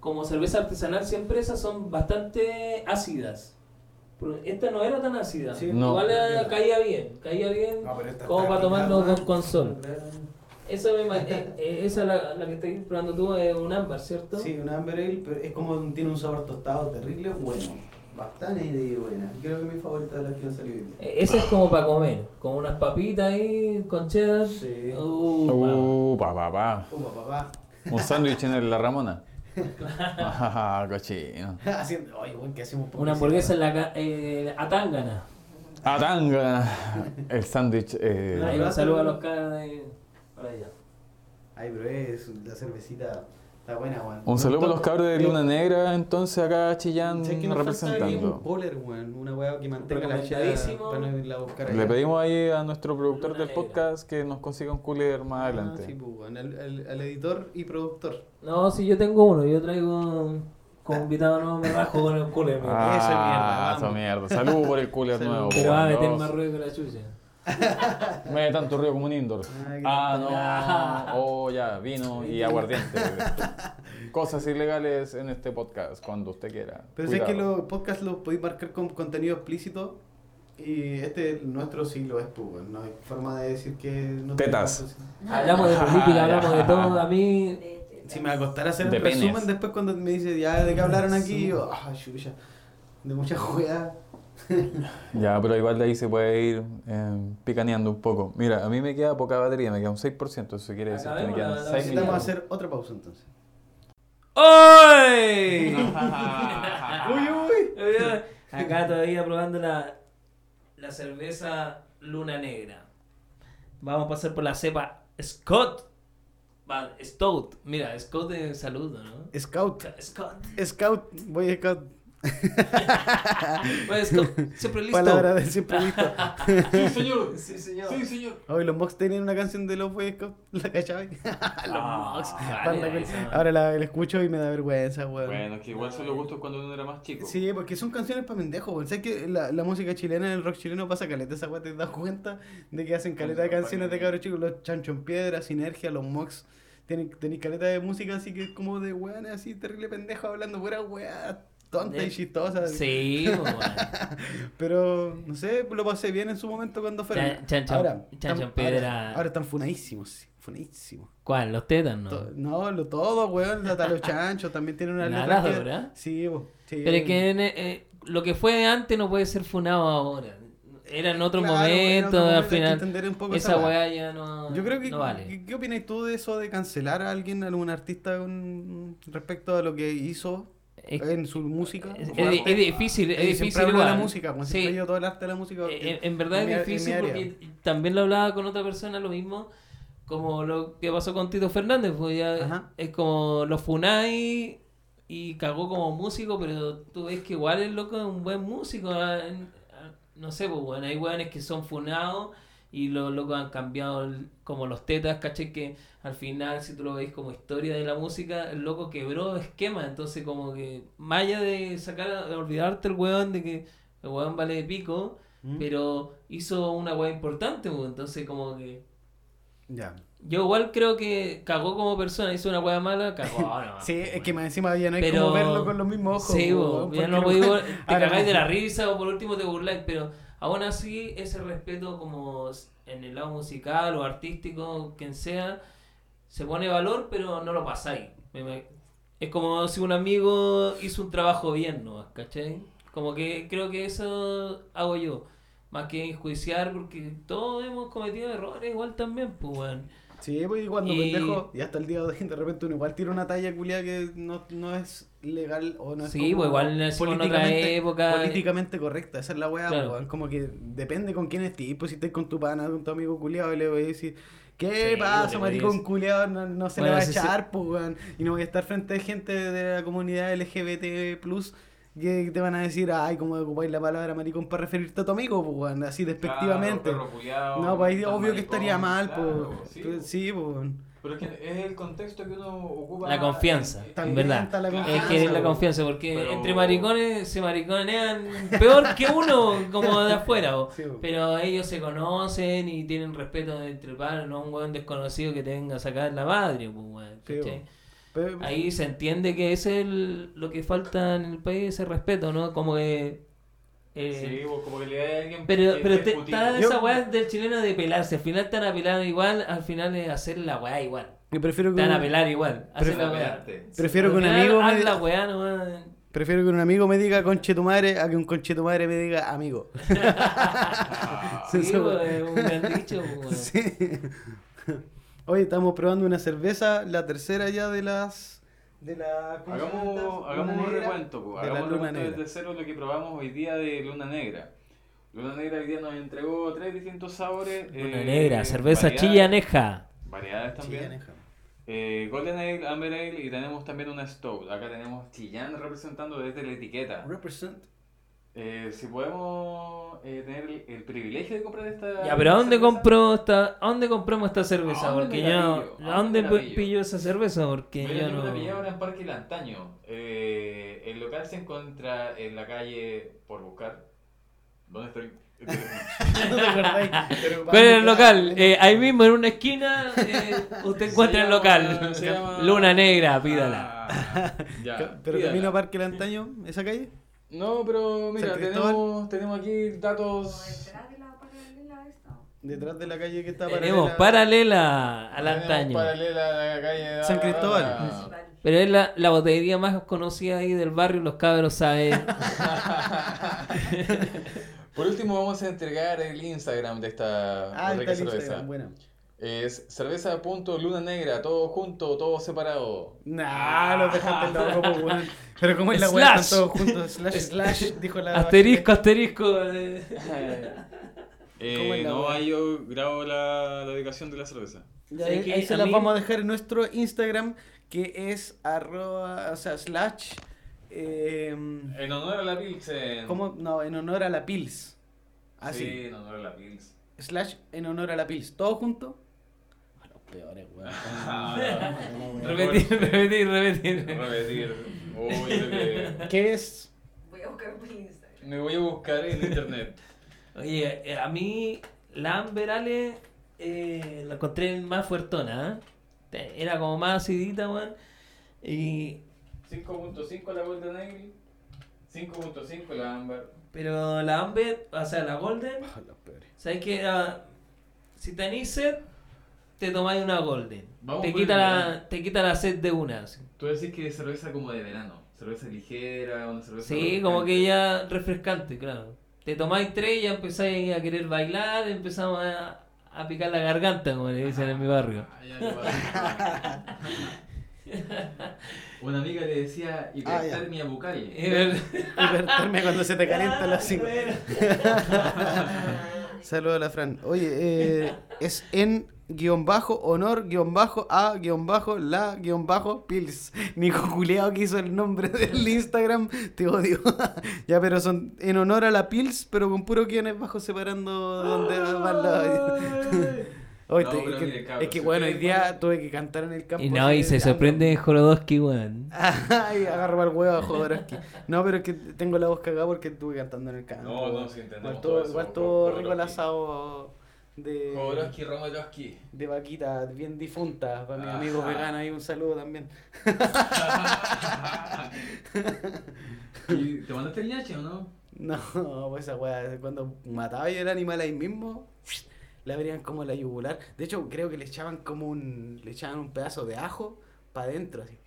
Speaker 3: como cerveza artesanal siempre esas son bastante ácidas. Pero esta no era tan ácida.
Speaker 1: Sí.
Speaker 2: No.
Speaker 3: Igual eh, caía bien, caía bien
Speaker 1: No,
Speaker 3: como para tomarlo con, con sol. Esa, me, eh, (laughs) eh, esa la, la que estás probando tú es un ámbar, ¿cierto?
Speaker 1: Sí, una Amber Ale, pero es como tiene un sabor tostado terrible, bueno. Bastante y buena. Creo que es mi favorita de las que han salido hoy día.
Speaker 3: Eh, Esa es como para comer, con unas papitas ahí, con cheddar.
Speaker 1: Sí.
Speaker 3: Uh, wow.
Speaker 2: Uh, pa, pa, pa.
Speaker 1: Upa, papá.
Speaker 2: Un sándwich en el La Ramona. (laughs) Ah, cochino.
Speaker 1: Haciendo, oye, bueno, ¿qué hacemos?
Speaker 3: Una hamburguesa en la ca- eh, atángana.
Speaker 2: Atanga. El sándwich. eh,
Speaker 3: Ahí va, saludos a los caras de por allá.
Speaker 1: Ay, pero es la cervecita está buena, weón.
Speaker 2: Un saludo para los cabros de Luna Negra, entonces acá Chillán
Speaker 1: ¿Sabes qué nos falta ahí? Un
Speaker 2: representando.
Speaker 1: poler, weón. Una weá que mantenga la chela para no irla a buscar
Speaker 2: Le pedimos ahí a nuestro productor
Speaker 3: Luna
Speaker 2: del
Speaker 3: Negra.
Speaker 2: podcast que nos consiga un cooler más
Speaker 1: Ah,
Speaker 2: adelante.
Speaker 1: sí, pues, weón. Al, al- al editor y productor.
Speaker 3: No, si yo tengo uno, yo traigo como invitado no me rajo con el amigo.
Speaker 2: Ah,
Speaker 1: Eso es mierda,
Speaker 2: eso
Speaker 1: vamos.
Speaker 2: mierda. Salud por el cooler (laughs) nuevo.
Speaker 3: Pero va a meter más ruido que la chucha. (laughs)
Speaker 2: Me da tanto ruido como un indoor.
Speaker 1: Ay,
Speaker 2: Ah, no. Oh, ya, vino (laughs) y aguardiente. Cosas ilegales en este podcast, cuando usted quiera.
Speaker 1: Pero sé que
Speaker 2: Cuidado.
Speaker 1: los podcasts los podéis marcar con contenido explícito. Y este, nuestro sí lo es, pues. No hay forma de decir que no
Speaker 2: Tetas. (laughs)
Speaker 3: Hablamos de política, hablamos de todo. A mí,
Speaker 1: Si me va a costar hacer
Speaker 2: De
Speaker 1: el
Speaker 2: penes.
Speaker 1: resumen después cuando me dice ya de qué hablaron aquí, yo, chucha, de muchas juegas. (laughs)
Speaker 2: Ya, pero igual de ahí se puede ir eh, picaneando un poco. Mira, a mí me queda poca batería, me queda un 6%, eso quiere decir que me quedan
Speaker 3: la- la
Speaker 2: 6
Speaker 1: Necesitamos hacer otra pausa entonces.
Speaker 3: ¡Oy! (laughs)
Speaker 1: uy, uy.
Speaker 3: Acá todavía probando la, la cerveza Luna Negra. Vamos a pasar por la cepa Scott. Stout. Mira, Scott de saludo, ¿no?
Speaker 1: Scout.
Speaker 3: Scott.
Speaker 1: Scout, voy Scout. (laughs)
Speaker 3: Bueno, Scott, siempre listo.
Speaker 1: Palabra de siempre (laughs) listo.
Speaker 2: Sí, señor.
Speaker 3: Sí, señor.
Speaker 2: Sí, señor.
Speaker 1: Hoy los Mox tenían una canción de los Boy Scouts, ¿la cachai? (laughs) los
Speaker 3: Ah,
Speaker 1: Mox.
Speaker 3: vale.
Speaker 1: Ahora la, la escucho y me da vergüenza, weón.
Speaker 2: Bueno, es que igual son los gustos cuando uno era más chico.
Speaker 1: Sí, porque son canciones para pendejos, weón. ¿Sabes que la, la música chilena, el rock chileno pasa caleta? Esa weá te das cuenta de que hacen caleta de canciones de cabros chicos, los Chancho en Piedra, Sinergia, los Mox. Tienen, tenéis caleta de música así que es como de weón, así terrible pendejo hablando pura weá tonta y chistosa.
Speaker 3: Sí, pues, bueno. (laughs)
Speaker 1: Pero, no sé, lo pasé bien en su momento cuando fueron.
Speaker 3: Chan- Chancho-
Speaker 1: ahora,
Speaker 3: Piedra.
Speaker 1: Ahora, ahora están funadísimos, sí, funadísimos.
Speaker 3: ¿Cuál? ¿Los tétanos?
Speaker 1: To- No, lo todo, weón. Hasta los chanchos también tienen una (laughs)
Speaker 3: La
Speaker 1: letra que-
Speaker 3: ¿verdad?
Speaker 1: Sí, bo, sí.
Speaker 3: Pero es que en, eh, lo que fue antes no puede ser funado ahora. Era en otro
Speaker 1: Claro,
Speaker 3: momento,
Speaker 1: en otro
Speaker 3: al final.
Speaker 1: un
Speaker 3: esa weá ya no,
Speaker 1: Yo creo que.
Speaker 3: no vale.
Speaker 1: ¿qué, qué opinas tú de eso de cancelar a alguien, a algún artista con respecto a lo que hizo
Speaker 3: Es-
Speaker 1: en su música?
Speaker 3: Es, difícil, es
Speaker 1: Eh,
Speaker 3: difícil
Speaker 1: la música, pues
Speaker 3: Sí.
Speaker 1: siempre yo todo el arte de la música.
Speaker 3: Eh, En, en verdad
Speaker 1: en
Speaker 3: es difícil porque también lo hablaba con otra persona lo mismo, como lo que pasó con Tito Fernández, pues ya es como lo funai y cagó como músico, pero tú ves que igual el loco es un buen músico. ah, ah, No sé, pues bueno, hay weones que son funados y los locos han cambiado el- como los tetas, caché que al final si tú lo veis como historia de la música, el loco quebró esquema, entonces como que más allá de sacar, de olvidarte el weón de que el weón vale de pico,
Speaker 1: ¿Mm?
Speaker 3: pero hizo una weá importante, pues, entonces como que
Speaker 1: Ya.
Speaker 3: yo igual creo que cagó como persona, hizo una weá mala, cagó. (laughs) no,
Speaker 1: Sí, es que más encima ya no hay
Speaker 3: Pero-
Speaker 1: como verlo con los mismos ojos.
Speaker 3: Sí, bo,
Speaker 1: weón,
Speaker 3: ya no podéis,
Speaker 1: weón-
Speaker 3: te cagáis de la (laughs) risa o por último te burláis, pero aún así ese respeto como en el lado musical o artístico, quien sea, se pone valor, pero no lo pasáis. Es como si un amigo hizo un trabajo bien, ¿no? ¿Cachai? Como que creo que eso hago yo. Más que enjuiciar, porque todos hemos cometido errores igual también, pues, weón.
Speaker 1: Sí, pues y cuando
Speaker 3: Y-
Speaker 1: pendejo, y hasta el día de hoy, de repente uno igual tira una talla culiada que no, no es legal o no es
Speaker 3: Sí,
Speaker 1: como
Speaker 3: pues igual
Speaker 1: políticamente-
Speaker 3: época.
Speaker 1: políticamente correcta, esa es la weá,
Speaker 3: Claro.
Speaker 1: weón. como que depende con quién estés, pues si estás con tu pana, con tu amigo culiado, y le voy a decir, ¿qué
Speaker 3: Sí,
Speaker 1: pasa, maricón culiado? No, no se
Speaker 3: Bueno,
Speaker 1: le va a
Speaker 3: sí, sí.
Speaker 1: echar, pues weón, y no voy a estar frente a gente de la comunidad LGBT+, que te van a decir, ay, cómo ocupáis la palabra maricón para referirte a tu amigo, pues weón, así despectivamente. No, pues ahí obvio que estaría mal, pues. Sí, pues. weón.
Speaker 2: Pero es que es el contexto que uno ocupa.
Speaker 3: La confianza, en verdad. Es que es la confianza, porque
Speaker 2: Pero-
Speaker 3: entre maricones se mariconean peor que uno, como de afuera.
Speaker 1: Sí.
Speaker 3: Pero ellos se conocen y tienen respeto entre pares, no un weón desconocido que te venga a sacar la madre, po, weón,
Speaker 1: Sí,
Speaker 3: Ahí se entiende que ese es el- lo que falta en el país, ese respeto, ¿no? Como que... eh,
Speaker 2: Sí, como que le da a alguien.
Speaker 3: Pero,
Speaker 2: que-
Speaker 3: pero te- está esa weá del chileno de pelarse. Al final te van a pelar igual, al final es hacer la weá igual.
Speaker 1: Yo prefiero
Speaker 3: Te
Speaker 1: que
Speaker 3: van a pelar igual. Hacer la weá.
Speaker 2: Pelarte.
Speaker 1: prefiero que un amigo
Speaker 3: haz
Speaker 1: me,
Speaker 3: la weá nomás.
Speaker 1: prefiero que un amigo me diga conche tu madre a que un conche tu madre me diga amigo. (laughs)
Speaker 3: Sí, es un gran dicho. (laughs)
Speaker 1: Sí. Hoy estamos probando una cerveza, la tercera ya de las de la ¿cómo se llama
Speaker 2: Hagamos, hagamos un
Speaker 1: Negra.
Speaker 2: recuento, pues. Hagamos un recuento
Speaker 1: negra.
Speaker 2: desde cero lo que probamos hoy día de Luna Negra. Luna Negra hoy día nos entregó tres distintos sabores.
Speaker 3: Luna
Speaker 2: eh,
Speaker 3: negra, cerveza
Speaker 2: variedades-
Speaker 3: chillaneja.
Speaker 2: Variedades también.
Speaker 1: Chillaneja.
Speaker 2: Eh, Golden Ale, Amber Ale y tenemos también una Stout. Acá tenemos Chillán representando desde la etiqueta.
Speaker 1: Represent.
Speaker 2: Eh, si podemos eh, tener el, el privilegio de comprar esta.
Speaker 3: Ya, pero ¿a dónde
Speaker 2: cerveza?
Speaker 3: compro esta, ¿a dónde compramos esta cerveza?
Speaker 2: ¿A dónde
Speaker 3: Porque yo,
Speaker 2: pillo?
Speaker 3: ¿a dónde
Speaker 2: ¿A dónde me la pillo?
Speaker 3: pillo esa cerveza? Porque yo
Speaker 2: yo me la pillé
Speaker 3: no.
Speaker 2: ahora en Parque El Antaño. Eh, el local se encuentra en la calle por buscar. ¿Dónde estoy?
Speaker 1: ¿No te acordáis? Pero
Speaker 3: ¿Cuál es el local? Eh, ahí mismo en una esquina eh, (laughs) usted encuentra el local.
Speaker 2: llama-
Speaker 3: Luna negra, pídala.
Speaker 2: Ah, ya,
Speaker 1: Pero
Speaker 2: pídala.
Speaker 1: camino a Parque el Antaño, esa calle.
Speaker 2: No, pero mira, tenemos, tenemos aquí datos.
Speaker 5: detrás de la
Speaker 1: de calle que está
Speaker 3: Tenemos
Speaker 1: paralela-
Speaker 3: paralela al antaño.
Speaker 2: Paralela a la calle.
Speaker 1: San Cristóbal.
Speaker 3: Pero es la, la botillería más conocida ahí del barrio, los cabros saben. (laughs)
Speaker 2: Por último, vamos a entregar el Instagram de esta
Speaker 1: Ah,
Speaker 2: rica
Speaker 1: está el
Speaker 2: cerveza. Es cerveza.luna negra, todo junto, todo separado.
Speaker 1: Nah, los dejaste loco, po, weón. Pero como es la weá, están todos juntos. (laughs) Slash, slash, dijo la.
Speaker 3: asterisco, asterisco. eh. (laughs)
Speaker 2: Eh,
Speaker 1: ¿Cómo es
Speaker 2: no, ahí yo grabo la, la dedicación de la cerveza.
Speaker 1: Ya,
Speaker 3: Sí,
Speaker 1: ahí,
Speaker 3: que
Speaker 1: ahí se las
Speaker 3: mí-
Speaker 1: vamos a dejar en nuestro Instagram, que es arroba, o sea, slash. eh,
Speaker 2: En honor a la Pilsen.
Speaker 1: ¿Cómo? No, en honor a la Pils. Así.
Speaker 2: Sí, en honor a la Pils.
Speaker 1: Slash en honor a la Pils. ¿Todo junto? Peores, weón. (laughs) (laughs)
Speaker 3: Repetir, repetir, repetir.
Speaker 2: Repetir. Uy, (laughs)
Speaker 1: ¿Qué es?
Speaker 5: Voy a buscar por Instagram.
Speaker 2: Me voy a buscar en internet.
Speaker 3: Oye, eh, a mí la Amber Ale eh, la encontré más fuertona. ¿eh? Te- Era como más acidita, weón. Y
Speaker 2: 5.5 la Golden Ale. 5.5 la Amber.
Speaker 3: Pero la Amber, o sea, la Golden,
Speaker 1: peores.
Speaker 3: ¿sabes qué? Era, si tenés sed, te tomáis una Golden.
Speaker 2: Vamos
Speaker 3: Te quita, la, te quita la sed de una. así.
Speaker 2: Tú decís que es cerveza como de verano. Cerveza ligera, una cerveza.
Speaker 3: Sí,
Speaker 2: refrescante.
Speaker 3: como que ya refrescante, claro. Te tomáis tres y ya empezáis a querer bailar, empezamos a, a picar la garganta, como le dicen en mi barrio.
Speaker 2: Ah, ya. (laughs) Una amiga le decía hipertermia bucal.
Speaker 3: Y ver- (laughs)
Speaker 1: Hipertermia cuando se te calienta la cinco. (laughs) Saludos a la Fran. Oye, eh, es en guion bajo, honor, guion bajo, a, guion bajo, la, guion bajo, pils. (laughs) Nico Juleado que hizo el nombre (laughs) del Instagram, te odio. (laughs) ya, pero son en honor a la pils, pero con puro guiones bajos separando donde van la... Oye,
Speaker 2: No,
Speaker 1: es que,
Speaker 2: mire,
Speaker 1: es que bueno, hoy día tuve que cantar en el campo.
Speaker 3: Y no, y se
Speaker 1: de-
Speaker 3: sorprende Jorodowski, weón.
Speaker 1: Ay, agarro al huevo a Jodorowsky. No, pero es que tengo la voz cagada porque estuve cantando en el campo.
Speaker 2: No, no, sí, entendemos
Speaker 1: Igual
Speaker 2: todo
Speaker 1: rico el
Speaker 2: Jodorowsky.
Speaker 1: asado de,
Speaker 2: Jodorowsky, Romanowski.
Speaker 1: de vaquita bien difunta. Para mi
Speaker 2: Ajá.
Speaker 1: amigo vegano ahí un saludo también. (laughs)
Speaker 2: ¿Y ¿Te mandaste el ñache o no?
Speaker 1: No, pues esa weá, cuando mataba el animal ahí mismo, le abrían como la yugular. De hecho, creo que le echaban como un, le echaban un pedazo de ajo para adentro, así.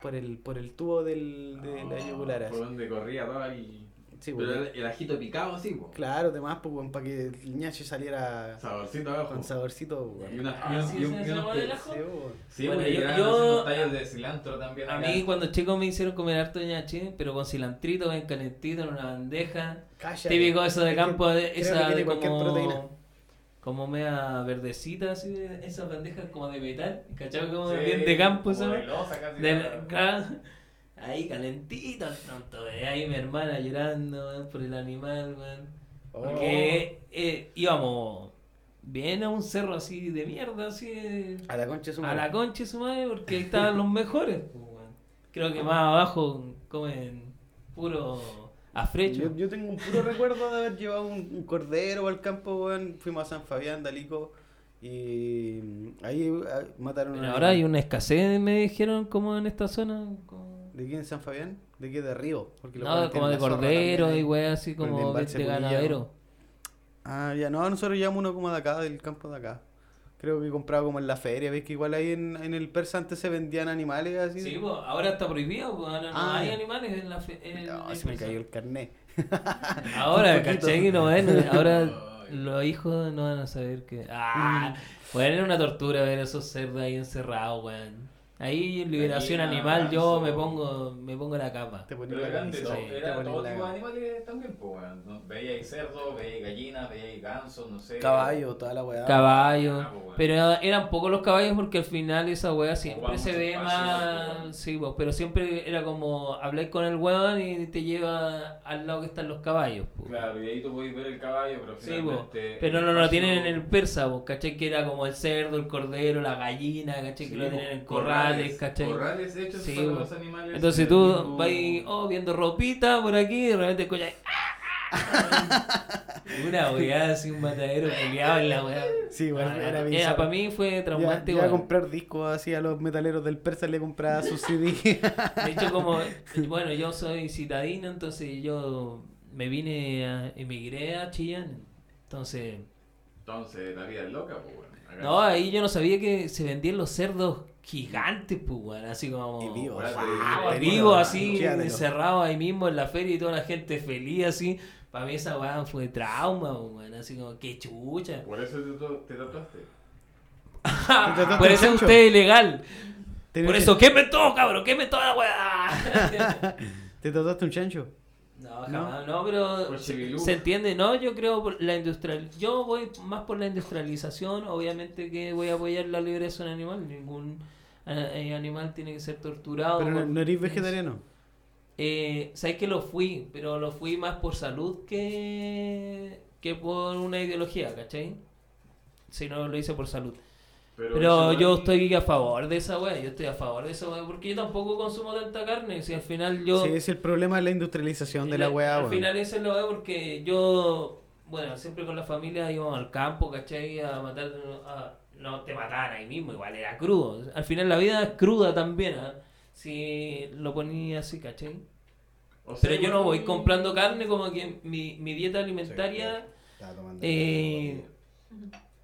Speaker 1: Por el, por el tubo del, de la yugular, así.
Speaker 2: Por donde corría todo ahí.
Speaker 1: Sí,
Speaker 2: Pero el, el ajito picado así, po.
Speaker 1: Claro, además, pues, para que el ñache saliera
Speaker 2: Saborcito abajo.
Speaker 1: con saborcito, pues.
Speaker 2: Y, una,
Speaker 3: Ah,
Speaker 2: y, un-
Speaker 3: ¿sí
Speaker 2: y un-
Speaker 3: se
Speaker 2: y
Speaker 3: hace
Speaker 2: unos
Speaker 3: con el
Speaker 2: pe-
Speaker 3: ajo?
Speaker 1: Sí.
Speaker 2: Sí,
Speaker 3: Bueno,
Speaker 2: porque
Speaker 3: yo-
Speaker 2: llegaban
Speaker 3: yo-
Speaker 2: haciendo tallos de cilantro también.
Speaker 3: A
Speaker 2: acá.
Speaker 3: mí cuando chico me hicieron comer harto ñache, pero con cilantrito, bien calentito, en una bandeja. Típico eso de campo, de, esa de
Speaker 1: proteína.
Speaker 3: como... Como media verdecita, así, esas bandejas como de metal, ¿cachai? Como
Speaker 2: Sí,
Speaker 3: bien de campo. Ahí calentito al pronto, eh, ahí mi hermana llorando por el animal, weón.
Speaker 1: Oh.
Speaker 3: Porque eh, íbamos bien a un cerro así de mierda, así de-
Speaker 1: A la concha de su
Speaker 3: a
Speaker 1: madre.
Speaker 3: la concha de su madre, porque ahí estaban (laughs) los mejores. pues. Creo que más abajo comen puro afrecho.
Speaker 1: Yo, yo tengo un puro recuerdo de haber llevado un, un cordero al campo, weón. Fuimos a San Fabián, Dalico. Y mm, ahí ah, mataron
Speaker 3: Pero
Speaker 1: un
Speaker 3: ahora hay una escasez, me dijeron, como en esta zona. como-
Speaker 1: ¿De quién en San Fabián? ¿De qué? De Río. Porque los
Speaker 3: No, como de cordero y
Speaker 1: ahí.
Speaker 3: weá, así como de, ganadero.
Speaker 1: Ah, ya, no, nosotros llevamos uno como de acá, del campo de acá. Creo que comprado como en la feria, ves que igual ahí en, en el Persa antes se vendían animales así.
Speaker 3: Sí, pues, ahora está prohibido, pues, ahora no
Speaker 1: Ah,
Speaker 3: hay animales en la fe- en
Speaker 1: No,
Speaker 3: el
Speaker 1: se me
Speaker 3: Persa.
Speaker 1: cayó el carnet. (laughs)
Speaker 3: Ahora,
Speaker 1: poquito.
Speaker 3: ¿cachai? No, bueno, (laughs) ahora los hijos no van a saber que. ¡Ah! Bueno, era una tortura ver esos cerdos ahí encerrados, weón. Ahí en liberación animal yo me pongo me pongo la capa.
Speaker 1: Te ponía la camisa,
Speaker 2: todo, era
Speaker 1: ponía
Speaker 2: todo
Speaker 1: la-
Speaker 2: tipo de animales también, pues. ¿no? Veía ahí cerdo, veía ahí gallina, veía ahí ganso, no sé.
Speaker 1: Caballo, toda la weá.
Speaker 3: Caballos.
Speaker 2: Ah, pues, bueno.
Speaker 3: Pero eran pocos los caballos porque al final esa wea siempre se ve más.
Speaker 2: pues,
Speaker 3: Sí, pues, pero siempre era como habláis con el weón y te lleva al lado que están los caballos. pues.
Speaker 2: Claro, y ahí tú podés ver el caballo, pero
Speaker 3: Sí,
Speaker 2: finalmente.
Speaker 3: pero
Speaker 2: el
Speaker 3: no lo tienen en el persa, po, ¿cachai? Que era como el cerdo, el cordero, la gallina, ¿cachai?
Speaker 2: Sí,
Speaker 3: que lo tienen en corrales, ¿cachai?
Speaker 2: Corrales hechos
Speaker 3: Sí,
Speaker 2: para
Speaker 3: po.
Speaker 2: los animales.
Speaker 3: Entonces tú
Speaker 2: mismo-
Speaker 3: vas oh, viendo ropita por aquí y de repente escuchas. (laughs) Una weá así, un matadero peleado en la weá.
Speaker 1: Sí, igual
Speaker 3: Ah,
Speaker 1: era bizarro.
Speaker 3: para mí fue traumante,
Speaker 1: ya a comprar discos así a los metaleros del Persa le compraba sus (laughs) CD.
Speaker 3: De hecho, como, bueno, yo soy citadino, entonces yo me vine, a, emigré a Chillán. Entonces,
Speaker 2: Entonces la vida es loca, pues. Acá-
Speaker 3: no, ahí yo no sabía que se vendían los cerdos gigantes, pues, weón, así como...
Speaker 1: Y
Speaker 2: Guau, te
Speaker 3: Vivo así, encerrado ahí mismo en la feria y toda la gente feliz así. Para mí esa weá fue trauma, weón, así como, qué chucha.
Speaker 2: Por eso te, te tatuaste.
Speaker 3: Por eso usted es ilegal.
Speaker 1: ¿Te-
Speaker 3: Por eso, queme todo, cabrón, queme toda la weá. (laughs)
Speaker 1: ¿Te tatuaste un chancho?
Speaker 3: No, jamás, no, pero se, entiende, ¿no? Yo creo por la industrial, yo voy más por la industrialización, obviamente que voy a apoyar la liberación animal, ningún eh, animal tiene que ser torturado.
Speaker 1: Pero no, eres vegetariano.
Speaker 3: Eh, sabes que lo fui, pero lo fui más por salud que, que por una ideología, ¿cachai? Si no, lo hice por salud. Pero yo estoy a favor de esa weá, yo estoy a favor de esa weá, porque yo tampoco consumo tanta carne, si al final yo...
Speaker 1: Sí, es el problema de la industrialización de la weá,
Speaker 3: Al final eso es lo weá porque yo, bueno, siempre con la familia íbamos al campo, ¿cachai? A matar, a- no te mataban ahí mismo, igual era crudo. Al final la vida es cruda también, ¿ah? Si lo ponía así, ¿cachai?
Speaker 2: o sea,
Speaker 3: Pero yo no voy comprando carne como que mi, mi dieta alimentaria eh,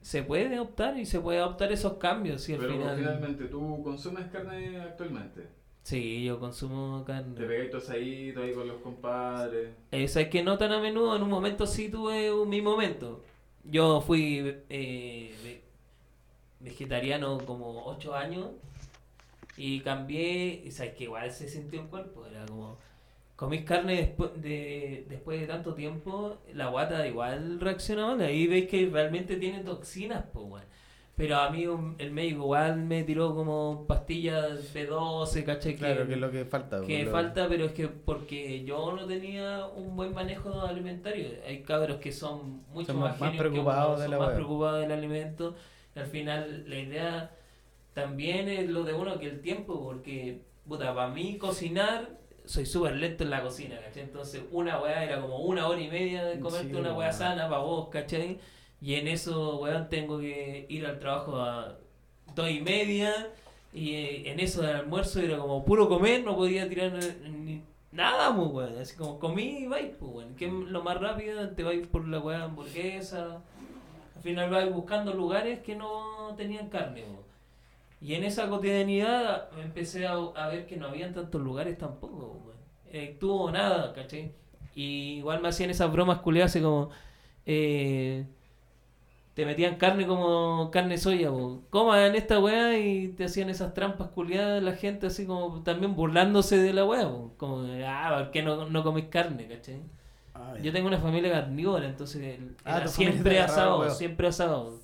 Speaker 3: se puede optar y se puede optar esos cambios, si al
Speaker 2: Pero
Speaker 3: final...
Speaker 2: finalmente tú consumes carne actualmente.
Speaker 3: Sí, yo consumo
Speaker 2: Te
Speaker 3: carne.
Speaker 2: pegáis tu asadito ahí con los compadres.
Speaker 3: Esa es que no tan a menudo, en un momento sí tuve un- mi momento. Yo fui eh, vegetariano como 8 años y cambié, y sabes que igual se sintió el cuerpo, era como comís carne después de, después de tanto tiempo, la guata igual reacciona mal, ahí veis que realmente tiene toxinas, pues weón. Pero a mí el médico igual me tiró como pastillas B12, ¿cachai?
Speaker 1: Claro, que es lo que falta.
Speaker 3: que falta, pero es que porque yo no tenía un buen manejo alimentario. Hay cabros que son mucho
Speaker 1: Son
Speaker 3: más,
Speaker 1: preocupados de la
Speaker 3: más preocupados del alimento. Al final la idea también es lo de uno que el tiempo, porque puta, para mí cocinar soy súper lento en la cocina, ¿cachai? Entonces una weá era como una hora y media de comerte
Speaker 1: Sí,
Speaker 3: una weá sana para vos, ¿cachai? Y en eso, weón, tengo que ir al trabajo a dos y media. Y eh, en eso del almuerzo era como puro comer, no podía tirar ni nada, pues, weón. Así como comí y vais, pues, weón. Que es lo más rápido, te vais por la weá hamburguesa. Al final vais buscando lugares que no tenían carne. Y en esa cotidianidad empecé a, a ver que no habían tantos lugares tampoco. Eh, tuvo nada, ¿cachai? Y igual me hacían esas bromas culiadas así como... Eh, te metían carne como carne soya, po. coman esta weá y te hacían esas trampas culiadas la gente así como también burlándose de la weá, como ah, ¿por qué no, no comes carne, cachai?
Speaker 1: Ah.
Speaker 3: Yo tengo una familia carnívora, entonces el-
Speaker 1: Ah,
Speaker 3: era siempre asado,
Speaker 1: huevo.
Speaker 3: siempre asado.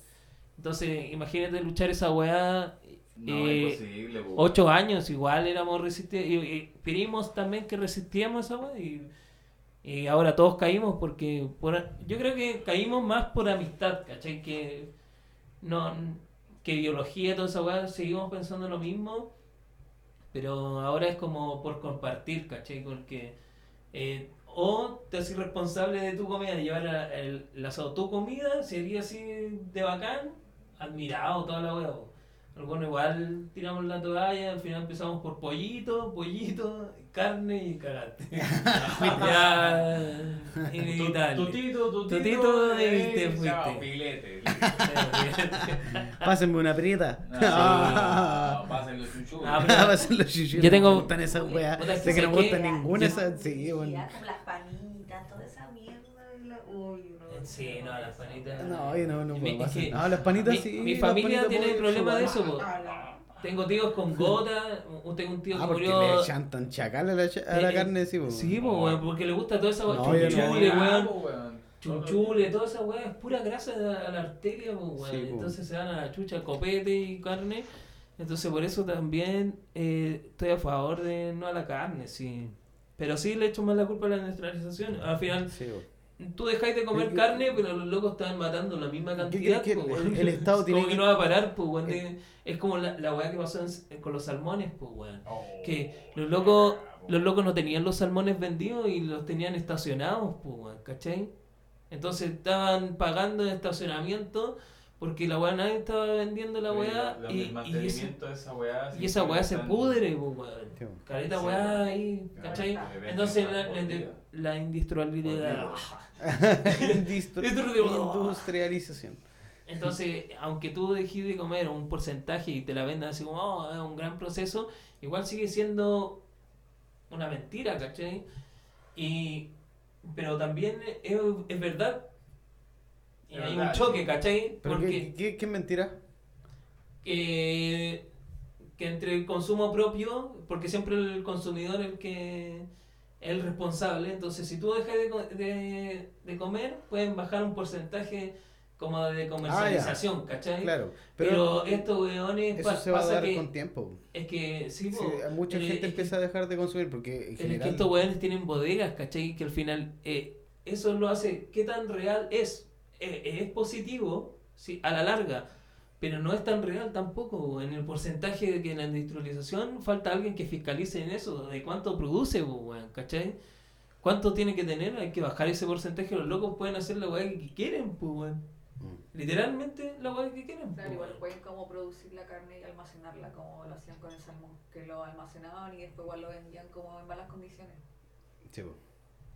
Speaker 3: Entonces, imagínate luchar esa weá
Speaker 2: No,
Speaker 3: eh,
Speaker 2: es imposible, po.
Speaker 3: ocho años, igual éramos resistentes, y, y primos también que resistíamos esa weá y, y ahora todos caímos porque, por, yo creo que caímos más por amistad, ¿cachai? Que no, que biología, toda esa weá, seguimos pensando lo mismo, pero ahora es como por compartir, ¿cachai? Porque eh, o te haces responsable de tu comida, de llevar a- el, la asado tu comida, sería así de bacán, admirado toda la weá. Algunos igual tiramos la toalla, al final empezamos por pollito, pollito, carne y cagaste. (laughs) ya, inevitable.
Speaker 2: Tutito, tutito.
Speaker 3: Tutito, y
Speaker 2: eh,
Speaker 3: te fuiste.
Speaker 2: chao, filete. (laughs)
Speaker 1: Pásenme una prieta. (laughs)
Speaker 2: Ah, pasen los chuchus.
Speaker 3: Ah, pero-
Speaker 1: Pásenme los chuchus.
Speaker 3: Yo tengo-
Speaker 1: Me gustan esas weas. Sé que no me gustan ninguna
Speaker 5: Yo-
Speaker 1: esas. Sí,
Speaker 5: Sí,
Speaker 1: bueno.
Speaker 5: ya, como las panitas, toda esa mierda. Uy, no.
Speaker 3: Sí, no, las panitas.
Speaker 1: No, yo no, no puedo
Speaker 3: es
Speaker 1: pasar.
Speaker 3: que
Speaker 1: No, las panitas
Speaker 3: mi,
Speaker 1: sí.
Speaker 3: Mi familia tiene problema de eso, po.
Speaker 5: Ah,
Speaker 3: Tengo tíos con gota, un- tengo un tío
Speaker 1: Ah,
Speaker 3: que
Speaker 1: porque
Speaker 3: murió.
Speaker 1: le chantan chacal a la, a la
Speaker 3: Eh,
Speaker 1: carne, sí, po.
Speaker 3: Sí, po, weón, porque le gusta toda esa weá.
Speaker 1: No.
Speaker 3: Chunchule, weón.
Speaker 2: weón.
Speaker 3: Chunchule, toda esa weá es pura grasa a a la arteria, po, weón.
Speaker 1: Sí.
Speaker 3: Entonces se dan a la chucha copete y carne. Entonces por eso también eh, estoy a favor de no a la carne, sí. Pero sí le echo más la culpa a la industrialización. Al final,
Speaker 1: Sí.
Speaker 3: Tú dejáis de comer carne, pero los locos están matando la misma
Speaker 1: ¿Qué
Speaker 3: cantidad.
Speaker 1: que
Speaker 3: po,
Speaker 1: el- Estado
Speaker 3: Es (laughs)
Speaker 1: tiene
Speaker 3: como que
Speaker 1: que-
Speaker 3: no va a parar, pues, weón. de- Es como la, la weá que pasó en- con los salmones, pues, weón.
Speaker 2: Oh.
Speaker 3: Que los locos, los locos no tenían los salmones vendidos y los tenían estacionados, pues, weón, ¿cachai? Entonces estaban pagando en estacionamiento porque la weá nadie estaba vendiendo la weá
Speaker 2: La-
Speaker 3: y,
Speaker 2: el
Speaker 3: y, ese-
Speaker 2: mantenimiento de esa weá.
Speaker 3: y esa weá se pudre, pues, weón. Careta
Speaker 2: Sí,
Speaker 3: weá ahí, ¿cachai? Entonces la, la, industrialidad... (laughs)
Speaker 1: Industri-
Speaker 3: Industri-
Speaker 1: Industrialización.
Speaker 3: Entonces, aunque tú dejes de comer un porcentaje y te la vendan así como, oh, es un gran proceso, igual sigue siendo una mentira, ¿cachai? Y, pero también es, es verdad. Y
Speaker 2: Es
Speaker 3: hay
Speaker 2: verdad,
Speaker 3: un choque. ¿cachai?
Speaker 1: ¿Pero
Speaker 3: Porque
Speaker 1: qué, qué, mentira?
Speaker 3: que, que entre el consumo propio, porque siempre el consumidor es el que el responsable, entonces si tú dejas de, de, de comer, pueden bajar un porcentaje como de comercialización, ¿cachai?
Speaker 1: Claro.
Speaker 3: Pero,
Speaker 1: Pero,
Speaker 3: estos weones
Speaker 1: eso
Speaker 3: pa-
Speaker 1: se va a dar
Speaker 3: que
Speaker 1: con tiempo.
Speaker 3: es que sí,
Speaker 1: mucha
Speaker 3: eh,
Speaker 1: gente
Speaker 3: que-
Speaker 1: empieza a dejar de consumir porque en
Speaker 3: pero es que
Speaker 1: general...
Speaker 3: estos weones tienen bodegas, ¿cachai? Que al final eh, eso lo hace, ¿qué tan real es? Eh, es positivo, sí, a la larga, pero no es tan real tampoco. En el porcentaje de que en la industrialización falta alguien que fiscalice en eso, de cuánto produce, weón, ¿cachai? ¿Cuánto tiene que tener? Hay que bajar ese porcentaje, los locos pueden hacer la weá que quieren, pues, weón.
Speaker 1: Mm.
Speaker 3: Literalmente la weá que quieren.
Speaker 5: Claro, igual pueden como producir la carne y almacenarla como lo hacían con el salmón, que lo almacenaban y después igual lo vendían como en malas condiciones.
Speaker 1: Sí, po.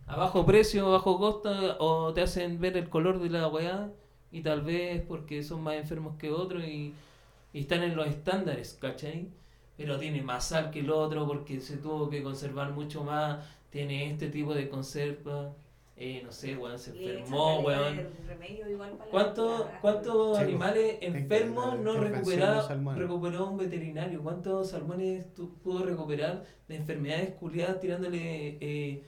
Speaker 3: a bajo precio, a bajo costo, o te hacen ver el color de la weá, y tal vez porque son más enfermos que otros y, y están en los estándares, ¿cachai? Pero tiene más sal que el otro porque se tuvo que conservar mucho más, tiene este tipo de conserva, eh, no sé, weón, se enfermó, weón. ¿Cuántos animales
Speaker 1: que
Speaker 3: enfermos no recuperó un veterinario? ¿Cuántos salmones tu- pudo recuperar de enfermedades culiadas tirándole eh,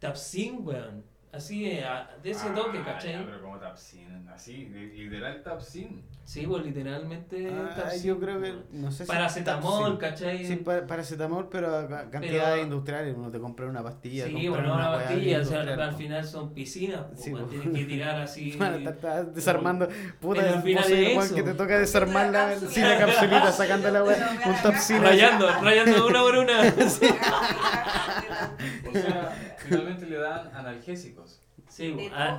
Speaker 3: tapsin, weón? Así, eh, a- de ese toque,
Speaker 2: Ah,
Speaker 3: ¿cachai?
Speaker 2: ya, pero como Tapsin, así, literal Tapsin.
Speaker 3: Sí, pues literalmente
Speaker 1: Ah, yo creo que...
Speaker 3: weón.
Speaker 1: No sé si
Speaker 3: Paracetamol,
Speaker 1: sí.
Speaker 3: ¿cachai?
Speaker 1: Sí, pa- paracetamol, pero a cantidades industriales. Uno te compra una pastilla.
Speaker 3: Sí, bueno, una pastilla, o sea, al final son piscinas, pues,
Speaker 1: Sí, po.
Speaker 3: tienes que tirar así.
Speaker 1: Bueno, está- está desarmando. Puta,
Speaker 3: Pero al final es eso.
Speaker 1: que te toca desarmar la, (laughs) sí, la capsulita, sacando la weá. (laughs) Un topsina.
Speaker 3: Rayando, rayando una por una. (laughs)
Speaker 2: O sea, finalmente le dan analgésicos.
Speaker 3: Sí, a-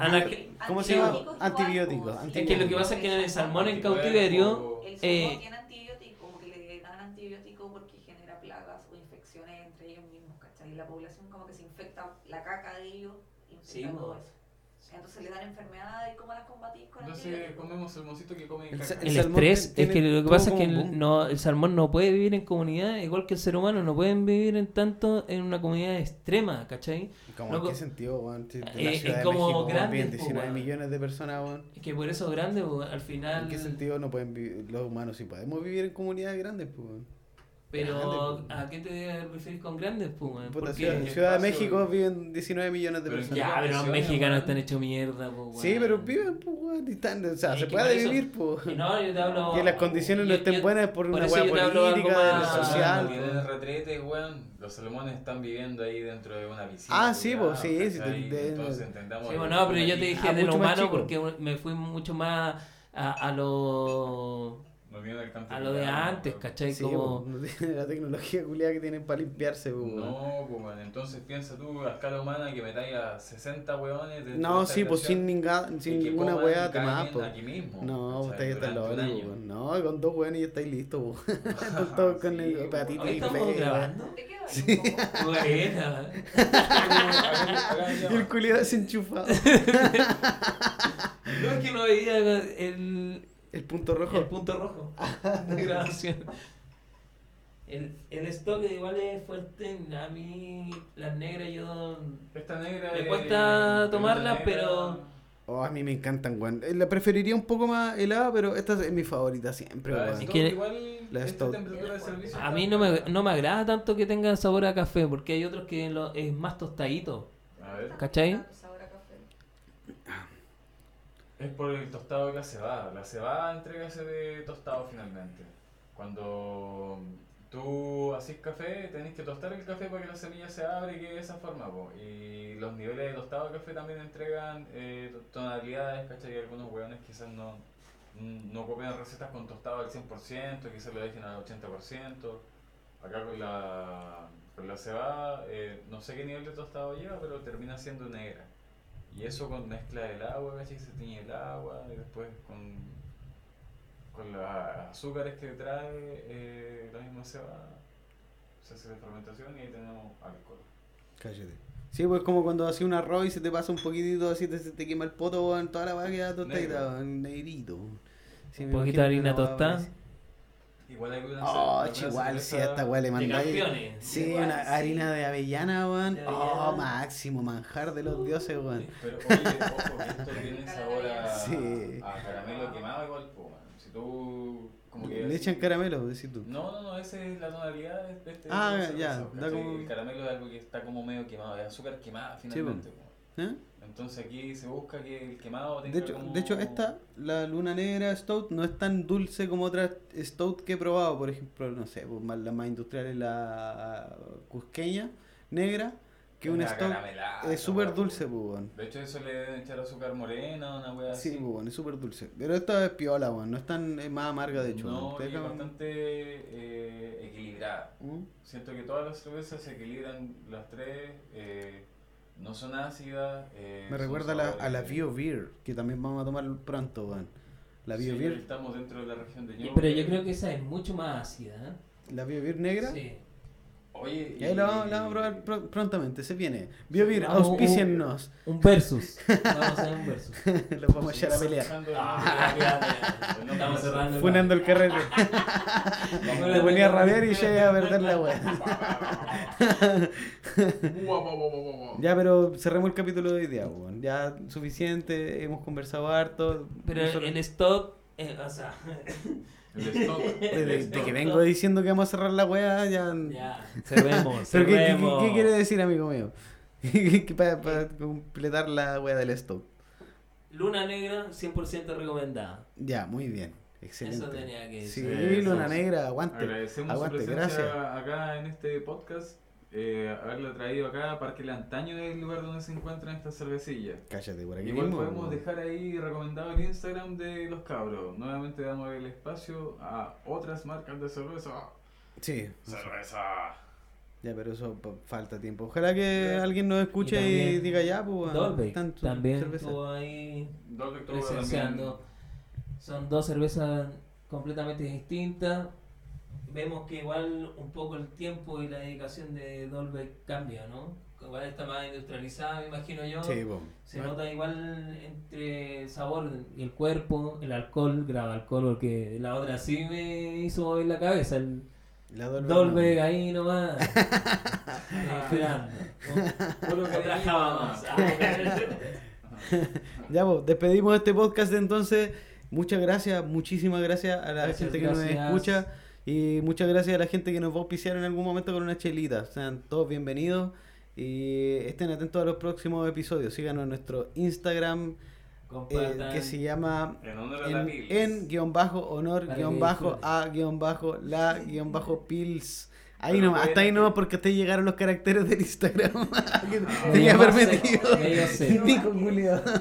Speaker 1: ¿Cómo se llama?
Speaker 5: Antibióticos
Speaker 1: Antibióticos.
Speaker 3: Es que lo que pasa es que en el salmón en cautiverio,
Speaker 5: El salmón
Speaker 3: Eh,
Speaker 5: tiene antibiótico, como que le dan antibiótico porque genera plagas o infecciones entre ellos mismos, ¿cachai? Y la población como que se infecta la caca de ellos, infecta
Speaker 3: Sí,
Speaker 5: todo eso. Entonces le dan enfermedades y cómo las combatís con
Speaker 2: Entonces
Speaker 5: antibióticos.
Speaker 2: comemos salmoncito que come
Speaker 1: El
Speaker 3: El, estrés es que lo que pasa es que el, no, el salmón no puede vivir en comunidad, igual que el ser humano, no pueden vivir en tanto en una comunidad extrema, ¿cachai?
Speaker 1: ¿Cómo
Speaker 3: Loco.
Speaker 1: en qué sentido, weón?
Speaker 3: Eh,
Speaker 1: la
Speaker 3: es como
Speaker 1: México,
Speaker 3: grande,
Speaker 1: viven
Speaker 3: po,
Speaker 1: 19
Speaker 3: weón.
Speaker 1: millones de personas, weón.
Speaker 3: Es que por eso grande, pues, al final...
Speaker 1: ¿En qué sentido no pueden vivir los humanos? Si podemos vivir en comunidades grandes, pues. Grande,
Speaker 3: Pero,
Speaker 1: po.
Speaker 3: ¿a qué te refieres con grandes, pues? weón?
Speaker 1: Puta, Ciudad, Ciudad de México viven 19 millones de
Speaker 2: Pero
Speaker 1: personas.
Speaker 3: Ya, pero los mexicanos están hechos mierda, pues,
Speaker 1: Sí,
Speaker 3: weón.
Speaker 1: pero viven, pues, weón. y están- o sea,
Speaker 3: Es
Speaker 1: se puede vivir, pues.
Speaker 3: Y no, yo te hablo...
Speaker 1: Que las condiciones no estén
Speaker 3: yo-
Speaker 1: buenas por una
Speaker 3: algo
Speaker 1: política, de lo
Speaker 3: más-
Speaker 1: social.
Speaker 2: Que retretes, weón, los salmones están viviendo ahí dentro de una piscina.
Speaker 1: Ah, sí, pues, sí, sí,
Speaker 2: Entonces entendamos.
Speaker 3: Sí, bueno, no, pero yo te dije
Speaker 1: Ah,
Speaker 3: de lo humano porque me fui mucho más a, a lo A lo de antes. ¿cachai?
Speaker 1: Sí,
Speaker 3: como
Speaker 1: po, no tiene la tecnología culiada que tienen para limpiarse, po.
Speaker 2: No, pues bueno, entonces piensa tú a escala humana que metáis a 60 weones dentro
Speaker 1: No, sí, pues sin, ninga- sin ninguna weá te más,
Speaker 2: caguen
Speaker 1: po.
Speaker 2: aquí mismo.
Speaker 1: No, ustedes están locos. No, con dos weones ya estáis listos, po. (laughs) Todos con
Speaker 2: Sí,
Speaker 1: el
Speaker 2: po.
Speaker 3: ¿Hoy
Speaker 1: y
Speaker 3: grabando?
Speaker 5: ¿Te quedó ahí un (laughs) poco?
Speaker 3: Buena. (laughs)
Speaker 1: Y el culiado desenchufado.
Speaker 3: No es que no veía el,
Speaker 1: El punto rojo.
Speaker 3: el punto rojo de grabación. El, el stock igual es fuerte. A mí, las negras, yo.
Speaker 2: Esta negra
Speaker 3: Me
Speaker 2: es-
Speaker 3: cuesta
Speaker 2: es
Speaker 3: tomarla,
Speaker 2: negra-
Speaker 3: pero-
Speaker 1: Oh, a mí me encantan, weón. Eh, La preferiría un poco más helada, pero esta es mi favorita siempre, weón.
Speaker 3: Que-
Speaker 2: igual,
Speaker 1: la
Speaker 2: esta
Speaker 1: Stout.
Speaker 2: temperatura de servicio
Speaker 3: A mí no me, no me agrada tanto que tenga sabor a café, porque hay otros que lo, es más tostadito.
Speaker 2: A ver,
Speaker 3: ¿Cachai?
Speaker 2: Es por el tostado de la cebada. La cebada entrega ese tostado finalmente. Cuando tú haces café, tenés que tostar el café para que la semilla se abra y quede de esa forma. po. Y los niveles de tostado de café también entregan eh, tonalidades, ¿cachai? Y algunos hueones quizás no, no copian recetas con tostado al 100%, quizás lo dejen al 80%. Acá con la, con la cebada, eh, no sé qué nivel de tostado lleva, pero termina siendo negra. Y eso con mezcla del agua, ¿cachai? Se tiñe el agua y después con, con los azúcares que trae eh, la misma cebada se hace la fermentación y ahí tenemos alcohol.
Speaker 1: Cállate. Sí, pues como cuando haces un arroz y se te pasa un poquitito así, te, te quema el poto, weón, toda la weá queda tostadita, weón, negrito. Sí,
Speaker 3: Un poquito de harina tostada.
Speaker 2: Igual hay una
Speaker 1: Oh, igual, si a esta weá le mandáis. Sí,
Speaker 3: Igual,
Speaker 1: una
Speaker 3: sí.
Speaker 1: harina de avellana, weón. Oh, máximo, manjar de los dioses, weón.
Speaker 2: Pero oye, ojo, que esto (laughs) tiene sabor a,
Speaker 1: Sí.
Speaker 2: a caramelo quemado igual, pues. Si tú como que
Speaker 1: Le echan caramelo, decís tú.
Speaker 2: No, no, no, esa es la tonalidad de este.
Speaker 1: Ah, ya,
Speaker 2: cerveza,
Speaker 1: da como-
Speaker 2: El caramelo es algo que está como medio quemado, es azúcar quemada finalmente. po.
Speaker 1: ¿Eh?
Speaker 2: Entonces aquí se busca que el quemado tenga
Speaker 1: De hecho,
Speaker 2: como...
Speaker 1: de hecho, esta, la luna negra Stout, no es tan dulce como otras Stout que he probado. Por ejemplo, no sé, pues, más- la más industrial es la cusqueña negra, que una
Speaker 2: una
Speaker 1: Stout es súper dulce, pues, weón.
Speaker 2: De hecho, eso le deben echar azúcar morena, una wea
Speaker 1: Sí,
Speaker 2: así.
Speaker 1: pues, weón, es súper dulce. Pero esta es piola, weón, no es tan es más amarga, de hecho.
Speaker 2: No, es bastante eh, equilibrada.
Speaker 1: ¿Mm?
Speaker 2: Siento que todas las cervezas se equilibran las tres, eh, no son ácidas. eh,
Speaker 1: Me
Speaker 2: son
Speaker 1: recuerda a la, a la Bio Beer, que también vamos a tomar pronto, weón. La Bio
Speaker 2: Sí,
Speaker 1: Beer,
Speaker 2: Estamos dentro de la región de Ñuble.
Speaker 3: Pero yo creo que esa es mucho más ácida. ¿eh?
Speaker 1: la Bio Beer negra.
Speaker 3: Sí.
Speaker 2: Oye,
Speaker 1: Y ahí la vamos, a probar pro- prontamente, se viene. Bio Beer,
Speaker 3: Vamos,
Speaker 1: auspíciennos.
Speaker 3: Un versus. (laughs) Vamos a hacer un versus. (laughs)
Speaker 1: Los vamos a echar a pelear.
Speaker 3: Ah. (laughs) Estamos cerrando. el
Speaker 1: Funando el carrete. Le ponía a rabiar y ya iba a perder la weá. Ya, pero cerremos el capítulo de hoy día, weón. Ya suficiente, hemos conversado harto.
Speaker 3: Pero en stock, eh, o sea,
Speaker 2: El stock.
Speaker 1: de, (laughs) de- de que vengo diciendo que vamos a cerrar la weá, ya.
Speaker 3: ya, (laughs) cerremos,
Speaker 1: ¿Pero qué, qué-
Speaker 3: cerremos.
Speaker 1: qué- qué quiere decir, amigo mío? (laughs) Para completar la weá del stock.
Speaker 3: Luna negra, 100% recomendada.
Speaker 1: Ya, muy bien. Excelente.
Speaker 3: Eso tenía que
Speaker 1: Sí,
Speaker 3: decir.
Speaker 1: Luna Negra, aguante.
Speaker 2: Agradecemos
Speaker 1: Aguante,
Speaker 2: su presencia
Speaker 1: gracias.
Speaker 2: acá en este podcast. Eh, haberla traído acá, Parque El Antaño es el lugar donde se encuentran estas cervecillas.
Speaker 1: Cállate por aquí
Speaker 2: Igual
Speaker 1: mismo.
Speaker 2: podemos dejar ahí recomendado el Instagram de los cabros. Nuevamente damos el espacio a otras marcas de cerveza.
Speaker 1: Sí,
Speaker 2: ¡Cerveza!
Speaker 1: ya, pero eso falta tiempo. Ojalá que alguien nos escuche y,
Speaker 3: también
Speaker 1: diga ya, pues.
Speaker 3: Dolbeck
Speaker 1: tanto
Speaker 3: también
Speaker 1: cerveza.
Speaker 3: estuvo ahí presenciando. Son dos cervezas completamente distintas. Vemos que igual un poco el tiempo y la dedicación de Dolbeck cambia, ¿no? Igual está más industrializada, me imagino yo.
Speaker 1: Sí, po.
Speaker 3: Se nota igual entre el sabor y el cuerpo, el alcohol, graba alcohol, porque la otra sí me hizo mover la cabeza. El
Speaker 1: La Dolbeck.
Speaker 3: Dolbeck ahí nomás. (laughs) esperando. Más. (laughs)
Speaker 1: Ya, pues, despedimos este podcast entonces. Muchas gracias, muchísimas gracias a la
Speaker 3: Gracias,
Speaker 1: gente que nos escucha y muchas gracias a la gente que nos va a auspiciar en algún momento con una chelita. Sean todos bienvenidos y estén atentos a los próximos episodios. Síganos en nuestro Instagram eh, que se llama
Speaker 2: En honor a la
Speaker 1: en,
Speaker 2: Pils.
Speaker 1: en guion bajo honor
Speaker 3: Para guion
Speaker 1: bajo a guion bajo la guion bajo pils. Ahí nomás, hasta ahí nomás porque hasta ahí llegaron los caracteres del Instagram. que
Speaker 3: Medio
Speaker 1: tenía permitido.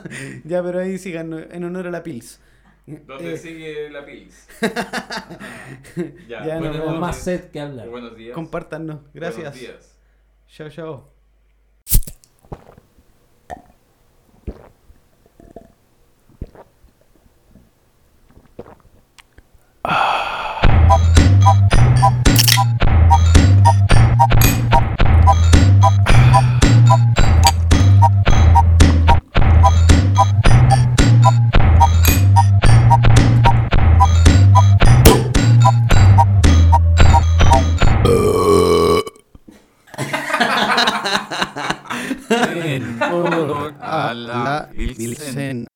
Speaker 1: (laughs) ya, pero ahí síganos en honor a la pils.
Speaker 2: ¿Dónde
Speaker 1: Eh,
Speaker 2: sigue la Pils? (laughs) ya,
Speaker 1: Ya, vemos.
Speaker 2: noches.
Speaker 3: Más set que hablar.
Speaker 2: Buenos días.
Speaker 1: compártanos. Gracias.
Speaker 2: Buenos días.
Speaker 1: Chao, chao.
Speaker 2: En
Speaker 1: la Pilsen.